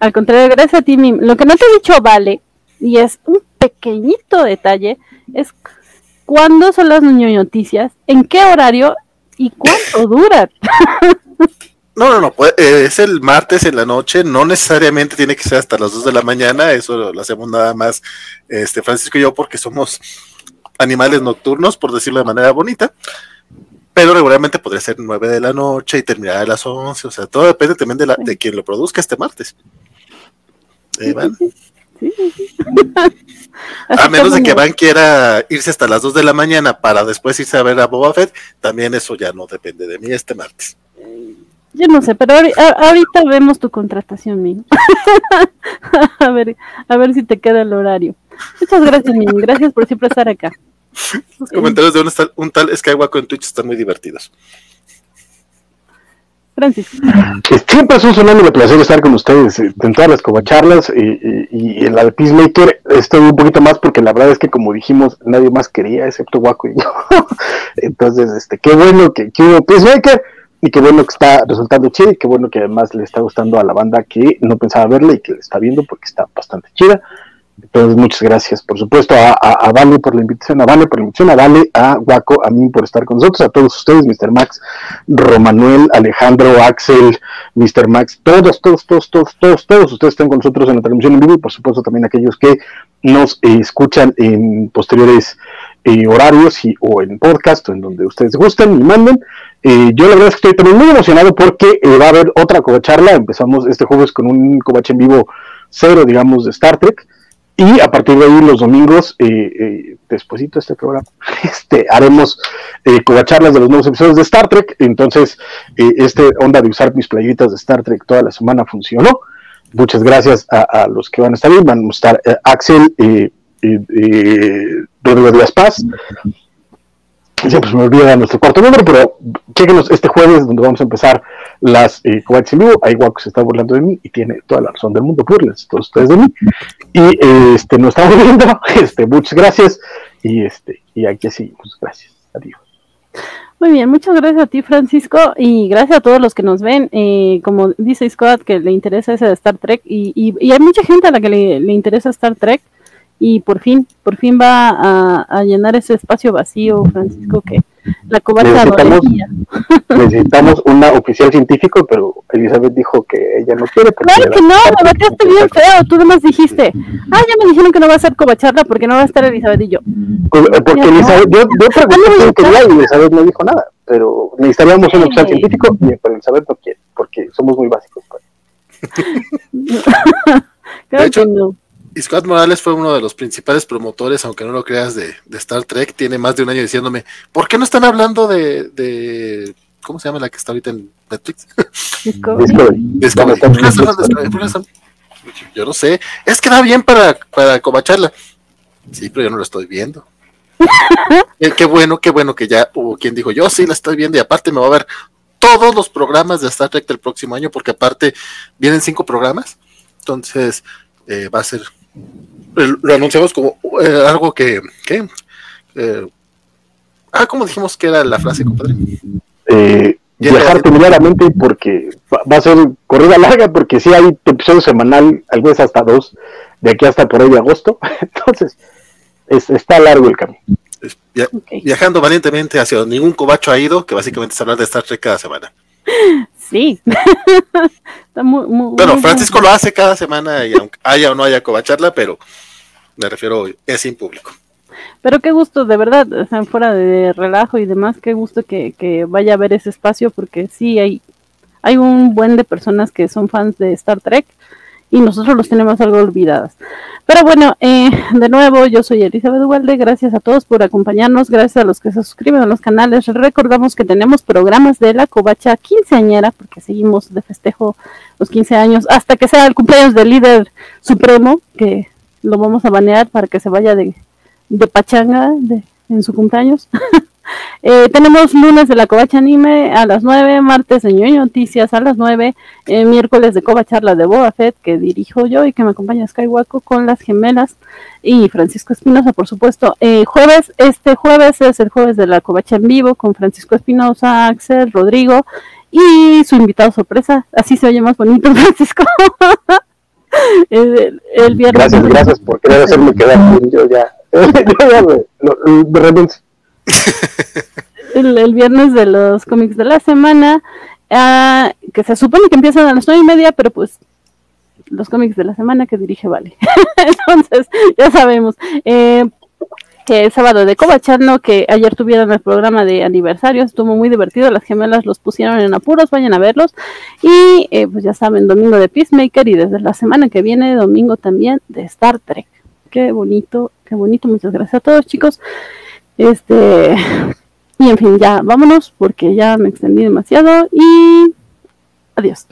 Al contrario, gracias a ti. Lo que no te he dicho vale, y es un pequeñito detalle, es cuándo son las noticias, en qué horario y cuánto [laughs] duran. No, no, no, pues, eh, es el martes en la noche, no necesariamente tiene que ser hasta las 2 de la mañana, eso lo hacemos nada más este Francisco y yo porque somos animales nocturnos, por decirlo de manera bonita pero regularmente podría ser 9 de la noche y terminar a las 11, o sea, todo depende también de, la, de quien lo produzca este martes. [laughs] a menos de que Van quiera irse hasta las 2 de la mañana para después irse a ver a Boba Fett, también eso ya no depende de mí este martes. Yo no sé, pero ahorita vemos tu contratación, mío. [laughs] a ver, a ver si te queda el horario. Muchas gracias, Min. Gracias por siempre estar acá. Los comentarios de un, tal, un tal Skywalker en Twitch están muy divertidos. Francis. Siempre es un tsunami de placer estar con ustedes eh, en todas las covacharlas y, y, en la de Peacemaker estoy un poquito más porque la verdad es que como dijimos nadie más quería excepto Waco y yo. [laughs] Entonces, este, qué bueno que, que hubo Peacemaker y qué bueno que está resultando chido y qué bueno que además le está gustando a la banda que no pensaba verla y que le está viendo porque está bastante chida. Entonces, muchas gracias, por supuesto, a, a, Vale por la invitación, a Vale por la invitación, a Vale, a Guaco, a mí por estar con nosotros, a todos ustedes, Mr. Max, Romanuel, Alejandro, Axel, Mr. Max, todos, todos, todos, todos, todos, todos ustedes están con nosotros en la transmisión en vivo y por supuesto también aquellos que nos eh, escuchan en posteriores eh, horarios y, o en podcast o en donde ustedes gusten y manden. Eh, yo la verdad es que estoy también muy emocionado porque va a haber otra covacharla. Empezamos este jueves con un covache en vivo cero, digamos, de Star Trek. Y a partir de ahí, los domingos, eh, eh, despuésito de este programa, [laughs] este, haremos eh, de los nuevos episodios de Star Trek. Entonces, eh, este onda de usar mis playitas de Star Trek toda la semana funcionó. Muchas gracias a, los que van a estar ahí. Van a estar Axel, eh, Rodrigo Díaz Paz, siempre se me olvida nuestro cuarto número, pero chequenos este jueves donde vamos a empezar las eh, en vivo. Ahí Guaco se está burlando de mí y tiene toda la razón del mundo, burles todos ustedes de mí. Y este nos estamos viendo, [laughs] este, muchas gracias y este y aquí muchas gracias. Adiós. Muy bien, muchas gracias a ti, Francisco, y gracias a todos los que nos ven. Eh, como dice Scott, que le interesa ese de Star Trek, y, hay mucha gente a la que le interesa Star Trek y por fin, por fin va a, llenar ese espacio vacío, Francisco, que la covacha necesitamos, [laughs] necesitamos una oficial científico, pero Elizabeth dijo que ella no quiere. Claro que no, me bateaste bien feo, tú nomás dijiste, ah, ya me dijeron que no va a ser covacharla porque no va a estar Elizabeth y yo. Pues, eh, porque Elizabeth, yo, yo pregunté quién quería y Elizabeth no dijo nada, pero necesitaríamos un oficial científico, pero Elizabeth no quiere, porque somos muy básicos. Pues. [laughs] de hecho, no. Y Scott Morales fue uno de los principales promotores, aunque no lo creas, de, Star Trek. Tiene más de un año diciéndome, ¿por qué no están hablando de, de ¿cómo se llama la que está ahorita en Netflix? Yo no sé. Es que da bien para, para cobacharla. Sí, pero yo no lo estoy viendo. [laughs] qué, bueno, qué bueno que ya hubo quien dijo, yo sí la estoy viendo y aparte me va a ver todos los programas de Star Trek del próximo año, porque aparte vienen cinco programas. Entonces, eh, va a ser lo anunciamos como eh, algo que, eh, ah, como dijimos que era la frase, compadre? Eh, viajar temerariamente porque va a ser corrida larga porque si hay episodio semanal, algunas hasta dos, de aquí hasta por ahí de agosto, [laughs] entonces está largo el camino. Viajando valientemente hacia donde ningún cobacho ha ido, que básicamente es hablar de Star Trek cada semana. [laughs] Sí. [laughs] bueno, Francisco lo hace cada semana y aunque haya o no haya covacharla, pero me refiero, es sin público. Pero qué gusto, de verdad, fuera de relajo y demás, qué gusto que, vaya a ver ese espacio, porque sí, hay, hay un buen de personas que son fans de Star Trek y nosotros los tenemos algo olvidadas. Pero bueno, eh, de nuevo, yo soy Elizabeth Walde, gracias a todos por acompañarnos, gracias a los que se suscriben a los canales. Recordamos que tenemos programas de la covacha quinceañera, porque seguimos de festejo los 15 años, hasta que sea el cumpleaños del líder supremo, que lo vamos a banear para que se vaya de, de pachanga de, en su cumpleaños. [laughs] Eh, tenemos lunes de la Covacha Anime a las 9, martes de Ñoño Noticias a las 9, eh, miércoles de Cova Charla de Boba Fett, que dirijo yo y que me acompaña Skywalker con las gemelas y Francisco Espinosa, por supuesto. Eh, jueves, este jueves es el jueves de la Covacha en vivo con Francisco Espinosa, Axel, Rodrigo y su invitado sorpresa. Así se oye más bonito, [laughs] Francisco. [laughs] el, viernes. Gracias, gracias por querer hacerme quedar. Yo ya, [laughs] yo ya me, [laughs] el, viernes de los cómics de la semana, ah, que se supone que empiezan a las nueve y media, pero pues los cómics de la semana que dirige Vale. [laughs] Entonces, ya sabemos. Eh, que el sábado de Covachano, que ayer tuvieron el programa de aniversario, estuvo muy divertido, las gemelas los pusieron en apuros, vayan a verlos. Y eh, pues ya saben, domingo de Peacemaker y desde la semana que viene, domingo también de Star Trek. Qué bonito, qué bonito, muchas gracias a todos chicos. Este, y en fin, ya vámonos porque ya me extendí demasiado y adiós.